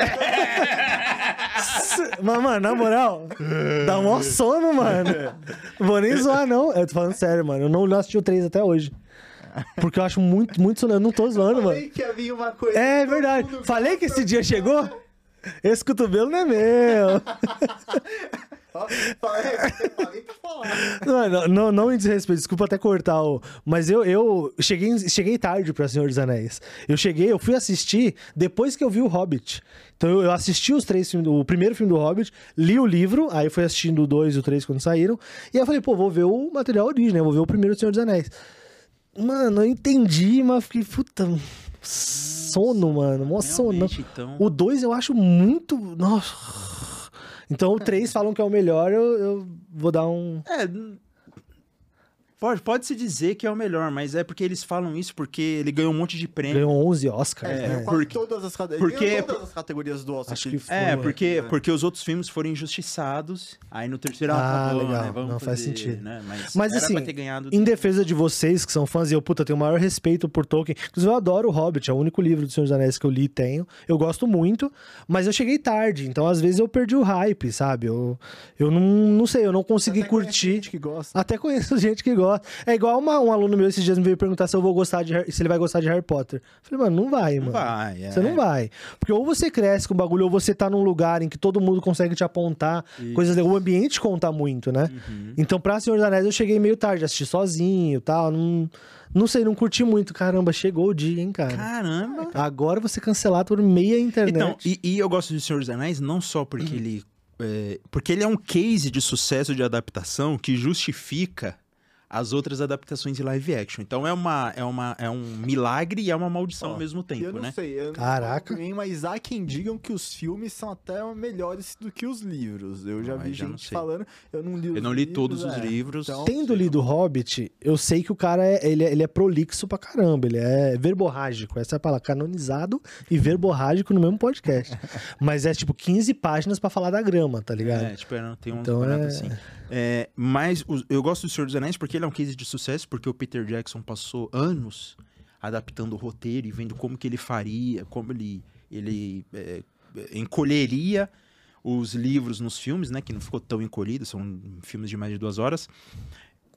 Mas, mano, na moral, dá mó sono, mano. Vou nem zoar, não. Eu tô falando sério, mano. Eu não assisti o 3 até hoje. Porque eu acho muito, muito sono. Eu não tô zoando, mano. Falei que ia vir uma coisa. É que verdade. Falei que esse dia chegou? Esse cotovelo não é meu. Não, não, não, não me desrespeito, desculpa até cortar o. Mas eu, eu cheguei, cheguei tarde pra Senhor dos Anéis. Eu cheguei, eu fui assistir depois que eu vi o Hobbit. Então eu, eu assisti os três filmes, o primeiro filme do Hobbit, li o livro, aí fui assistindo o dois e o três quando saíram. E aí eu falei, pô, vou ver o material original, vou ver o primeiro do Senhor dos Anéis. Mano, eu entendi, mas fiquei, puta. Sono, mano. Mó sono. Então. O 2 eu acho muito. Nossa. Então o 3 falam que é o melhor, eu, eu vou dar um. É. Pode, pode se dizer que é o melhor, mas é porque eles falam isso porque ele ganhou um monte de prêmio. Ganhou 11 Oscars. É, né? porque- todas as porque- ganhou todas as categorias do Oscar. Acho que foi. É, porque, porque os outros filmes foram injustiçados. Aí no terceiro, Ah, tá bom, legal. né, vamos Não, faz fazer, sentido. Né? Mas, Mas, assim, ganhado. Em defesa de vocês que são fãs, e eu, puta, tenho o maior respeito por Tolkien. Inclusive, eu adoro o Hobbit, é o único livro do Senhor dos Anéis que eu li e tenho. Eu gosto muito, mas eu cheguei tarde, então às vezes eu perdi o hype, sabe? Eu, eu não, não sei, eu não consegui Até curtir. gente que gosta. Até conheço gente que gosta. É igual uma- um aluno meu esses dias me veio perguntar se eu vou gostar de se ele vai gostar de Harry Potter. Eu falei, mano, não vai, Não mano. vai, é. Você não vai. Porque ou você cresce com o bagulho, ou você tá num lugar em que todo mundo consegue te apontar coisas. O ambiente conta muito, né? Uhum. Então, pra Senhor dos Anéis, eu cheguei meio tarde, assisti sozinho e tal. Não, não sei, não curti muito. Caramba, chegou o dia, hein, cara. Caramba. Agora você cancelado por meia internet. Então, e, e eu gosto de Senhor dos Anéis não só porque ele. é, porque ele é um case de sucesso de adaptação que justifica as outras adaptações em live action. Então é, uma, é, uma, é um milagre e é uma maldição Ó, ao mesmo eu tempo, não né? sei, eu não Caraca. mim, mas há quem digam que os filmes são até melhores do que os livros. Eu já Ah, vi já não gente falando, eu não li os Eu não li livros, todos os é. livros. Então, Tendo lido Hobbit, eu sei que o cara é, ele é, ele é prolixo pra caramba. Ele é verborrágico. Essa é a palavra. Canonizado e verborrágico no mesmo podcast. Mas é tipo 15 páginas pra falar da grama, tá ligado? É, tipo, é, tem uns Então é- assim. É, mas os- eu gosto do Senhor dos Anéis porque ele é um case de sucesso, porque o Peter Jackson passou anos adaptando o roteiro e vendo como que ele faria, como ele, ele é, encolheria os livros nos filmes, né? Que não ficou tão encolhido, são filmes de mais de duas horas.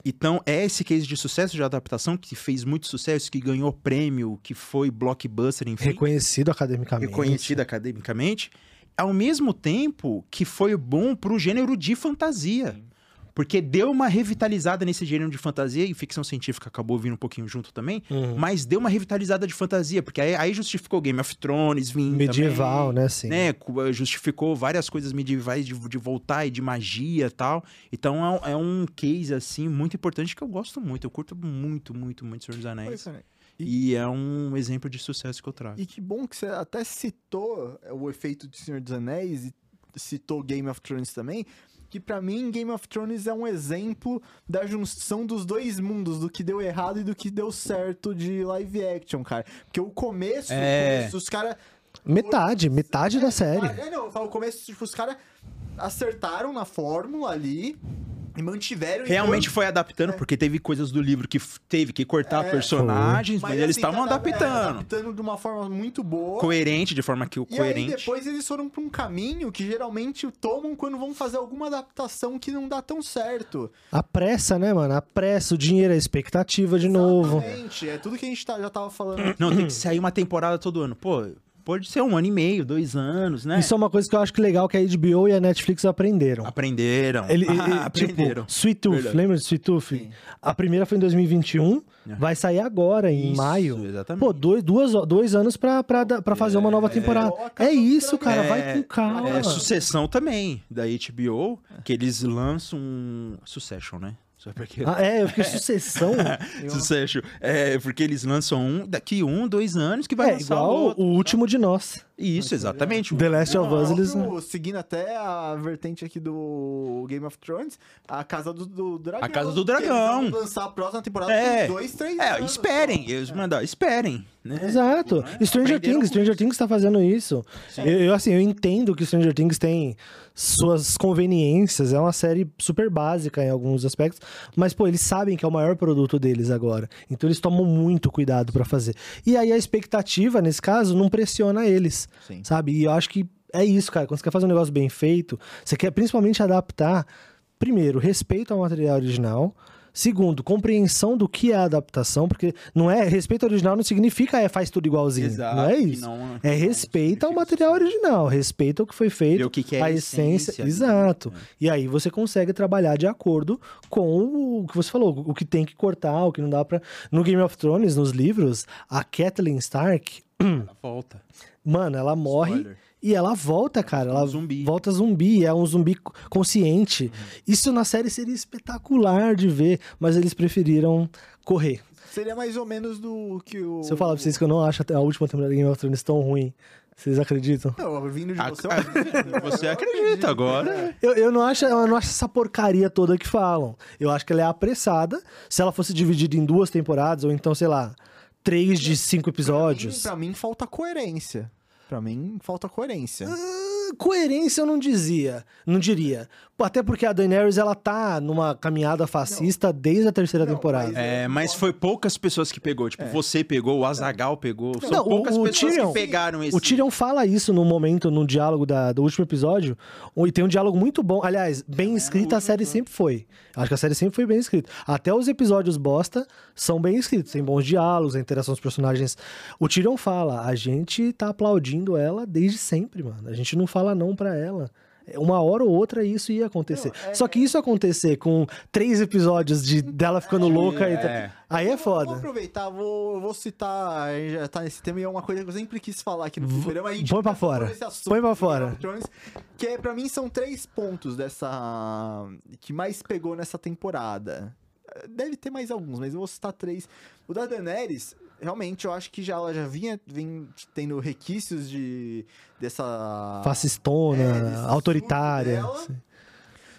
Então, é esse case de sucesso de adaptação que fez muito sucesso, que ganhou prêmio, que foi blockbuster, enfim Reconhecido academicamente. reconhecido academicamente, ao mesmo tempo que foi bom pro gênero de fantasia. Porque deu uma revitalizada nesse gênero de fantasia, e ficção científica acabou vindo um pouquinho junto também, Uhum. mas deu uma revitalizada de fantasia, porque aí, aí justificou Game of Thrones vindo Medieval, também, né? Assim. né? cu- Justificou várias coisas medievais de, de voltar e de magia e tal. Então é, um- é um case, assim, muito importante que eu gosto muito. Eu curto muito, muito, muito Senhor dos Pois Anéis. é. E é um exemplo de sucesso que eu trago. E que bom que você até citou é, o efeito de Senhor dos Anéis e citou Game of Thrones também. Que pra mim, Game of Thrones é um exemplo da junção dos dois mundos, do que deu errado e do que deu certo de live action, cara. Porque o começo, É. o começo, os caras. Metade, metade da série. É, não, eu falo o começo, tipo, os caras acertaram na fórmula ali e mantiveram. Realmente enquanto- foi adaptando, porque teve coisas do livro que teve que cortar É, personagens, mas, eles assim, estavam tá- é, adaptando. adaptando de uma forma muito boa. Coerente, de forma que o E aí coerente. depois eles foram pra um caminho que geralmente tomam quando vão fazer alguma adaptação que não dá tão certo. A pressa, né, mano? A pressa, o dinheiro, a expectativa de novo. Exatamente, é tudo que a gente tá- já tava falando. Não, tem que sair uma temporada todo ano. Pô, pode ser um ano e meio, dois anos, né? Isso é uma coisa que eu acho que legal que a HBO e a Netflix aprenderam. Aprenderam. Ele, ele- Ah, aprenderam. Tipo, Sweet Tooth, Verdade. lembra de Sweet Tooth? A primeira foi em 2021, É. vai sair agora, em Isso, maio. exatamente. Pô, dois, duas, dois anos pra, pra, pra fazer uma nova temporada. É do isso, cara, É, vai com calma. É, sucessão também, da HBO, que eles lançam um... Succession, né? Só porque... Ah, é, eu fiquei sucessão. Succession. É, porque eles lançam um daqui um, dois anos que vai é lançar igual outro. o último de nós. Isso, exatamente. The Last of Us, eles... Seguindo até a vertente aqui do Game of Thrones, a Casa do, do Dragão. A Casa do eles Dragão. vão lançar a próxima temporada É. com dois, três É, anos esperem, só. eles mandam, esperem, né? Exato. Stranger Aprenderam Things, Stranger Things tá fazendo isso. Eu, eu, assim, eu entendo que Stranger Things tem suas conveniências, é uma série super básica em alguns aspectos, mas pô, eles sabem que é o maior produto deles agora. Então eles tomam muito cuidado pra fazer. E aí a expectativa nesse caso não pressiona eles, Sim. sabe? E eu acho que é isso, cara. Quando você quer fazer um negócio bem feito, você quer principalmente adaptar primeiro, respeito ao material original. Segundo, compreensão do que é a adaptação, porque não é respeito ao original não significa é faz tudo igualzinho. Exato, não é isso. não- é não respeita ao material original, respeita o que foi feito, o que que é a essência. essência, Exato. né? E aí você consegue trabalhar de acordo com o que você falou, o que tem que cortar, o que não dá pra. No Game of Thrones, nos livros, a Kathleen Stark, Ela volta. Mano, ela morre. Spoiler. E ela volta, cara. Ela Um zumbi. volta zumbi. É um zumbi co- consciente. Uhum. Isso na série seria espetacular de ver, mas eles preferiram correr. Seria mais ou menos do que o. Se eu falar pra vocês que eu não acho a última temporada de Game of Thrones tão ruim, vocês acreditam? Não, vindo de você. Você acredita agora? Eu, eu, não acho, eu não acho essa porcaria toda que falam. Eu acho que ela é apressada. Se ela fosse dividida em duas temporadas, ou então, sei lá, três de cinco episódios. Pra mim, pra mim falta coerência. Pra mim, falta coerência. Coerência eu não dizia, não diria. Até porque a Daenerys, ela tá numa caminhada fascista desde a terceira Não, temporada. mas É, mas foi poucas pessoas que pegou. Tipo, você pegou, o Azagal pegou. São Não, o- poucas o pessoas Tyrion- que pegaram esse. O Tyrion fala isso no momento, no diálogo da- do último episódio. E tem um diálogo muito bom. Aliás, bem escrita a série sempre foi. Acho que a série sempre foi bem escrita. Até os episódios bosta são bem escritos. Tem bons diálogos, a interação dos personagens. O Tyrion fala, a gente tá aplaudindo ela desde sempre, mano. A gente não fala não pra ela. Uma hora ou outra isso ia acontecer. Não, é- Só que isso acontecer com três episódios de dela ficando louca e é. tal. Aí é Eu Vou foda. aproveitar, vou, vou citar, a gente já tá nesse tema e é uma coisa que eu sempre quis falar aqui no programa. a gente põe pra fora. assunto Põe pra fora. que é, pra mim são três pontos dessa. que mais pegou nessa temporada. Deve ter mais alguns, mas eu vou citar três. O da Daenerys, realmente, eu acho que já, ela já vinha, vem tendo requisitos de. dessa. Fascistona, É, autoritária. dela.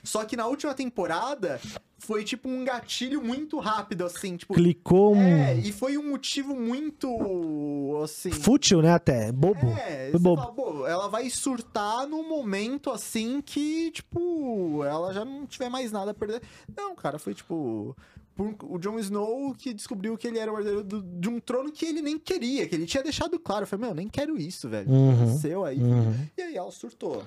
Só que na última temporada foi tipo um gatilho muito rápido, assim, tipo. Clicou um. É, e foi um motivo muito. assim. Fútil, né, até. Bobo. É, bobo. fala, ela vai surtar num momento assim que, tipo, ela já não tiver mais nada a perder. Não, cara, foi tipo. Por- O Jon Snow que descobriu que ele era o herdeiro do- de um trono que ele nem queria, que ele tinha deixado claro. Eu falei, meu, nem quero isso, velho. Uhum. Seu aí. Uhum. E aí ela surtou.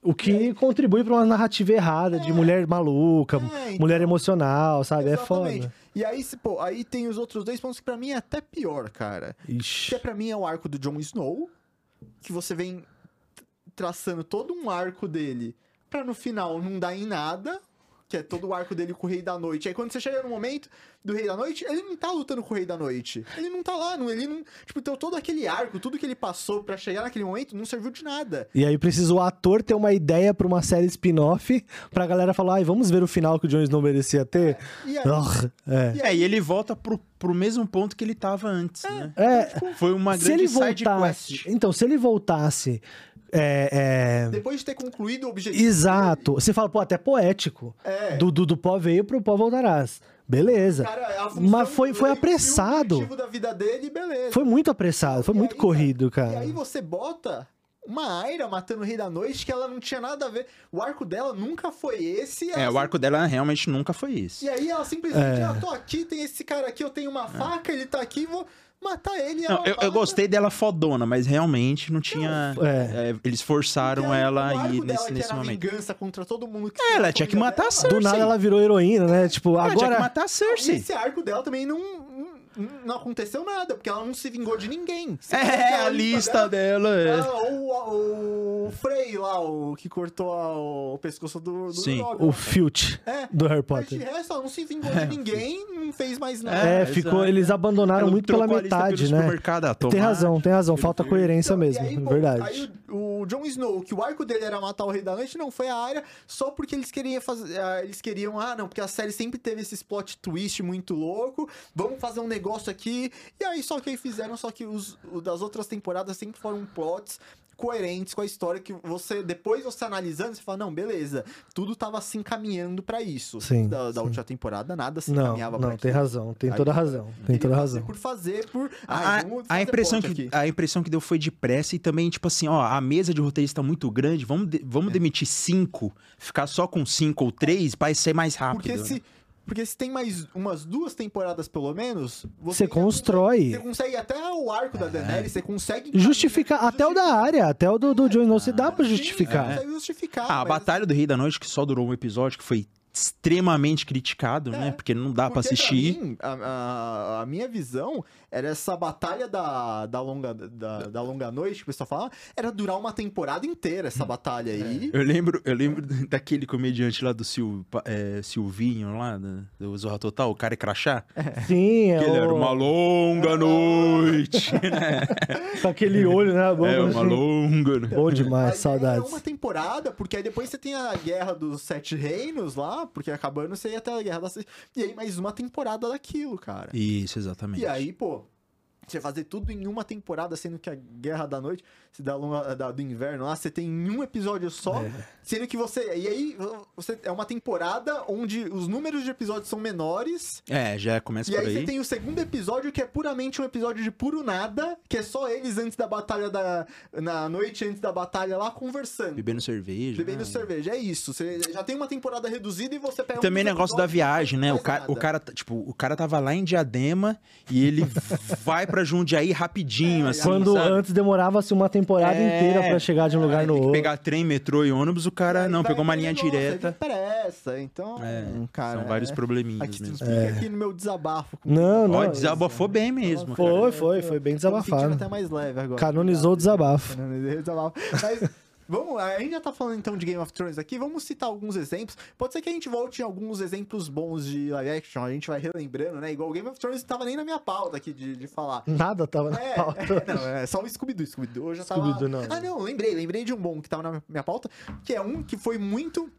O que contribui pra uma narrativa errada de mulher maluca, É, então. mulher emocional, sabe? É Exatamente. foda. E aí, se- pô, aí tem os outros dois pontos que pra mim é até pior, cara. Que é Ixi. pra mim é o arco do Jon Snow, que você vem traçando todo um arco dele pra no final não dar em nada, que é todo o arco dele com o Rei da Noite. Aí quando você chega no momento do Rei da Noite, ele não tá lutando com o Rei da Noite. Ele não tá lá, não, ele não, tipo, então todo aquele arco, tudo que ele passou pra chegar naquele momento não serviu de nada. E aí precisa o ator ter uma ideia pra uma série spin-off pra galera falar, ai, vamos ver o final que o Jon Snow merecia ter? E aí, Ugh, é. É, e ele volta pro, pro mesmo ponto que ele tava antes, né? É, Foi uma se grande ele side voltasse. quest. Então, se ele voltasse. É, é, depois de ter concluído o objetivo Exato. Você fala, pô, até poético. É. Do, do, do pó veio pro pó voltarás. Beleza. Cara, Mas foi, foi viu o apressado. objetivo da vida dele, beleza. Foi muito apressado, foi E muito aí, corrido, E cara. aí você bota uma Aira matando o Rei da Noite que ela não tinha nada a ver. O arco dela nunca foi esse. É, o arco dela realmente nunca foi esse. E aí ela simplesmente, É. ah, tô aqui, tem esse cara aqui, eu tenho uma faca, ele tá aqui, vou matar ele. Não, eu, eu gostei dela fodona, mas realmente não tinha. É. é, eles forçaram ela a ir dela, nesse, que nesse era a momento. vingança contra todo mundo que É, ela tinha que matar a dela. Cersei. Do nada ela virou heroína, né? Tipo, Ela tinha que agora. matar a E Cersei. esse arco dela também não, não, aconteceu nada, porque ela não se vingou de ninguém. É, a lista dela. é. Ah, o, o Frey lá, o que cortou a- o pescoço do, do Sim. O Filch É. do Harry Mas de Potter. resto, ela não se vingou de ninguém, não fez mais nada. É, É, ficou. Eles abandonaram Ela muito pela metade, né? supermercado, ah, Tem tomate, razão, tem razão. Falta verde. coerência Então, mesmo, aí, pô, verdade. Aí o, o Jon Snow, que o arco dele era matar o Rei da Noite, não foi a área, só porque eles queriam fazer. ah, Eles queriam, ah, não, porque a série sempre teve esses plot twist muito louco. Vamos fazer um negócio aqui. E aí, só que aí fizeram, só que os o das outras temporadas sempre foram plots coerentes com a história que você, depois você analisando, você fala, não, beleza, tudo tava se encaminhando pra isso. Sim, Da, da sim. última temporada, nada se Não, encaminhava pra não, tem razão. Tem Aí toda a razão. Tem toda a fazer razão. Por fazer, por. A, Ah, vamos a fazer impressão que, aqui. a impressão que deu foi de pressa e também, tipo assim, ó, a mesa de roteirista tá muito grande, vamos, de- É. vamos demitir cinco, ficar só com cinco ou três, vai ser mais rápido. Porque né? se, porque se tem mais umas duas temporadas, pelo menos, Você já constrói. Consegue, você consegue até o arco da Daenerys, você consegue... Justificar, até o da área, até o do, do Jon Snow, você dá pra Sim, justificar. Você consegue justificar. Ah, a mas- Batalha do Rei da Noite, que só durou um episódio, que foi extremamente criticado, né? Porque não dá pra É. Porque assistir. mim, a, a- a minha visão era essa batalha da, da, longa, da, da longa noite, que o pessoal fala, era durar uma temporada inteira essa batalha aí. Eu lembro, eu lembro daquele comediante lá do Sil, é, Silvinho, lá, do, do Zorra Total, o cara é crachá. Sim, é Que ele era o- uma longa noite, né? com aquele olho, né? Bom, É, uma assim. longa. né? Bom demais, Aí saudades. É uma temporada, porque aí depois você tem a Guerra dos Sete Reinos lá, porque acabando você ia até a Guerra das... E aí mais uma temporada daquilo, cara. Isso, exatamente. E aí, pô, Você fazer tudo em uma temporada, sendo que a Guerra da Noite, dá longa, da, do inverno lá, você tem em um episódio só, É. sendo que você. E aí, você é uma temporada onde os números de episódios são menores. É, já começa E por aí, aí. você tem o segundo episódio, que é puramente um episódio de puro nada, que é só eles antes da batalha da. Na noite antes da batalha lá conversando. Bebendo cerveja. Bebendo né? cerveja, é isso. Você já tem uma temporada reduzida e você pega um Também dos negócio da viagem, né? O cara, nada. o cara, tipo, o cara tava lá em Diadema e ele vai pra Jundiaí rapidinho, É, assim, Quando sabe? antes demorava-se uma temporada É. inteira pra chegar de um lugar no tem que outro. pegar trem, metrô e ônibus, o cara Aí não, pegou uma linha aí direta. então, É, cara. são vários é... probleminhas Aqui, mesmo. fica aqui no meu desabafo. com- Não, Ó, não. desabafou bem mesmo. Foi, cara. foi, foi bem desabafado. até mais leve agora. Canonizou o desabafo. Canonizei o desabafo. Mas, vamos, a gente já tá falando então de Game of Thrones aqui, vamos citar alguns exemplos. Pode ser que a gente volte em alguns exemplos bons de live action, a gente vai relembrando, né? Igual Game of Thrones tava nem na minha pauta aqui de, de falar. Nada tava na É, pauta. é, não, é só o Scooby-Doo. Scooby-Doo eu já tava... Não. Ah, não, lembrei. Lembrei de um bom que tava na minha pauta, que é um que foi muito...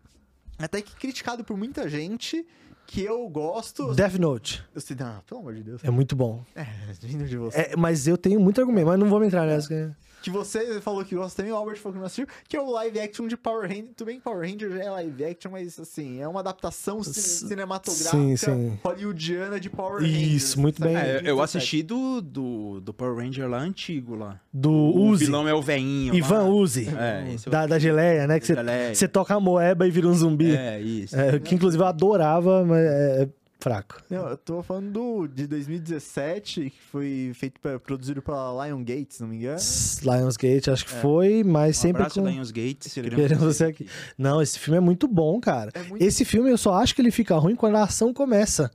Até que criticado por muita gente, que eu gosto... Death Note. Eu sei, não, pelo amor de Deus. É muito bom. É, vindo de você. É, mas eu tenho muito argumento, mas não vou entrar nessa. Que- você falou que gosta também, o Albert falou que não assistiu, que é o live action de Power Ranger. Tudo bem que Power Ranger já é live action, mas assim, é uma adaptação cinematográfica sim, sim. hollywoodiana de Power Rangers. Isso, muito sabe? bem. É, eu 27. assisti do, do, do Power Ranger lá antigo lá. Do O Uzi. vilão é o veinho. Ivan lá. Uzi. É, esse eu- Da, da geleia, né? Que você toca a moeba e vira um zumbi. É, isso. É, que inclusive eu adorava, mas é, é fraco. Não, eu tô falando do, de 2017, que foi feito pra, produzido pela Lionsgate, se não me engano. Lionsgate, acho que foi, mas Um sempre abraço, com... Lionsgate. Querendo você aqui. Não, esse filme é muito bom, cara. É muito- Esse filme eu só acho que ele fica ruim quando a ação começa.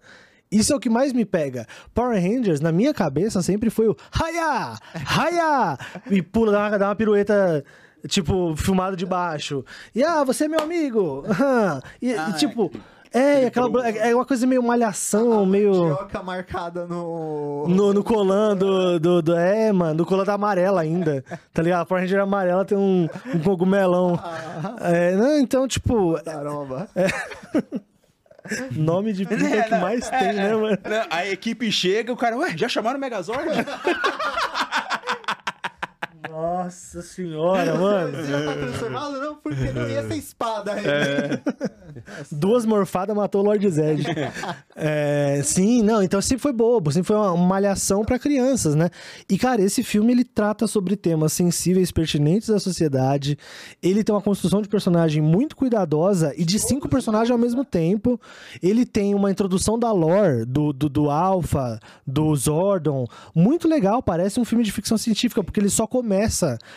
Isso é o que mais me pega. Power Rangers, na minha cabeça, sempre foi o Haya! Haya! E pula, dá uma, dá uma pirueta, tipo, filmado de baixo. E ah, você é meu amigo! E, e, Ah, tipo. aquele- É, e aquela, é uma coisa meio malhação, A meio. mandioca marcada no... No, no colã do, do, do- É, mano, no colã da amarela ainda. Tá ligado? A Power Ranger amarela tem um, um cogumelão. É, não, então, tipo, Taroba. nome de filme é o que mais tem, né, mano? Não, A equipe chega, o cara, ué, já chamaram o Megazord? Nossa senhora, mano. Você já tá transformado? Não, porque não ia essa espada aí. Duas morfadas matou o Lord Zed. É, sim, não, então sempre foi bobo, sempre foi uma malhação pra crianças, né? E, cara, esse filme ele trata sobre temas sensíveis, pertinentes à sociedade. Ele tem uma construção de personagem muito cuidadosa e de cinco personagens ao mesmo tempo. Ele tem uma introdução da lore do, do, do Alpha, do Zordon. Muito legal, parece um filme de ficção científica, porque ele só começa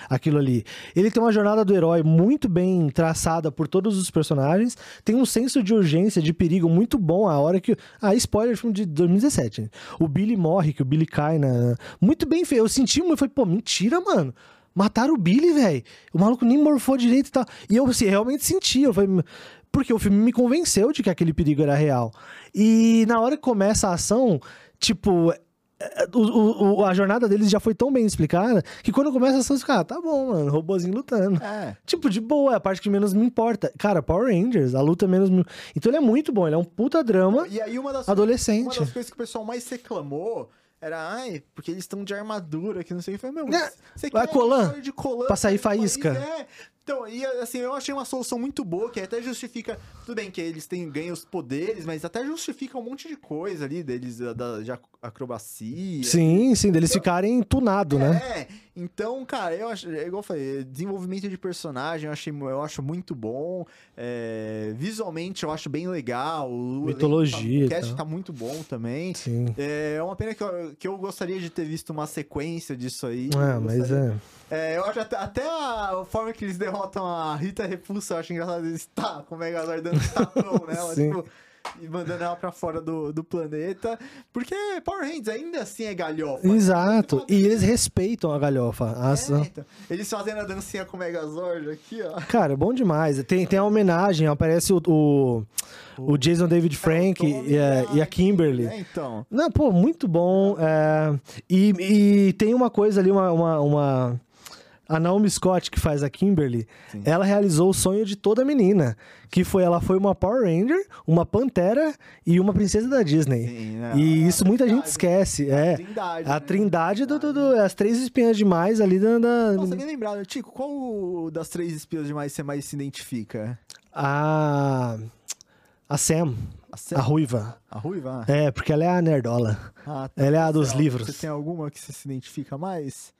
aquilo ali. Ele tem uma jornada do herói muito bem traçada por todos os personagens. Tem um senso de urgência, de perigo muito bom a hora que. Ah, spoiler filme de 2017. né? O Billy morre, que o Billy cai na. Muito bem feito. Eu senti muito. Foi, pô, mentira, mano. Mataram o Billy, velho. O maluco nem morfou direito e tal. E eu assim, realmente senti. Eu falei, porque o filme me convenceu de que aquele perigo era real. E na hora que começa a ação, tipo. É, o- o- a jornada deles já foi tão bem explicada que quando começa a ação, fica, ah, tá bom, mano, robôzinho lutando. É. Tipo, de boa, é a parte que menos me importa. Cara, Power Rangers, a luta menos me... Então ele é muito bom, ele é um puta drama E aí uma das, adolescente. uma das coisas que o pessoal mais reclamou era, ai, porque eles estão de armadura, que não sei o que. Falei, Meu, Né? você Vai quer de Pra sair faísca. país? É. Então, e assim, eu achei uma solução muito boa, que até justifica. Tudo bem que eles têm ganham os poderes, mas até justifica um monte de coisa ali deles, da, da- de ac- acrobacia. Sim, sim, deles ficarem tunado, né? É, então, cara, eu acho, é igual eu falei, desenvolvimento de personagem eu, achei, eu acho muito bom. é, visualmente eu acho bem legal. O Mitologia O cast tal. tá muito bom também. Sim. É uma pena que eu, que eu gostaria de ter visto uma sequência disso aí. Ah, mas é. É, eu acho até, até a forma que eles derrotam a Rita Repulsa, eu acho engraçado. Eles tá com o Megazord dando tapão nela, Sim. tipo, e mandando ela pra fora do, do planeta. Porque Power Rangers ainda assim é galhofa. Exato. E eles respeitam a galhofa. É, então. Eles fazendo a dancinha com o Megazord aqui, ó. Cara, é bom demais. Tem, tem a homenagem, aparece o, o, o Jason David Frank É, o Tommy e, a, e a Kimberly. É, então. Não, pô, muito bom. é, e, e tem uma coisa ali, uma, uma, uma, A Naomi Scott, que faz a Kimberly, ela realizou o sonho de toda menina. Que foi, ela foi uma Power Ranger, uma Pantera e uma princesa da Disney. Sim, né? E A isso muita gente trindade. esquece. É. trindade, A né? trindade do, do, do- As três espinhas demais ali da. da- Nossa, bem lembrado. Tico, qual das três espias demais você mais se identifica? A. A Sam, A, Sam? a ruiva. A Ruiva? É, porque ela é a nerdola. Ah, tá. Ela é a dos Você- livros. Você tem alguma que você se identifica mais?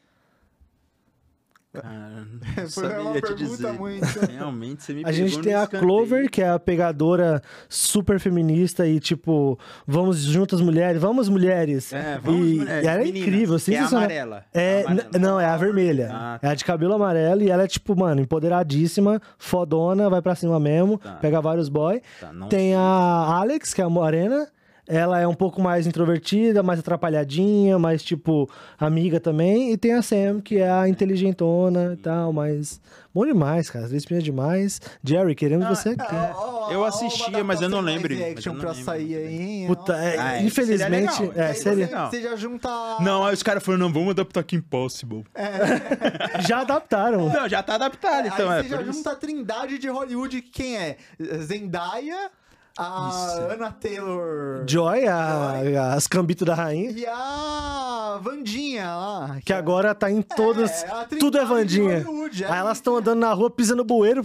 Cara, não Foi uma te dizer. muito- Realmente, você me A gente tem a escanteio. Clover, que é a pegadora super feminista e tipo, vamos juntas mulheres, vamos mulheres. É, vamos, e, mulher, e ela é incrível, que é amarela. É, a amarela. não, é a vermelha. Ah, É a de cabelo amarelo e ela é tipo, mano, empoderadíssima, fodona, vai pra cima mesmo, Tá. pega vários boy. Tá, Tem a Alex, que é a morena. Ela é um pouco mais introvertida, mais atrapalhadinha, mais tipo amiga também. E tem a Sam, que é a inteligentona e tal, mas bom demais, cara. As três espinhas demais. Jerry, queremos Ah, você. Ó, ó, Eu ó, assistia, uma mas eu não lembro, mas action eu não pra lembro sair aí? Puta, é, Ah, é, infelizmente, seria legal. é, seria. Você já junta. Não, aí os caras falaram, não, vamos adaptar aqui Impossible. Já adaptaram. Não, já tá adaptado, então aí é você já isso. junta a trindade de Hollywood, que quem é? Zendaya, a Anna Taylor Joy, a, as cambitos da rainha. e a Vandinha lá. Que agora tá em todas. É, a tudo é Vandinha. Hollywood, é Aí elas isso. estão andando na rua, pisando bueiro,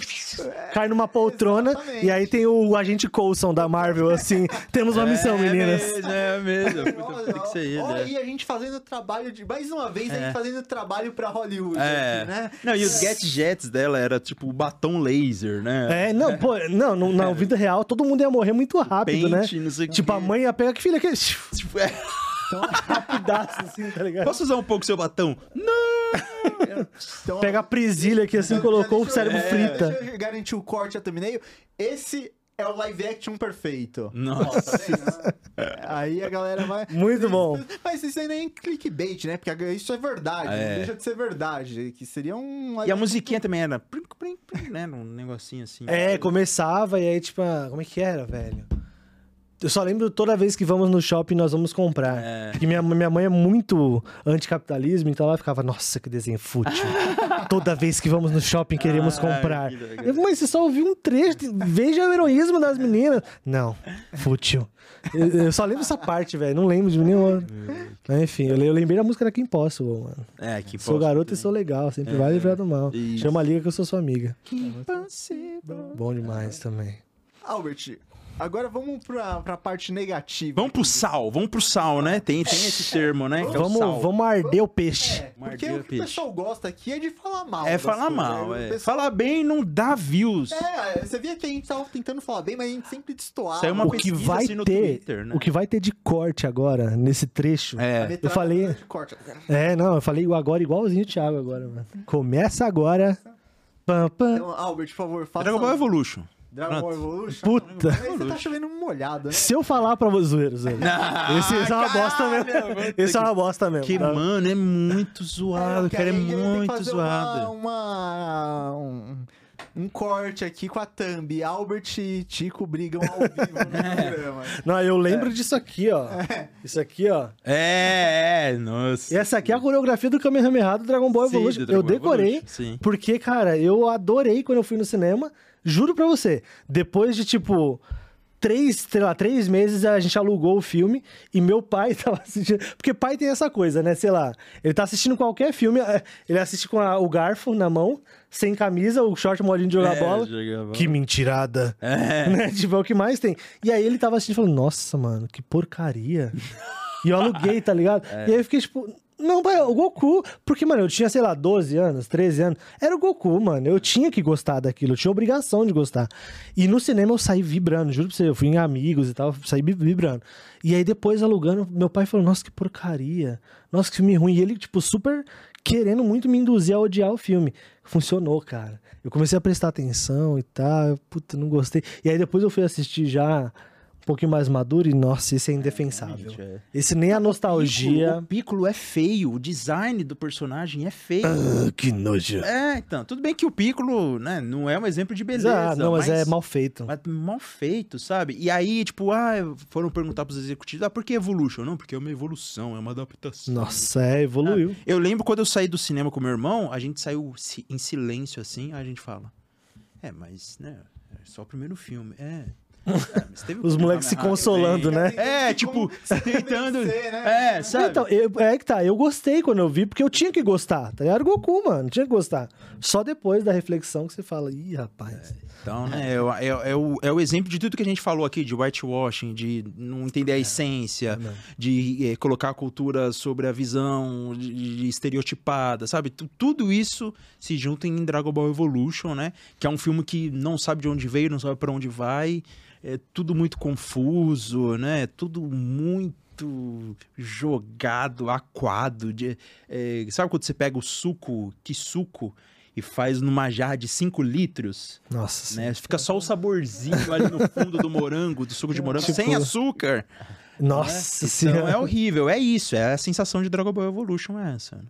cai numa poltrona. exatamente. E aí tem o agente Coulson da Marvel, assim. Temos uma missão, meninas. Mesmo, é mesmo. Puta, Olha, Tem que ser olha ele, aí a gente fazendo trabalho de. Mais uma vez, a É. gente fazendo trabalho pra Hollywood, É. aqui, né? Não, e os gadgets dela era tipo o batom laser, né? É, não, pô, não, no- na vida real todo mundo ia morrer muito rápido, né? Pente, não sei o Tipo, quê. a mãe ia pegar que filha que Tipo, é, rapidaço, assim, tá ligado? Posso usar um pouco seu batom? Não! Então, Pega a presilha aqui assim, já- colocou o cérebro eu- frita. Deixa eu garantir o corte a thumbnail. Esse é o live action perfeito. Nossa. Vendo? Aí a galera vai. Muito bom. Mas isso aí nem é clickbait, né? Porque isso é verdade. É. Não deixa de ser verdade. Que seria um. E a musiquinha também era. prim, prim, prim, né? Um negocinho assim. É, começava e aí, tipo, ah, como é que era, velho? Eu só lembro toda vez que vamos no shopping nós vamos comprar. É. Porque minha, minha mãe é muito anticapitalismo, então ela ficava, nossa, que desenho fútil. toda vez que vamos no shopping queremos Ah, comprar. Eu, mas você só ouviu um trecho, veja o heroísmo das meninas. Não, fútil. Eu, eu só lembro essa parte, velho. Não lembro de nenhuma. Mas, enfim, eu, eu lembrei da música da Kim Possible, mano. É, que Sou garoto e sou legal, sempre vai livrar do mal. Isso. Chama a liga que eu sou sua amiga. Impossible. Bom demais também. Albert, agora vamos pra, pra parte negativa. Vamos pro sal, vamos pro sal, né? Tem, tem esse termo, né? que é o Vamos, sal. vamos arder o peixe. É, porque o que o peixe. pessoal gosta aqui é de falar mal. É falar coisas, mal, né? O é. pessoal- Falar bem não dá views. É, você via que a gente tava tentando falar bem, mas a gente sempre destoava. Saiu uma o que vai assim no ter, Twitter, né? o que vai ter de corte agora nesse trecho. É. eu falei- de corte. É, não, eu falei agora igualzinho o Thiago agora, mano. Começa agora. Pam, pam. Então, Albert, por favor, faça... Dragon Ball Evolution. Dragon Ball Pronto. Evolution? Puta. Aí você tá chovendo molhado, né? Se eu falar pra você, zoeiro, zoeiro. Esse, esse é uma bosta mesmo. Esse é uma bosta mesmo. Que, tá? mano, é muito zoado, porque cara, é muito zoado. Uma, uma- um, um corte aqui com a thumb. Albert e Tico brigam ao vivo no programa. Não, eu lembro disso aqui, ó. Isso aqui, ó. É, é, nossa. E essa aqui é a coreografia do Kamehameha do Dragon Ball Sim, Evolution. Dragon eu decorei, Evolution, sim. porque, cara, eu adorei quando eu fui no cinema. Juro pra você, depois de, tipo, três, sei lá, três meses a gente alugou o filme e meu pai tava assistindo. Porque pai tem essa coisa, né? Sei lá, ele tá assistindo qualquer filme, é, ele assiste com a- o garfo na mão, sem camisa, o short molinho de jogar É, bola. Que mentirada. É. Né? Tipo, é o que mais tem. E aí ele tava assistindo e falou, nossa, mano, que porcaria. e eu aluguei, tá ligado? É. E aí eu fiquei tipo, não, pai, o Goku. Porque, mano, eu tinha, sei lá, 12 anos, 13 anos. Era o Goku, mano. Eu tinha que gostar daquilo, eu tinha obrigação de gostar. E no cinema eu saí vibrando, juro pra você. Eu fui em amigos e tal, saí vi- vibrando. E aí depois alugando, meu pai falou, nossa, que porcaria. Nossa, que filme ruim. E ele, tipo, super querendo muito me induzir a odiar o filme. Funcionou, cara. Eu comecei a prestar atenção e tal. eu, Puta, não gostei. E aí depois eu fui assistir já um pouquinho mais maduro e, nossa, esse é indefensável. Realmente, é. Esse nem a nostalgia. O Piccolo é feio, o design do personagem é feio. Ah, que nojo. É, então, tudo bem que o Piccolo, né, não é um exemplo de beleza. Ah, não, mas, é mal feito. Mas mal feito, sabe? E aí, tipo, ah, foram perguntar pros executivos, ah, por que Evolution? Não, porque é uma evolução, é uma adaptação. Nossa, é, evoluiu. Eu lembro quando eu saí do cinema com meu irmão, a gente saiu em silêncio assim, aí a gente fala. É, mas, né, é só o primeiro filme. É. É, teve o Os moleques se consolando, também. né? É, tipo, tentando. convencer, né? É, sabe? Então, eu- é que tá, eu gostei quando eu vi, porque eu tinha que gostar, tá ligado? O Goku, mano, tinha que gostar. Só depois da reflexão que você fala, ih, rapaz. Então, né, é, o- é, é o, é o exemplo de tudo que a gente falou aqui, de whitewashing, de não entender a essência, não. de eh, colocar a cultura sobre a visão de, de estereotipada, sabe? Tu- tudo isso se junta em Dragon Ball Evolution, né? Que é um filme que não sabe de onde veio, não sabe pra onde vai, é tudo muito confuso, né? Tudo muito jogado, aquado. De, eh, sabe quando você pega o suco, que suco, e faz numa jarra de 5 litros? Nossa, né? Fica só o saborzinho ali no fundo do morango, do suco de morango, Tipo- sem açúcar. nossa Então senhora. é horrível, é isso, é a sensação de Dragon Ball Evolution é essa.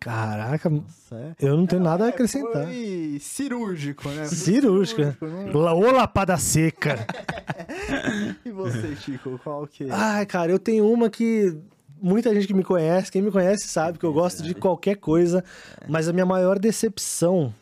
Caraca, Nossa, é. eu não tenho nada a É, acrescentar. Foi cirúrgico, né? Foi Cirúrgica. cirúrgico, La- Ô lapada seca. E você, Chico, qual que é? Ai, cara, eu tenho uma que muita gente que me conhece, quem me conhece sabe que eu gosto de qualquer coisa, mas a minha maior decepção.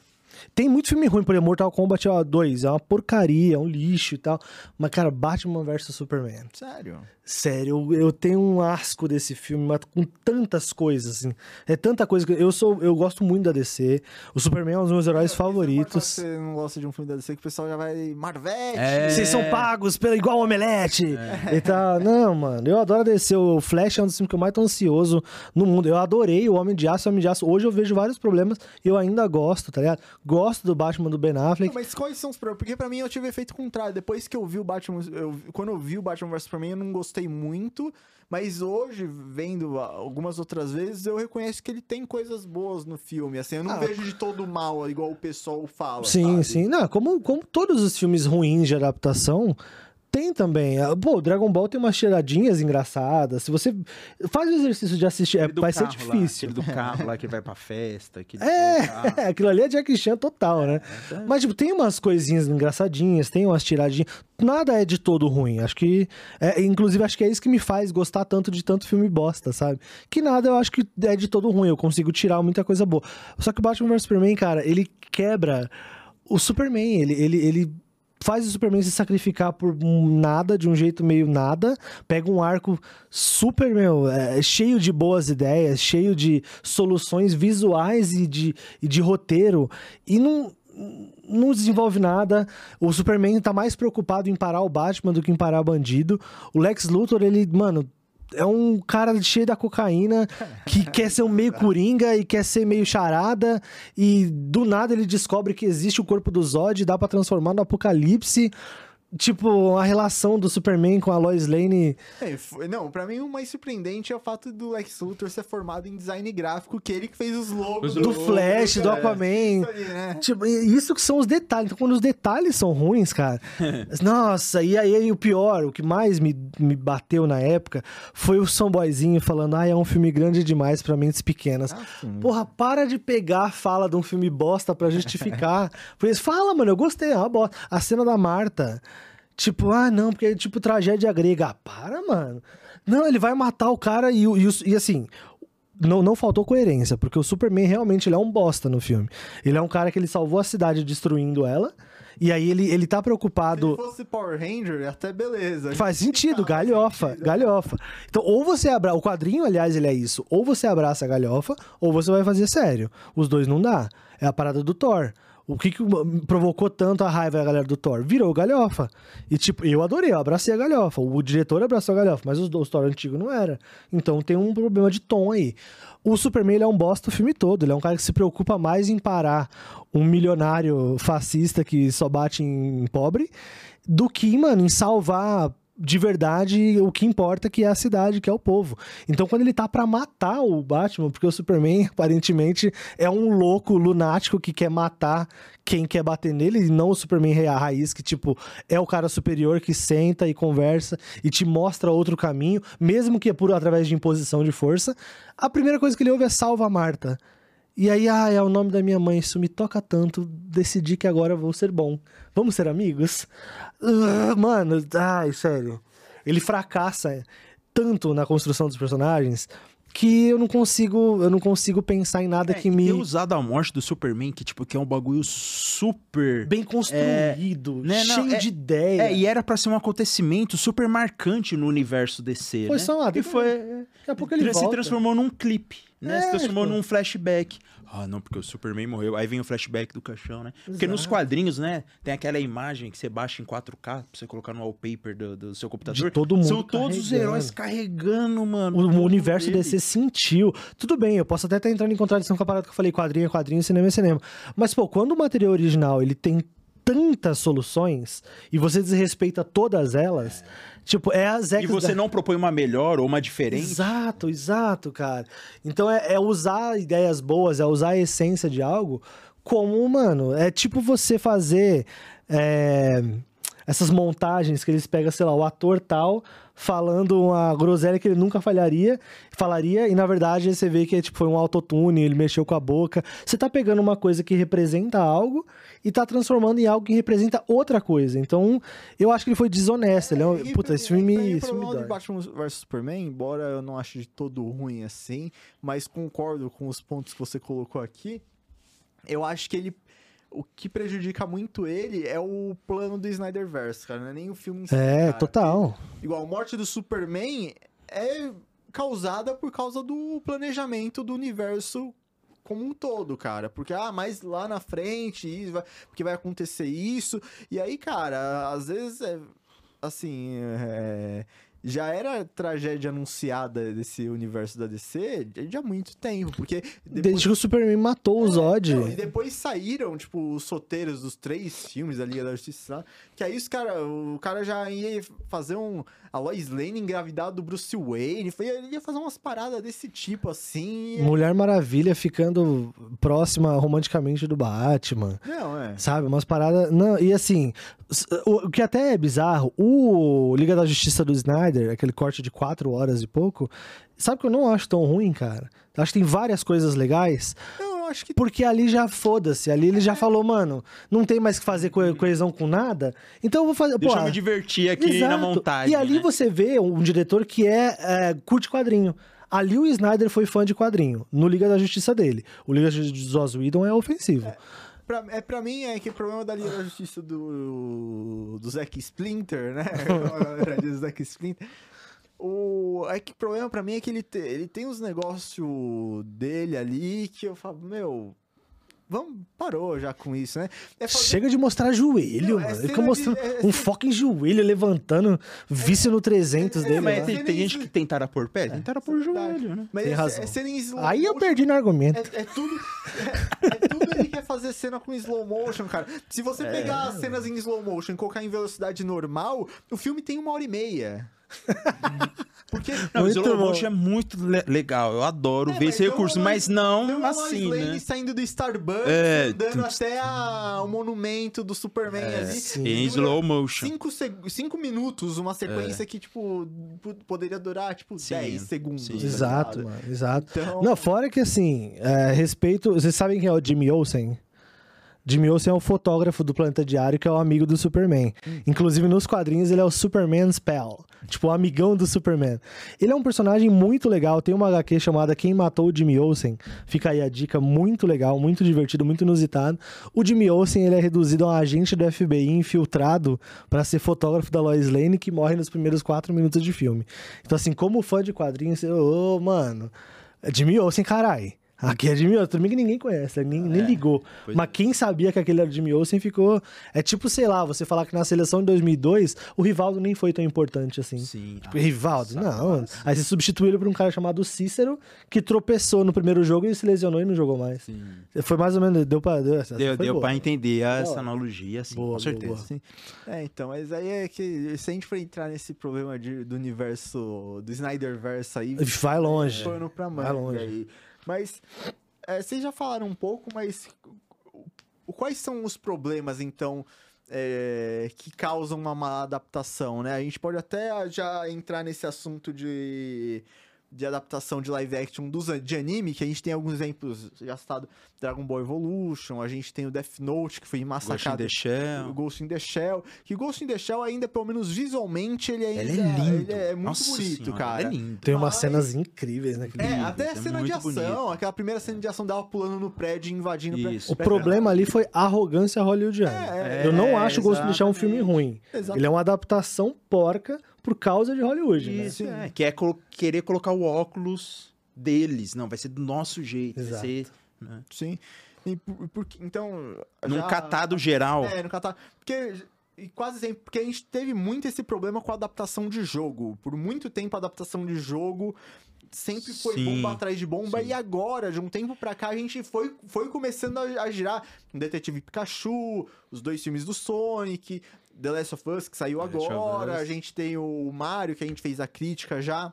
Tem muito filme ruim, por exemplo, Mortal Kombat ó, 2, é uma porcaria, é um lixo e tal. Mas, cara, Batman vs Superman. Sério? Sério, eu, eu tenho um asco desse filme, mas com tantas coisas, assim. É tanta coisa que. Eu sou. Eu gosto muito da DC. O Superman é um dos meus heróis favoritos. Você não gosta de um filme da DC que o pessoal já vai. Marvete! É. Vocês são pagos pela igual omelete e tal. Não, mano, eu adoro descer. O Flash é um dos filmes que eu mais tô ansioso no mundo. Eu adorei o Homem de Aço, o Homem de Aço. Hoje eu vejo vários problemas e eu ainda gosto, tá ligado? Gosto do Batman do Ben Affleck. Não, mas quais são os problemas? Porque pra mim eu tive efeito contrário. Depois que eu vi o Batman. eu- quando eu vi o Batman vs Superman, eu não gostei muito. Mas hoje, vendo algumas outras vezes, eu reconheço que ele tem coisas boas no filme. Assim, eu não Ah. vejo de todo mal, igual o pessoal fala. Sim, sabe? sim. Não, como, como todos os filmes ruins de adaptação, tem também. Ah, Pô, Dragon Ball tem umas tiradinhas engraçadas. Se você faz o exercício de assistir, é, vai ser carro lá, difícil. aquele do carro lá que vai pra festa. É, aquilo ali é Jack Chan total, né? então- Mas, tipo, tem umas coisinhas engraçadinhas, tem umas tiradinhas. Nada é de todo ruim. Acho que. é, inclusive, acho que é isso que me faz gostar tanto de tanto filme bosta, sabe? Que nada eu acho que é de todo ruim. Eu consigo tirar muita coisa boa. Só que o Batman vs Superman, cara, ele quebra o Superman. Ele, ele, ele faz o Superman se sacrificar por nada, de um jeito meio nada. Pega um arco super, meu, é, cheio de boas ideias, cheio de soluções visuais e de, e de roteiro. E não. Não desenvolve nada. O Superman tá mais preocupado em parar o Batman do que em parar bandido. O Lex Luthor, ele, mano, é um cara cheio da cocaína que quer ser um meio coringa e quer ser meio charada e do nada ele descobre que existe o corpo do Zod e dá pra transformar no apocalipse. Tipo, a relação do Superman com a Lois Lane. É, foi- não, pra mim o mais surpreendente é o fato do Lex Luthor ser formado em design gráfico, que ele que fez os logos Os Do logos, Flash, do é. Aquaman. Isso aí, né? Tipo, isso que são os detalhes. Então, quando os detalhes são ruins, cara. nossa, e aí o pior, o que mais me, me bateu na época foi o Samboyzinho falando: ah, é um filme grande demais pra mentes pequenas. Porra, para de pegar a fala de um filme bosta pra justificar. Por isso, fala, mano, eu gostei, é uma bosta. A cena da Marta. Tipo, ah, não, porque é tipo tragédia grega. Ah, para, mano. Não, ele vai matar o cara e, e, e assim. Não, não faltou coerência, porque o Superman realmente ele é um bosta no filme. Ele é um cara que ele salvou a cidade destruindo ela. E aí ele, ele tá Se preocupado. ele fosse Power Ranger, até beleza. Faz sentido, Faz galhofa, sentido. galhofa. Então, ou você abraça. O quadrinho, aliás, ele é isso. Ou você abraça a galhofa, ou você vai fazer sério. Os dois não dá. É a parada do Thor. O que, que provocou tanto a raiva da galera do Thor? Virou galhofa. E, tipo, eu adorei, eu abracei a galhofa. O diretor abraçou a galhofa, mas os, os Thor antigos não era. Então tem um problema de tom aí. O Superman é um bosta o filme todo. Ele é um cara que se preocupa mais em parar um milionário fascista que só bate em pobre do que, mano, em salvar de verdade o que importa que é a cidade, que é o povo. Então quando ele tá pra matar o Batman, porque o Superman aparentemente é um louco lunático que quer matar quem quer bater nele, e não o Superman rei- a raiz que tipo é o cara superior que senta e conversa e te mostra outro caminho, mesmo que é por através de imposição de força. A primeira coisa que ele ouve é salva a Marta. E aí, ah, é o nome da minha mãe, isso me toca tanto, decidi que agora vou ser bom. Vamos ser amigos? Ah, mano, ai, sério. Ele fracassa tanto na construção dos personagens que eu não consigo, eu não consigo pensar em nada É, que me ter usado a morte do Superman, que, tipo, que é um bagulho super. bem construído, né, não, cheio é- de ideia. É, e era pra ser um acontecimento super marcante no universo DC, Foi né? só uma- E foi... Daqui a pouco ele se volta. transformou num clipe, né? se É, transformou tipo- num flashback. Ah, não, porque o Superman morreu. Aí vem o flashback do caixão, né? Porque nos Exato. quadrinhos, né? Tem aquela imagem que você baixa em 4K pra você colocar no wallpaper do, do seu computador. De todo mundo São todos os heróis carregando, mano. O, tudo universo dele. DC sentiu. Tudo bem, eu posso até estar entrando em contradição com a parada que eu falei, quadrinho é quadrinho, cinema é cinema. Mas, pô, quando o material original ele tem tantas soluções e você desrespeita todas elas, tipo, é as E você não propõe uma melhor ou uma diferente. Exato, exato, cara. Então é, é usar ideias boas, é usar a essência de algo como, mano, é tipo você fazer é, essas montagens que eles pegam, sei lá, o ator tal falando uma groselha que ele nunca falharia, falaria, e na verdade você vê que tipo, foi um autotune, ele mexeu com a boca. Você tá pegando uma coisa que representa algo e tá transformando em algo que representa outra coisa. Então, eu acho que ele foi desonesto. Ele é um- E Puta, esse filme, o esse filme de Batman vs Superman, embora eu não ache de todo ruim assim, mas concordo com os pontos que você colocou aqui. Eu acho que ele. O que prejudica muito ele é o plano do Snyderverse, cara. Não é nem o filme em si, É, cara. total. Igual, a morte do Superman é causada por causa do planejamento do universo como um todo, cara. Porque, ah, mas lá na frente, isso vai- porque vai acontecer isso. E aí, cara, às vezes é. Assim. é, já era tragédia anunciada desse universo da DC de há muito tempo. Porque. Desde que o Superman matou o Zod. Não, e depois saíram, tipo, os soteiros dos três filmes da Liga da Justiça. Que aí os cara, o cara já ia fazer um. A Lois Lane engravidada do Bruce Wayne. Ele ia fazer umas paradas desse tipo assim. Mulher Maravilha ficando próxima romanticamente do Batman. Não, é. Sabe? Umas paradas. Não, e assim, o que até é bizarro, o Liga da Justiça do Snyder, aquele corte de quatro horas e pouco, sabe que eu não acho tão ruim, cara? Acho que tem várias coisas legais, Não, eu acho que. porque ali já foda-se. Ali ele já falou, mano, não tem mais que fazer co- coesão com nada, então eu vou fazer. Deixa pô, eu me divertir aqui na Exato. montagem. E ali né? você vê um diretor que é, é, curte quadrinho. Ali o Snyder foi fã de quadrinho, no Liga da Justiça dele. O Liga de Joss Whedon é ofensivo. Pra, é, pra mim é que o problema da Liga da Justiça do, do Zack Splinter, né? Diz Zack Splinter. O, é que o problema pra mim é que ele, te- ele tem uns negócios dele ali que eu falo, meu. Vamos, parou já com isso, né? É fazer- Chega de mostrar joelho, Não, é mano. Ele cena fica de- mostrando é- é um cena- fucking joelho levantando, vício no 300 é, dele. Mas lá. tem, tem gente que tentaram pôr pé, tentaram pôr joelho, né? Mas Tem é, razão. é cena em slow Aí eu perdi no argumento. É, é tudo. É, é tudo ele quer fazer cena com slow motion, cara. Se você pegar as cenas em slow motion e colocar em velocidade normal, o filme tem uma hora e meia. Porque. Não, o Muito slow bom. motion é muito le- legal. Eu adoro É, ver esse recurso, uma- mas não assim, Lois Lane né? saindo do Starbucks, É, andando até a- o monumento do Superman ali. sim. Em slow motion. Cinco, cinco minutos, uma sequência que, tipo, poderia durar, tipo, Sim, 10 segundos. sim. tá Exato, mano, exato. Então- Não, fora que assim, é, respeito. Vocês sabem quem é o Jimmy Olsen? Jimmy Olsen é o fotógrafo do Planeta Diário, que é o amigo do Superman. Inclusive, nos quadrinhos, ele é o Superman's Pal. Tipo, o amigão do Superman. Ele é um personagem muito legal. Tem uma HQ chamada Quem Matou o Jimmy Olsen. Fica aí a dica, muito legal, muito divertido, muito inusitado. O Jimmy Olsen, ele é reduzido a um agente do FBI infiltrado pra ser fotógrafo da Lois Lane, que morre nos primeiros quatro minutos de filme. Então, assim, como fã de quadrinhos, ô, mano... É Jimmy Olsen, carai. Aqui é Jimmy Olsen, também que ninguém conhece, né? nem, nem É, ligou. Mas quem sabia que aquele era o Jimmy Olsen ficou... É tipo, sei lá, você falar que na seleção de 2002, o Rivaldo nem foi tão importante assim. Sim. Tipo, Rivaldo? Não. Aí você substituiu ele por um cara chamado Cícero, que tropeçou no primeiro jogo e se lesionou e não jogou mais. Sim. Foi mais ou menos, deu pra... Deu, Deu, deu boa. pra entender essa Boa. analogia, sim, Boa, com boa, certeza. boa. Sim. É, então, mas aí é que se a gente for entrar nesse problema de- do universo, do Snyderverse aí, Vai longe. Vai longe. aí. Mas é, vocês já falaram um pouco, mas quais são os problemas, então, é, que causam uma má adaptação, né? A gente pode até já entrar nesse assunto de, de adaptação de live action dos, de anime, que a gente tem alguns exemplos, já citado Dragon Ball Evolution, a gente tem o Death Note, que foi Ghost in massacrado the o Shell. Ghost in the Shell. Que Ghost in the Shell ainda, pelo menos visualmente, ele ainda Ele é lindo. ele é muito Nossa bonito, senhora, cara. É lindo. Tem umas Mas- cenas incríveis naquele É, Lindo, até a é cena de muito ação, bonito. aquela primeira cena de ação dela pulando no prédio e invadindo pra- Isso. O pra- problema ali foi a arrogância hollywoodiana. É, Eu não é, acho o Ghost in the Shell um filme exatamente. ruim. Exato. Ele é uma adaptação porca por causa de Hollywood, né? Isso, é, que é colo- querer colocar o óculos deles. Não, vai ser do nosso jeito. Exato. Vai ser né? Sim. E por- por- então. num já- catado geral. É, no catado. Porque. E quase sempre. Porque a gente teve muito esse problema com a adaptação de jogo. Por muito tempo, a adaptação de jogo sempre foi Sim, bomba atrás de bomba. sim. E agora, de um tempo pra cá, a gente foi, foi começando a, a girar. Detetive Pikachu, os dois filmes do Sonic, The Last of Us, que saiu The agora. A gente tem o Mario, que a gente fez a crítica já.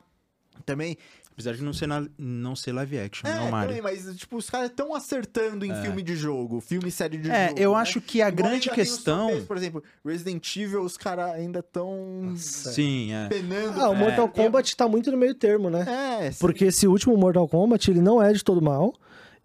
Também. Apesar de não ser, na- não ser live action, É, não, Mario. também, mas, tipo, os caras estão acertando em filme de jogo, filme e série de É, jogo. eu né? acho que a Igual grande questão. por exemplo, Resident Evil, os caras ainda estão Sim, é. penando. Ah, o pra- Mortal É, Kombat tá muito no meio termo, né? É, sim. Porque esse último Mortal Kombat, ele não é de todo mal.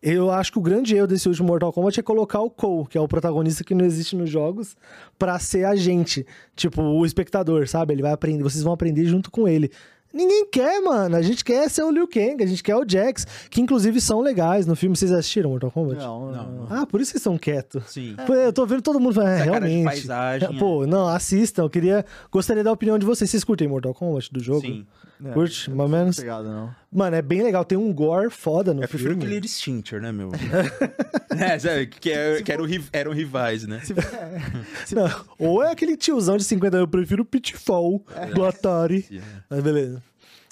Eu acho que o grande erro desse último Mortal Kombat é colocar o Cole, que é o protagonista que não existe nos jogos, pra ser a gente. Tipo, o espectador, sabe? Ele vai aprender, vocês vão aprender junto com ele. Ninguém quer, mano. A gente quer ser o Liu Kang, a gente quer o Jax, que inclusive são legais no filme. Vocês assistiram Mortal Kombat? Não, Não, não. Ah, por isso vocês estão quietos. Sim. Pô, Eu tô vendo todo mundo falando, é, Essa cara de realmente. paisagem, Pô, não, assistam. Eu queria. Gostaria da opinião de vocês. Vocês curtem Mortal Kombat do jogo? Sim. É, Curte, mais ou menos? pegado, não. Mano, é bem legal. Tem um gore foda no Eu prefiro filme. aquele Extinctor, né, meu? é, sabe, que, é, que eram, ri- eram rivais, né? Se, é, se- Não, ou é aquele tiozão de 50 anos, eu prefiro o Pitfall do Atari. Mas beleza.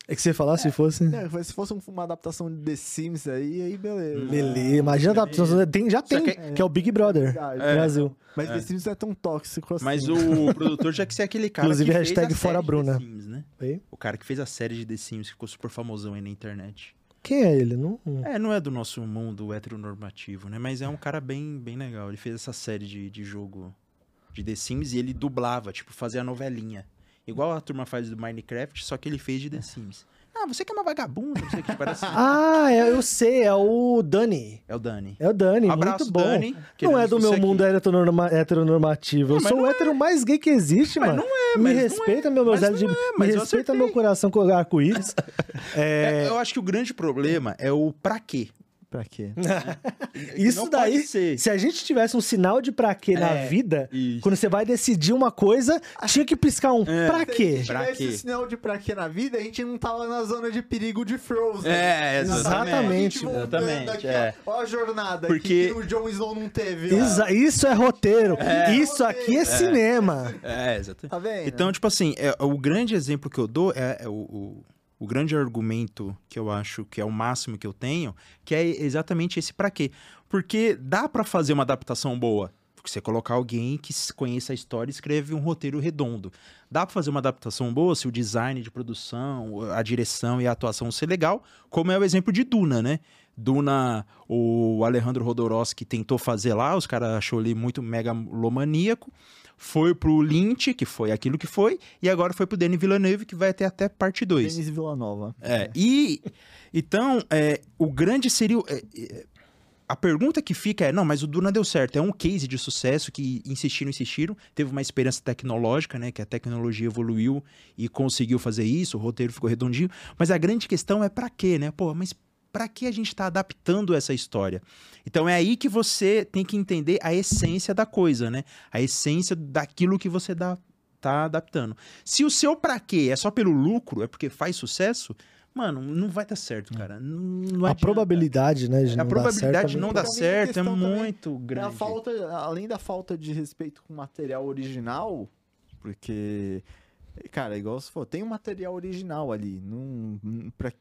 É que você ia falar se fosse. é, se fosse um- uma adaptação de The Sims aí, aí beleza. Beleza, imagina a adaptação. Tem, já tem, que- que é o Big Brother no Brasil. Mas The Sims não é tão tóxico assim. Mas o produtor já que ser aquele cara Inclusive, que hashtag fez a fora Bruna. The Sims, né? O cara que fez a série de The Sims, que ficou super famosão aí na internet. Quem é ele? Não... É, não é do nosso mundo heteronormativo, né? Mas é um cara bem, bem legal. Ele fez essa série de, de jogo de The Sims e ele dublava, tipo, fazia a novelinha. Igual a turma faz do Minecraft, só que ele fez de The Sims. Ah, você que é uma vagabunda, não sei o que, parece... Ah, é, eu sei, é o Dani. É o Dani. É o Dani, Abraço, muito bom. Dani. Não é do meu mundo heteronorma- heteronormativo. Eu Não, mas sou o hétero mais gay que existe, Mas mano. não é, Me mas não respeita, é, meu, meus mas não é, me eu respeita meu coração com arco-íris. É, É, eu acho que o grande problema é o pra quê. Pra quê? isso daí, se a gente tivesse um sinal de pra quê na É, vida, isso. quando você vai decidir uma coisa, tinha que piscar um pra Se quê? a Pra gente tivesse sinal de pra quê na vida, a gente não tava na zona de perigo de Frozen. É, Exatamente, A exatamente, aqui, é. ó, ó a jornada Porque- que, o Jon Snow não teve. ó. Exa- isso é roteiro. Isso aqui é, cinema. É, exatamente. Tá vendo? Então, tipo assim, é, o grande exemplo que eu dou é, é o, o, o grande argumento que eu acho que é o máximo que eu tenho, que é exatamente esse pra quê. Porque dá pra fazer uma adaptação boa. Porque você colocar alguém que conheça a história e escreve um roteiro redondo. Dá pra fazer uma adaptação boa se o design de produção, a direção e a atuação ser legal, como é o exemplo de Duna, né? Duna, o Alejandro Rodorowski tentou fazer lá, os caras achou ele muito megalomaníaco. Foi pro Lynch, que foi aquilo que foi, e agora foi pro Denis Villeneuve, que vai ter até parte 2. Denis Villanova. É, e então, é, o grande seria. é, é, a pergunta que fica é: não, mas o Duna deu certo. É um case de sucesso que insistiram, insistiram. Teve uma experiência tecnológica, né? Que a tecnologia evoluiu e conseguiu fazer isso, o roteiro ficou redondinho. Mas a grande questão é pra quê, né? Pô, mas pra que a gente tá adaptando essa história? Então é aí que você tem que entender a essência da coisa, né? A essência daquilo que você dá, tá adaptando. Se o seu pra quê é só pelo lucro, é porque faz sucesso, Mano, não vai dar certo, cara. Não, não a probabilidade, né, de A não probabilidade dar certo de é não mim, a certo é muito É a grande. falta, além da falta de respeito com o material original, porque, cara, igual você falou, tem um material original ali. Não- pra-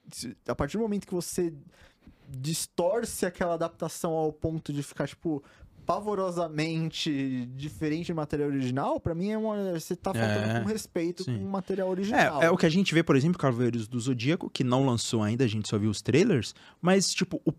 a partir do momento que você distorce aquela adaptação ao ponto de ficar, tipo, pavorosamente diferente do material original, pra mim é uma, você tá faltando É, com respeito sim. com o material original. É, é o que a gente vê, por exemplo, Cavaleiros do Zodíaco, que não lançou ainda, a gente só viu os trailers, mas, tipo, o...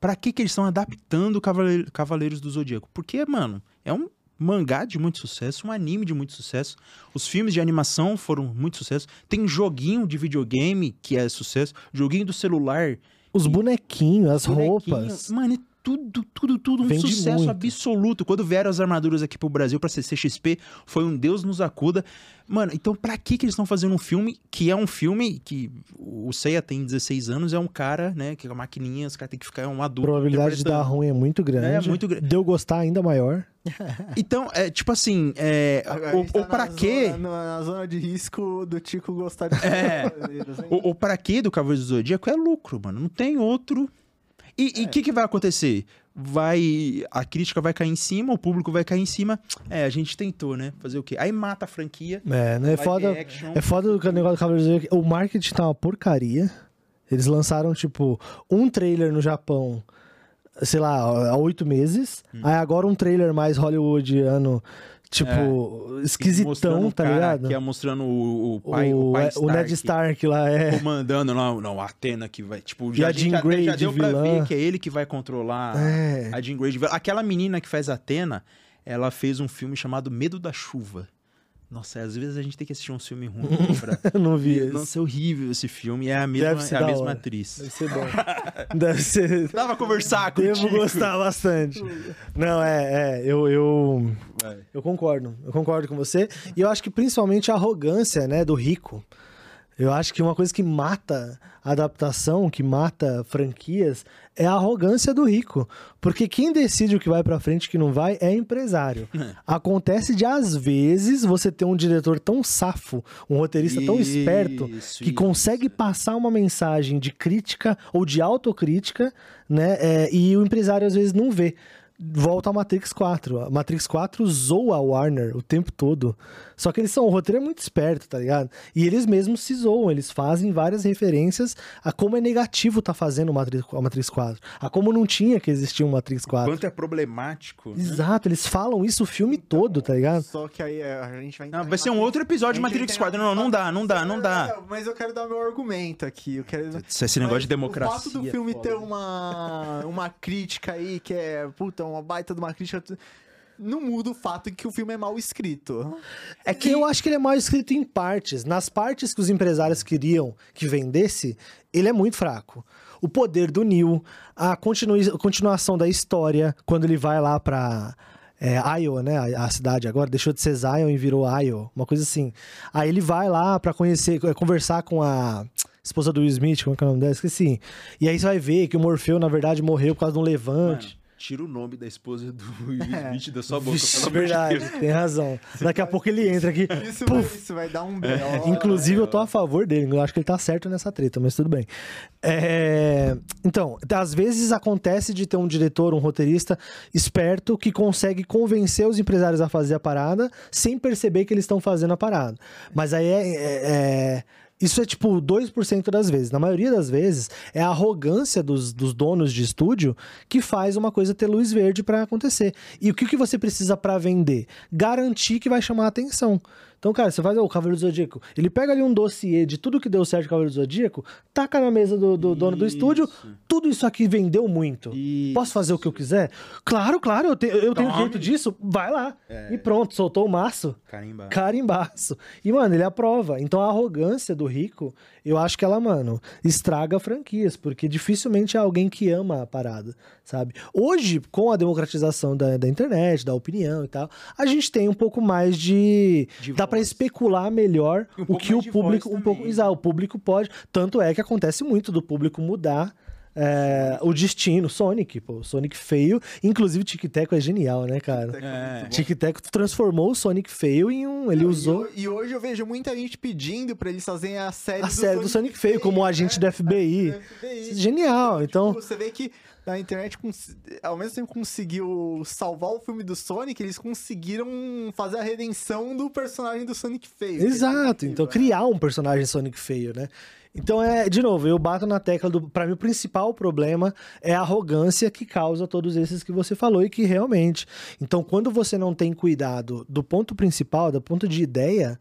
pra que que eles estão adaptando Cavaleiro- Cavaleiros do Zodíaco? Porque, mano, é um mangá de muito sucesso, um anime de muito sucesso, os filmes de animação foram muito sucesso, tem joguinho de videogame que é sucesso, joguinho do celular, Os bonequinhos, as bonequinho, roupas. Mano, é tudo, tudo, tudo um Vende sucesso muito. absoluto. Quando vieram as armaduras aqui pro Brasil pra CCXP, foi um Deus nos acuda. Mano, então pra que que eles estão fazendo um filme que é um filme que o Seiya tem 16 anos, é um cara, né, que é uma maquininha, os caras têm que ficar um A adulto. probabilidade de dar ruim é muito grande. É, muito grande. De eu gostar ainda maior. Então, é tipo assim, é, A- a ou, gente tá ou pra na quê? Zona, na zona de risco do Tico gostar de É. Cavaleiros, hein? O, o pra quê do Cavaleiro do Zodíaco é lucro, mano. Não tem outro. E É. o que, que vai acontecer? Vai. A crítica vai cair em cima, o público vai cair em cima. É, a gente tentou, né? Fazer o quê? Aí mata a franquia. É, né? É foda, action. é foda o negócio do Zodíaco. O marketing tá uma porcaria. Eles lançaram, tipo, um trailer no Japão, sei lá, há oito meses. Hum. Aí agora um trailer mais hollywoodiano, tipo, esquisitão, Mostrando o tá ligado? Que é mostrando o, o pai, o, o, pai é, o Ned Stark lá, é. comandando lá. Não, a Atena que vai. Tipo, E já, a Jean Grey já de deu pra vilã. ver que é ele que vai controlar É. a Jean Grey. de. Aquela menina que faz a Atena, ela fez um filme chamado Medo da Chuva. Nossa, às vezes a gente tem que assistir um filme ruim pra... Eu não vi esse. Nossa, é horrível esse filme. É a mesma, Deve ser é a mesma hora. atriz. Deve ser bom. Deve ser. Dá pra conversar com Devo gostar bastante. Não, é, é, eu, eu, eu concordo. Eu concordo com você. E eu acho que principalmente a arrogância, né, do rico. Eu acho que uma coisa que mata adaptação, que mata franquias, é a arrogância do rico. Porque quem decide o que vai pra frente e o que não vai é empresário. Acontece de, às vezes, você ter um diretor tão safo, um roteirista tão esperto, Isso, que isso. consegue passar uma mensagem de crítica ou de autocrítica, né? é, e o empresário às vezes não vê. Volta a Matrix 4. A Matrix 4 zoa a Warner o tempo todo. Só que eles são, o roteiro é muito esperto, tá ligado? E eles mesmos se zoam, eles fazem várias referências a como é negativo tá fazendo o Matrix, a Matrix 4. A como não tinha que existir um Matrix 4. Quanto é problemático. né? Exato, eles falam isso o filme todo, tá ligado? Só que aí é, a gente vai Não, vai ser um outro episódio de a Matrix entra 4. em Não, não dá, não dá, não dá. Mas eu quero dar meu argumento aqui. Eu quero... Esse negócio de Mas democracia. O fato do é filme foda. ter uma, uma crítica aí, que é, puta, uma baita de uma crítica, não muda o fato de que o filme é mal escrito. É que eu acho que ele é mal escrito em partes. Nas partes que os empresários queriam que vendesse, ele é muito fraco. O poder do Neil, a continui- continuação da história, quando ele vai lá pra é, Iowa, né? A, a cidade agora, deixou de ser Zion e virou Iowa, uma coisa assim. Aí ele vai lá pra conhecer, é, conversar com a esposa do Will Smith, como é que é o nome dela? Esqueci. E aí você vai ver que o Morfeu, na verdade, morreu por causa de um levante. Mano, tira o nome da esposa do Will Smith da sua boca, Vixe, de verdade, Deus. tem razão. Daqui a pouco ele entra aqui. Isso, vai, isso vai dar um É. belo. Inclusive, eu tô a favor dele. Eu acho que ele tá certo nessa treta, mas tudo bem. É, Então, às vezes acontece de ter um diretor, um roteirista esperto que consegue convencer os empresários a fazer a parada sem perceber que eles estão fazendo a parada. Mas aí é. Isso é tipo 2% das vezes. Na maioria das vezes, é a arrogância dos, dos donos de estúdio que faz uma coisa ter luz verde pra acontecer. E o que, que você precisa pra vender? Garantir que vai chamar a atenção. Então, cara, você faz o Cavaleiro do Zodíaco. Ele pega ali um dossiê de tudo que deu certo no Cavaleiro do Zodíaco, taca na mesa do, do dono do estúdio. Tudo isso aqui vendeu muito. Isso. Posso fazer o que eu quiser? Claro, claro, eu, te- eu tenho direito disso. Vai lá. E pronto, soltou o maço. Carimba. Carimbaço. E, mano, ele aprova. Então a arrogância do rico, eu acho que ela, mano, estraga franquias, porque dificilmente é alguém que ama a parada, sabe? Hoje, com a democratização da, da internet, da opinião e tal, a gente tem um pouco mais de. De dá pra voz. especular melhor um o que o público. Um pouco, exato, o público pode. Tanto é que acontece muito do público mudar É, o Destino, Sonic, pô. Sonic feio. Inclusive, Tic Teco é genial, né, cara? É. Tic Teco transformou o Sonic feio em um. Ele Não, usou E, e hoje eu vejo muita gente pedindo pra eles fazerem a série a série do Sonic feio como agente do FBI. Do FBI. Genial. Então, Tipo, você vê que a internet, ao mesmo tempo conseguiu salvar o filme do Sonic, eles conseguiram fazer a redenção do personagem do Sonic feio. Exato, então né? criar um personagem Sonic feio, né? Então é, de novo, eu bato na tecla do. Pra mim, o principal problema é a arrogância que causa todos esses que você falou e que realmente. Então, quando você não tem cuidado do ponto principal, do ponto de ideia,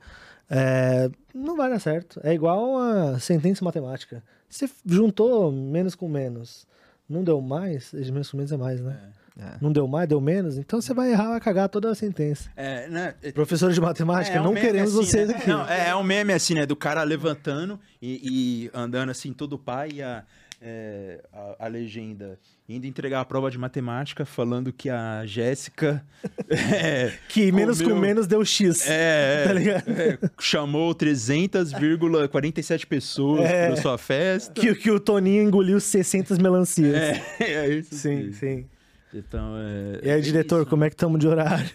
é, não vai dar certo. É igual a sentença matemática. Você juntou menos com menos. Não deu mais, menos menos é mais, né? É. Não deu mais, deu menos, então você vai errar, vai cagar toda a sentença. É, né? é- Professores de matemática, é, é um não queremos assim, vocês né? aqui. Não, é, é um meme assim, né? Do cara levantando e, e andando assim, todo pai e a, é, a, a legenda indo entregar a prova de matemática falando que a Jéssica é, Que menos comeu- com menos deu X. é, Tá ligado? é, chamou 300,47 pessoas É. pra sua festa. Que, que o Toninho engoliu 600 melancias. É, é isso. Sim, mesmo. sim. Então, é. E aí, diretor, como é que estamos de horário?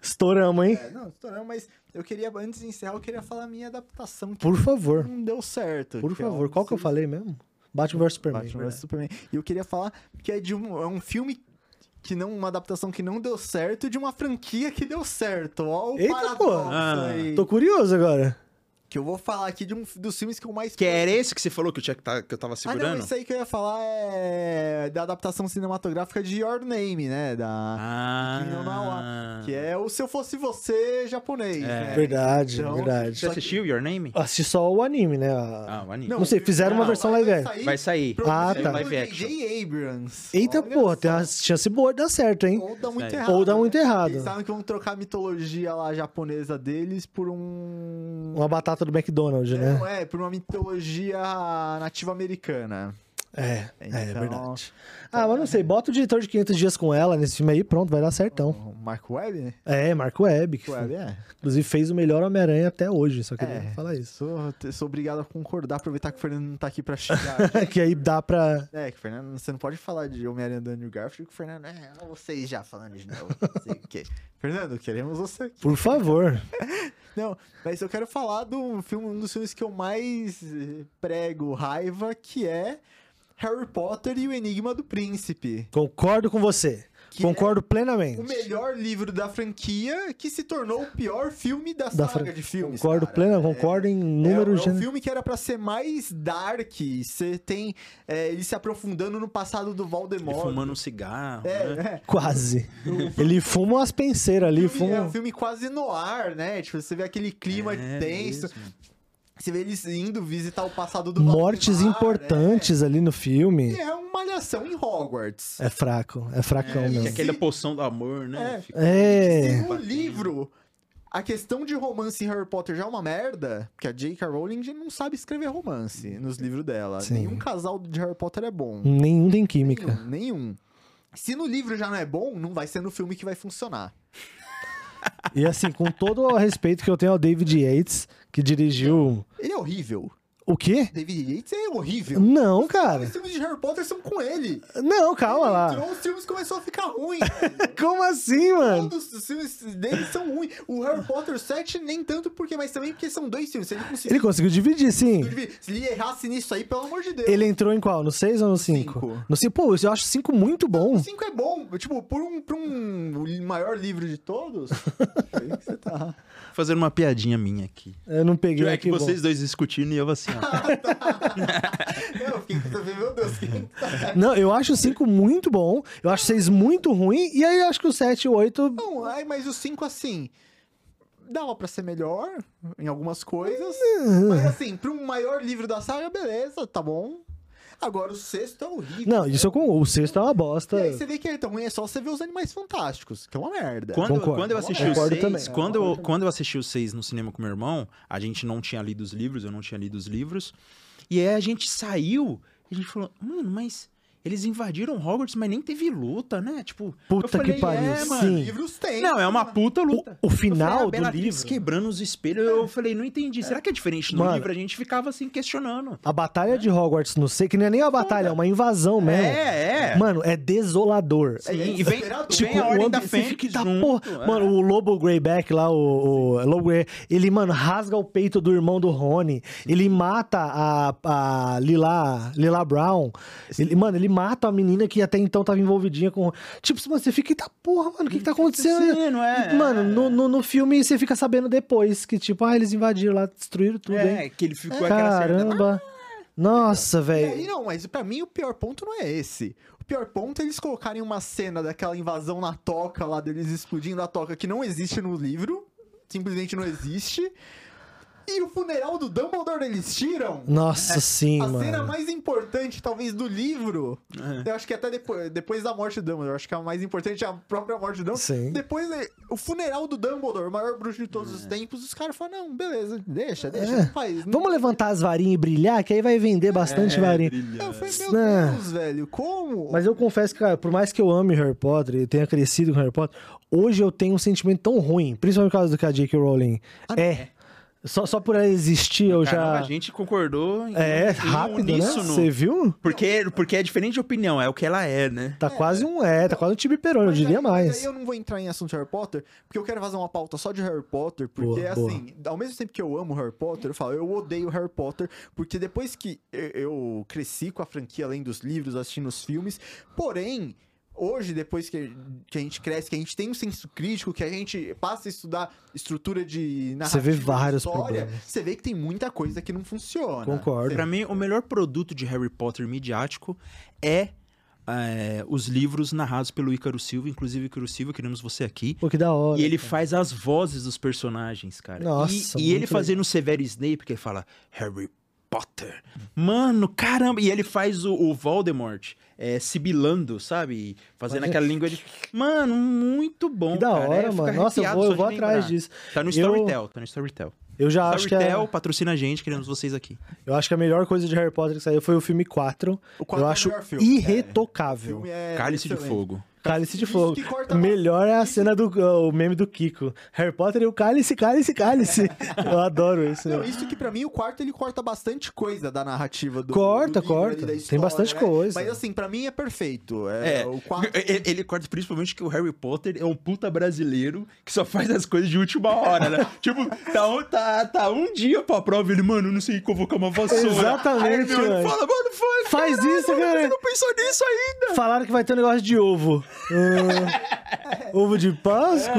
Estouramos, hein? É, não, estourando, mas eu queria, antes de encerrar, eu queria falar a minha adaptação. Que Por favor, não deu certo. por que é favor. o Qual que eu falei mesmo? Batman vs Superman. Batman vs. Superman. E eu queria falar que é de um, é um filme que não, uma adaptação que não deu certo de uma franquia que deu certo. Ó, o Eita, pô. Ah. Tô curioso agora. Que eu vou falar aqui de um dos filmes que eu mais. Que era esse que você falou que eu, tinha, que tá- que eu tava Ah, segurando? não, isso aí que eu ia falar é da adaptação cinematográfica de Your Name, né? Da. Ah. Que é o Se Eu Fosse Você japonês. É. né? Verdade, Então, verdade. Você assistiu Your Name? Assisti só o anime, né? A- Ah, o anime. Não sei, fizeram uma Não, versão live action. Vai sair. Ah, tá. Live por action. J.J. Abrams. Eita, Olha porra, tem uma chance boa de dar certo, hein? Ou dá muito Sério. errado. Ou dá muito né? errado. Eles sabem que vão trocar a mitologia lá japonesa deles por um. Uma batata do McDonald's, né? Não, é, por uma mitologia nativa americana. É, é, é Então, verdade. Ah, mas não sei, bota o diretor de 500 dias com ela nesse filme aí, pronto, vai dar certão. O Mark Webb, né? É, Marco Webb, que Webb, é. inclusive fez o melhor Homem-Aranha até hoje, só queria É. falar isso. Sou, sou obrigado a concordar, aproveitar que o Fernando não tá aqui pra xingar. que aí dá pra. é, que o Fernando, você não pode falar de Homem-Aranha do Andrew Garfield, que o Fernando, é, vocês já falando de novo, não sei o quê. Fernando, queremos você aqui. Por favor. Não, mas eu quero falar do filme, um dos filmes que eu mais eh, prego raiva, que é Harry Potter e o Enigma do Príncipe. Concordo com você. Que Concordo plenamente. O melhor livro da franquia que se tornou o pior filme da, Da saga fran- de filmes. Concordo cara. plenamente, É- concordo em É, número é um gênero. filme que era pra ser mais dark. Você tem é, ele se aprofundando no passado do Ele Voldemort. fumando um cigarro, né? É, é. Quase. Ele fuma umas penseiras ali, filme é um fuma. filme quase no ar, né? Tipo, você vê aquele clima É tenso. mesmo. Você vê eles indo visitar o passado do Mortes Valdemar, importantes ali no filme. E é uma malhação em Hogwarts. É fraco, é fracão Que mesmo. é aquela poção do amor, né? É. É. O livro, a questão de romance em Harry Potter já é uma merda, porque a J.K. Rowling já não sabe escrever romance nos livros dela. Sim. Nenhum casal de Harry Potter é bom. Nenhum tem química. Nenhum, nenhum. Se no livro já não é bom, não vai ser no filme que vai funcionar. E assim, com todo o respeito que eu tenho ao David Yates, que dirigiu. Ele é horrível. O quê? David Yates é horrível. Não, cara. Os filmes de Harry Potter são com ele. Não, calma Ele lá. entrou, os filmes começou a ficar ruim. Como assim, mano? Todos os filmes dele são ruins. O Harry Potter 7 nem tanto porque, mas também porque são dois filmes. Ele conseguir, Ele conseguiu dividir, sim. se ele errasse nisso aí, pelo amor de Deus. Ele entrou em qual? No 6 ou no 5? Cinco. No 5, pô, eu acho 5 muito bom. O 5 é bom. Tipo, por um, por um maior livro de todos. Aí que você tá. Fazendo uma piadinha minha aqui. Eu não peguei É aqui. que bom. vocês dois discutindo e eu assim, ó. Eu meu Deus, quem tá. Não, eu acho o 5 muito bom. Eu acho o 6 muito ruim. E aí eu acho que o 7 e o 8. Não, ai, mas o 5, assim. Dava pra ser melhor em algumas coisas. Mas assim, um maior livro da saga, beleza, tá bom. Agora o sexto é horrível. Não, isso com. O sexto é uma bosta. E aí você vê que é tão ruim, é só você ver os animais fantásticos, que é uma merda. Quando, Concordo. quando eu assisti Concordo o também. 6, quando, eu, quando eu assisti o 6 no cinema com meu irmão, a gente não tinha lido os livros, eu não tinha lido os livros. E aí a gente saiu e a gente falou, mano, mas eles invadiram Hogwarts, mas nem teve luta, né? Tipo, Puta eu falei, que pariu, é, mano. sim. Livros tem. Não, é uma puta luta. O, o Eu final falei, a do livro. quebrando os espelhos, eu falei, não entendi. Será que é diferente no Mano. livro? A gente ficava assim questionando. A batalha de Hogwarts no C, que não é nem a batalha, é uma invasão mesmo. É, é. Mano, é desolador. Sim, é e vem, desesperador. vem Tipo, a ordem o da Fênix tá, junto, porra. é. Mano, o Lobo Greyback lá, o, o Lobo Grey, ele, mano, rasga o peito do irmão do Rony. Ele mata a, a Lila, Lila Brown. Ele, mano, ele mata a menina que até então tava envolvidinha com... Tipo, mano, você fica, eita porra, mano, o que que tá acontecendo? acontecendo, é, Mano, é. no, no, no filme você fica sabendo depois que, tipo, ah, eles invadiram lá, destruíram tudo, hein? É, que ele ficou aquela cena. Caramba. Nossa, E aí, velho. não, mas pra mim o pior ponto não é esse. O pior ponto é eles colocarem uma cena daquela invasão na toca lá, deles explodindo a toca, que não existe no livro. Simplesmente não existe. E o funeral do Dumbledore eles tiram. Nossa, sim, A mano. cena mais importante, talvez, do livro. Eu acho que até depois, depois da morte do Dumbledore. Eu acho que a mais importante é a própria morte do Dumbledore. Sim. Depois, é, o funeral do Dumbledore, o maior bruxo de todos os tempos, os caras falam, não, beleza, deixa, deixa, É. não faz. Não Vamos levantar as varinhas e brilhar, que aí vai vender bastante varinha. Eu falei, meu Não. Deus, velho, como? Mas eu confesso que, cara, por mais que eu ame Harry Potter e tenha crescido com Harry Potter, hoje eu tenho um sentimento tão ruim, principalmente por causa do que a J.K. Rowling é. Só, só por ela existir, eu Caramba, já. a gente concordou em, É, em rápido, né? uníssono. Você viu? Porque, porque é diferente de opinião, é o que ela é, né? Tá quase um é, tá quase um time peroni, eu diria aí- mas mais. Aí eu não vou entrar em assunto de Harry Potter, porque eu quero fazer uma pauta só de Harry Potter, porque Boa, boa. assim, ao mesmo tempo que eu amo Harry Potter, eu falo, eu odeio Harry Potter, porque depois que eu- eu cresci com a franquia além dos livros, assistindo os filmes, porém. Hoje, depois que, que a gente cresce, que a gente tem um senso crítico, que a gente passa a estudar estrutura de narrativa, Você vê de vários história, problemas. você vê que tem muita coisa que não funciona. Concordo. Pra mim, o melhor produto de Harry Potter midiático é, é, os livros narrados pelo Ícaro Silva, inclusive Ícaro Silva, queremos você aqui. Pô, que da hora. E ele faz as vozes dos personagens, cara. Nossa, e, e ele fazendo o Severo Snape, que ele fala Harry Potter. Mano, caramba. E ele faz o, o Voldemort é, sibilando, sabe? Fazendo Pode- aquela língua de... Mano, muito bom, Que da cara. hora, É, mano. Nossa, eu vou, eu vou atrás lembrar. disso. Tá no Eu- Storytel, tá no Storytel. Eu já acho que é- Storytel, a, patrocina a gente, queremos vocês aqui. eu acho que a melhor coisa de Harry Potter que saiu foi o filme 4. O quatro eu é o acho. O irretocável. filme é Cálice de. Fogo. Cálice de Fogo. Melhor é a cena do o meme do Kiko. Harry Potter e o cálice, cálice, cálice. Eu adoro isso. Não, isso que pra mim o quarto ele corta bastante coisa da narrativa do Corta, do livro corta. ali, da Tem história, bastante né? coisa. Mas assim, pra mim é perfeito. É, É, o quarto ele, ele corta principalmente que o Harry Potter é um puta brasileiro que só faz as coisas de última hora, né? tipo, tá um, tá, tá um dia pra prova, ele, mano, não sei convocar uma vassoura. Exatamente, Aí ele mano. fala, mano, foi, Faz caralho, isso, cara. Você não pensou nisso ainda? Falaram que vai ter um negócio de ovo. Ah, ovo de Páscoa?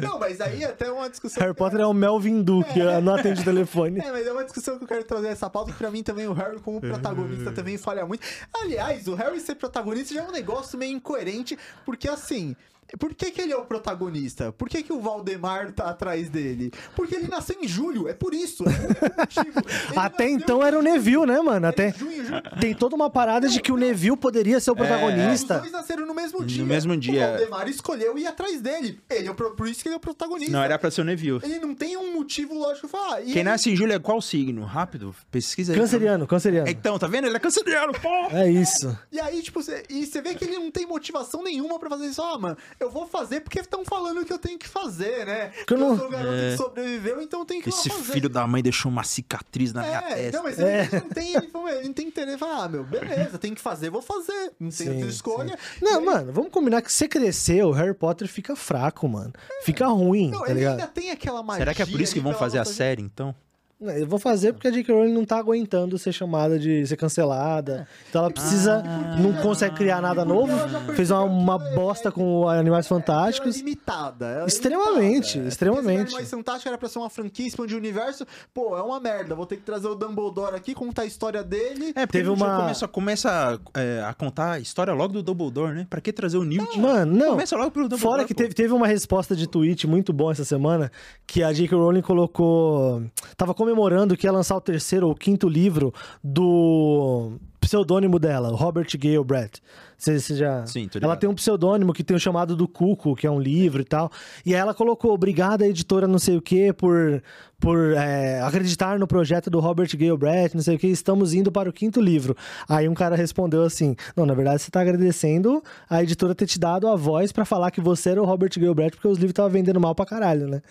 Não, mas aí até uma discussão. Harry Potter é o Melvin Duke, não atende o telefone. É, mas é uma discussão que eu quero trazer essa pauta, que pra mim também o Harry como protagonista também falha muito. Aliás, o Harry ser protagonista já é um negócio meio incoerente, porque assim. Por que, que ele é o protagonista? Por que, que o Valdemar tá atrás dele? Porque ele nasceu em julho, é por isso. É Até então era o Neville, né, mano? Até junho, junho. tem toda uma parada de que o Neville poderia ser o Os protagonista. dois nasceram no mesmo dia. mesmo dia. O Valdemar escolheu ir atrás dele. Ele é o por isso que ele é o protagonista. Não, era pra ser o Neville. Ele não tem um motivo lógico pra falar. E Quem ele- nasce em julho é qual signo? Rápido, pesquisa aí. Canceriano, canceriano. Então, tá vendo? Ele é canceriano, pô! É isso. E aí, tipo, cê, e você vê que ele não tem motivação nenhuma pra fazer isso. Ah, mano, eu vou fazer porque estão falando que eu tenho que fazer, né? Que eu não- sou o garoto que sobreviveu, então eu tenho que Esse fazer. filho da mãe deixou uma cicatriz na minha É, testa. não, mas ele, ele não tem, ele, não tem interesse. Fala, ah, meu, beleza, tem que fazer, vou fazer. Não tem Sim, outra escolha. Não, E aí- mano, vamos combinar que você cresceu, Harry Potter fica fraco, mano. Fica ruim, Não, tá ele ligado? ainda tem aquela magia. Será que é por isso que vão fazer a série, então? Eu vou fazer porque a J.K. Rowling não tá aguentando ser chamada de ser cancelada. Então ela precisa, não consegue criar nada novo. Fez uma, uma bosta com Animais Ela é Fantásticos. limitada. ela é Extremamente, limitada. extremamente. Animais Fantásticos era pra ser uma franquia, expandir o universo. Pô, é uma merda. Vou ter que trazer o Dumbledore aqui, contar a história dele. É, porque Teve uma- começa, começa é, a contar a história logo do Dumbledore, né? Pra que trazer o Newt? Mano, não. Começa logo pelo Dumbledore, Fora que pô. teve, teve uma resposta de tweet muito bom essa semana, que a J.K. Rowling colocou. Tava comemorando que ia lançar o terceiro ou quinto livro do pseudônimo dela, Robert Gale Brett. Você, você já... Sim, tô Ela tem um pseudônimo que tem o chamado do Cuco, que é um livro e tal. E aí ela colocou, obrigada, editora não sei o quê, por, por é, acreditar no projeto do Robert Gale Brett, não sei o quê, estamos indo para o quinto livro. Aí um cara respondeu assim, não, na verdade você tá agradecendo a editora ter te dado a voz pra falar que você era o Robert Gale Brett, porque os livros estavam vendendo mal pra caralho, né?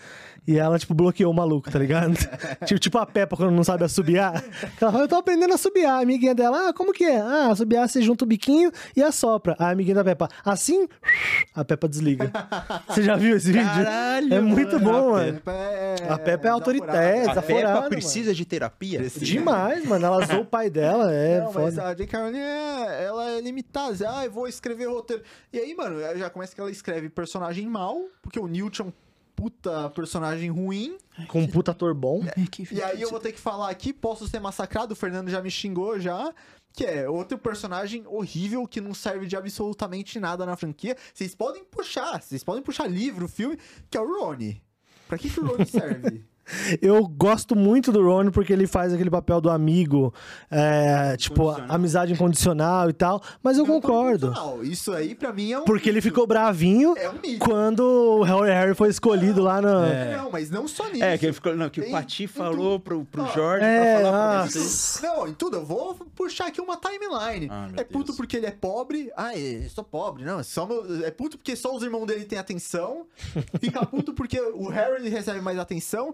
E ela, tipo, bloqueou o maluco, tá ligado? tipo, tipo a Peppa quando não sabe assobiar. Ela fala, eu tô aprendendo a assobiar. A amiguinha dela, ah, como que é? Ah, assobiar, você junta o biquinho e assopra. A amiguinha da Peppa, assim, a Peppa desliga. Você já viu esse vídeo? Caralho, É muito mano. bom, A mano. Peppa é... A Peppa é autoritária, é, A Peppa mano. precisa de terapia? Demais, mano. Ela zoou o pai dela, é não, mas foda. a J.K. Rowling, é, ela é limitada. Ah, eu vou escrever roteiro. E aí, mano, já começa que ela escreve personagem mal, porque o Newt é um puta personagem ruim. Com um puta ator bom. E aí eu vou ter que falar aqui, posso ser massacrado, o Fernando já me xingou já. Que é outro personagem horrível que não serve de absolutamente nada na franquia. Vocês podem puxar, vocês podem puxar livro, filme, que é o Rony. Pra que, que o Rony serve? Eu gosto muito do Ron porque ele faz aquele papel do amigo, é, tipo, amizade incondicional e tal. Mas eu Não concordo. Isso aí, pra mim, é um. Porque ele mito. ficou bravinho É um mito. quando o Harry Harry foi escolhido lá na. Não, mas não só nisso. É, que, ele ficou, não, que o Tem- Pati tem falou pro, pro Ó, Jorge é, pra falar pra ah, vocês. Não, em tudo, eu vou puxar aqui uma timeline. Ah, é puto Deus. porque ele é pobre. Ah, eu sou pobre. Não, é só meu- é puto porque só os irmãos dele têm atenção. Fica puto porque o Harry ele recebe mais atenção.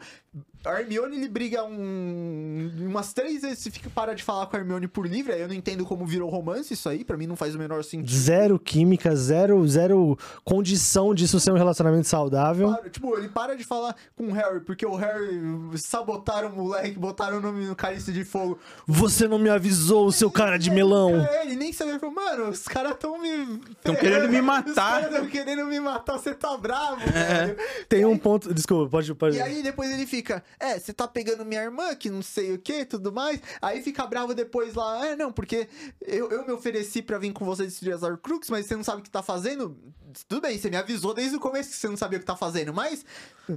A Hermione ele briga um... umas três vezes se fica para de falar com a Hermione por livre. Aí eu não entendo como virou romance isso aí. Pra mim não faz o menor sentido. Zero química, zero, zero condição disso ser um relacionamento saudável. Para- tipo, ele para de falar com o Harry, porque o Harry sabotaram o moleque, botaram o nome no cálice de fogo. Você não me avisou, seu cara de melão. É, ele nem sabia. Falou, mano, os caras tão me. Tão querendo me Os matar." caras tão querendo me matar, você tá bravo, velho. Tem um ponto. Desculpa, pode. pode... E aí depois ele fica, é, você tá pegando minha irmã, que não sei o que, tudo mais. Aí fica bravo depois lá, é, não, porque eu, eu me ofereci pra vir com você destruir as Horcrux, mas você não sabe o que tá fazendo. Tudo bem, você me avisou desde o começo que você não sabia o que tá fazendo, mas,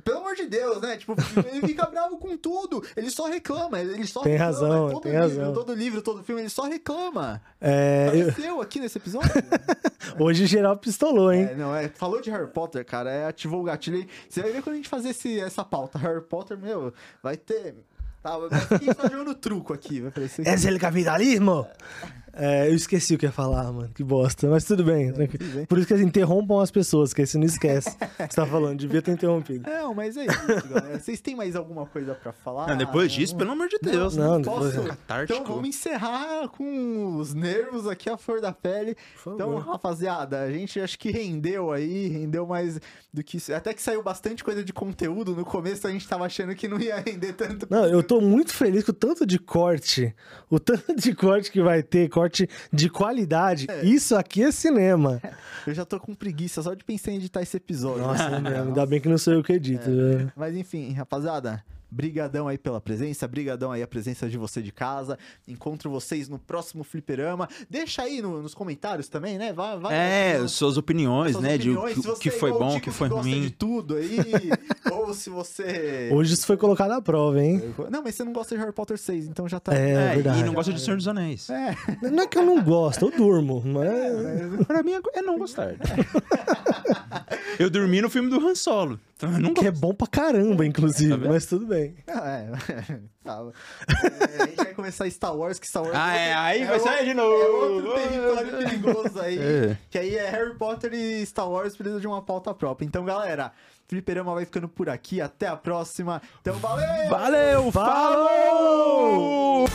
pelo amor de Deus, né? Tipo, ele fica bravo com tudo. Ele só reclama, ele só Tem reclama. razão, todo tem livro, razão. Todo livro, todo filme, ele só reclama. É, eu- aqui nesse episódio? Hoje geral pistolou, hein? É, não, é, falou de Harry Potter, cara, é, ativou o gatilho. Você vai ver quando a gente fazer esse, essa pauta. Harry Potter, meu, vai ter. Tá, quem tá jogando truco aqui? Vai parecer que. É o capitalismo? É, eu esqueci o que ia falar, mano. Que bosta. Mas tudo bem, tranquilo. tudo bem. Por isso que eles interrompam as pessoas, que aí você não esquece. Você tá falando, devia ter interrompido. Não, mas é isso, galera. Vocês têm mais alguma coisa pra falar? Não, depois disso, pelo amor de Deus. Não, né? depois- Posso? Catártico. Então vamos encerrar com os nervos aqui, a flor da pele. Então, rapaziada, a gente acho que rendeu aí, rendeu mais do que isso. Até que saiu bastante coisa de conteúdo. No começo a gente tava achando que não ia render tanto. Não, eu tô muito feliz com o tanto de corte, o tanto de corte que vai ter, corte de qualidade. Isso aqui é cinema. Eu já tô com preguiça só de pensar em editar esse episódio. Nossa, é mesmo, ainda bem que não sou eu que edito. né? Mas enfim, rapaziada, brigadão aí pela presença, brigadão aí a presença de você de casa. Encontro vocês no próximo fliperama. Deixa aí no- nos comentários também, né? Vai, vai É, no- suas opiniões, suas né? De o opiniões, que- se o que é foi bom, o que foi gosta ruim. de tudo aí, ou se você... Hoje isso foi colocado à prova, hein? Não, mas você não gosta de Harry Potter 6, então já tá... É, É, verdade. e não gosta de Senhor dos Anéis. É, Não é que eu não gosto, eu durmo. Mas... Pra mim é- é não gostar. eu dormi no filme do Han Solo. Então não Que é bom pra caramba, inclusive, Tá mas tudo bem. é, tá. É, a gente vai começar Star Wars, que Star Wars... Ah, é, aí vai sair de É novo. outro território perigoso aí. É. Que aí é Harry Potter e Star Wars precisa de uma pauta própria. Então, galera, Fliperama vai ficando por aqui. Até a próxima. Então, valeu! Valeu, falou!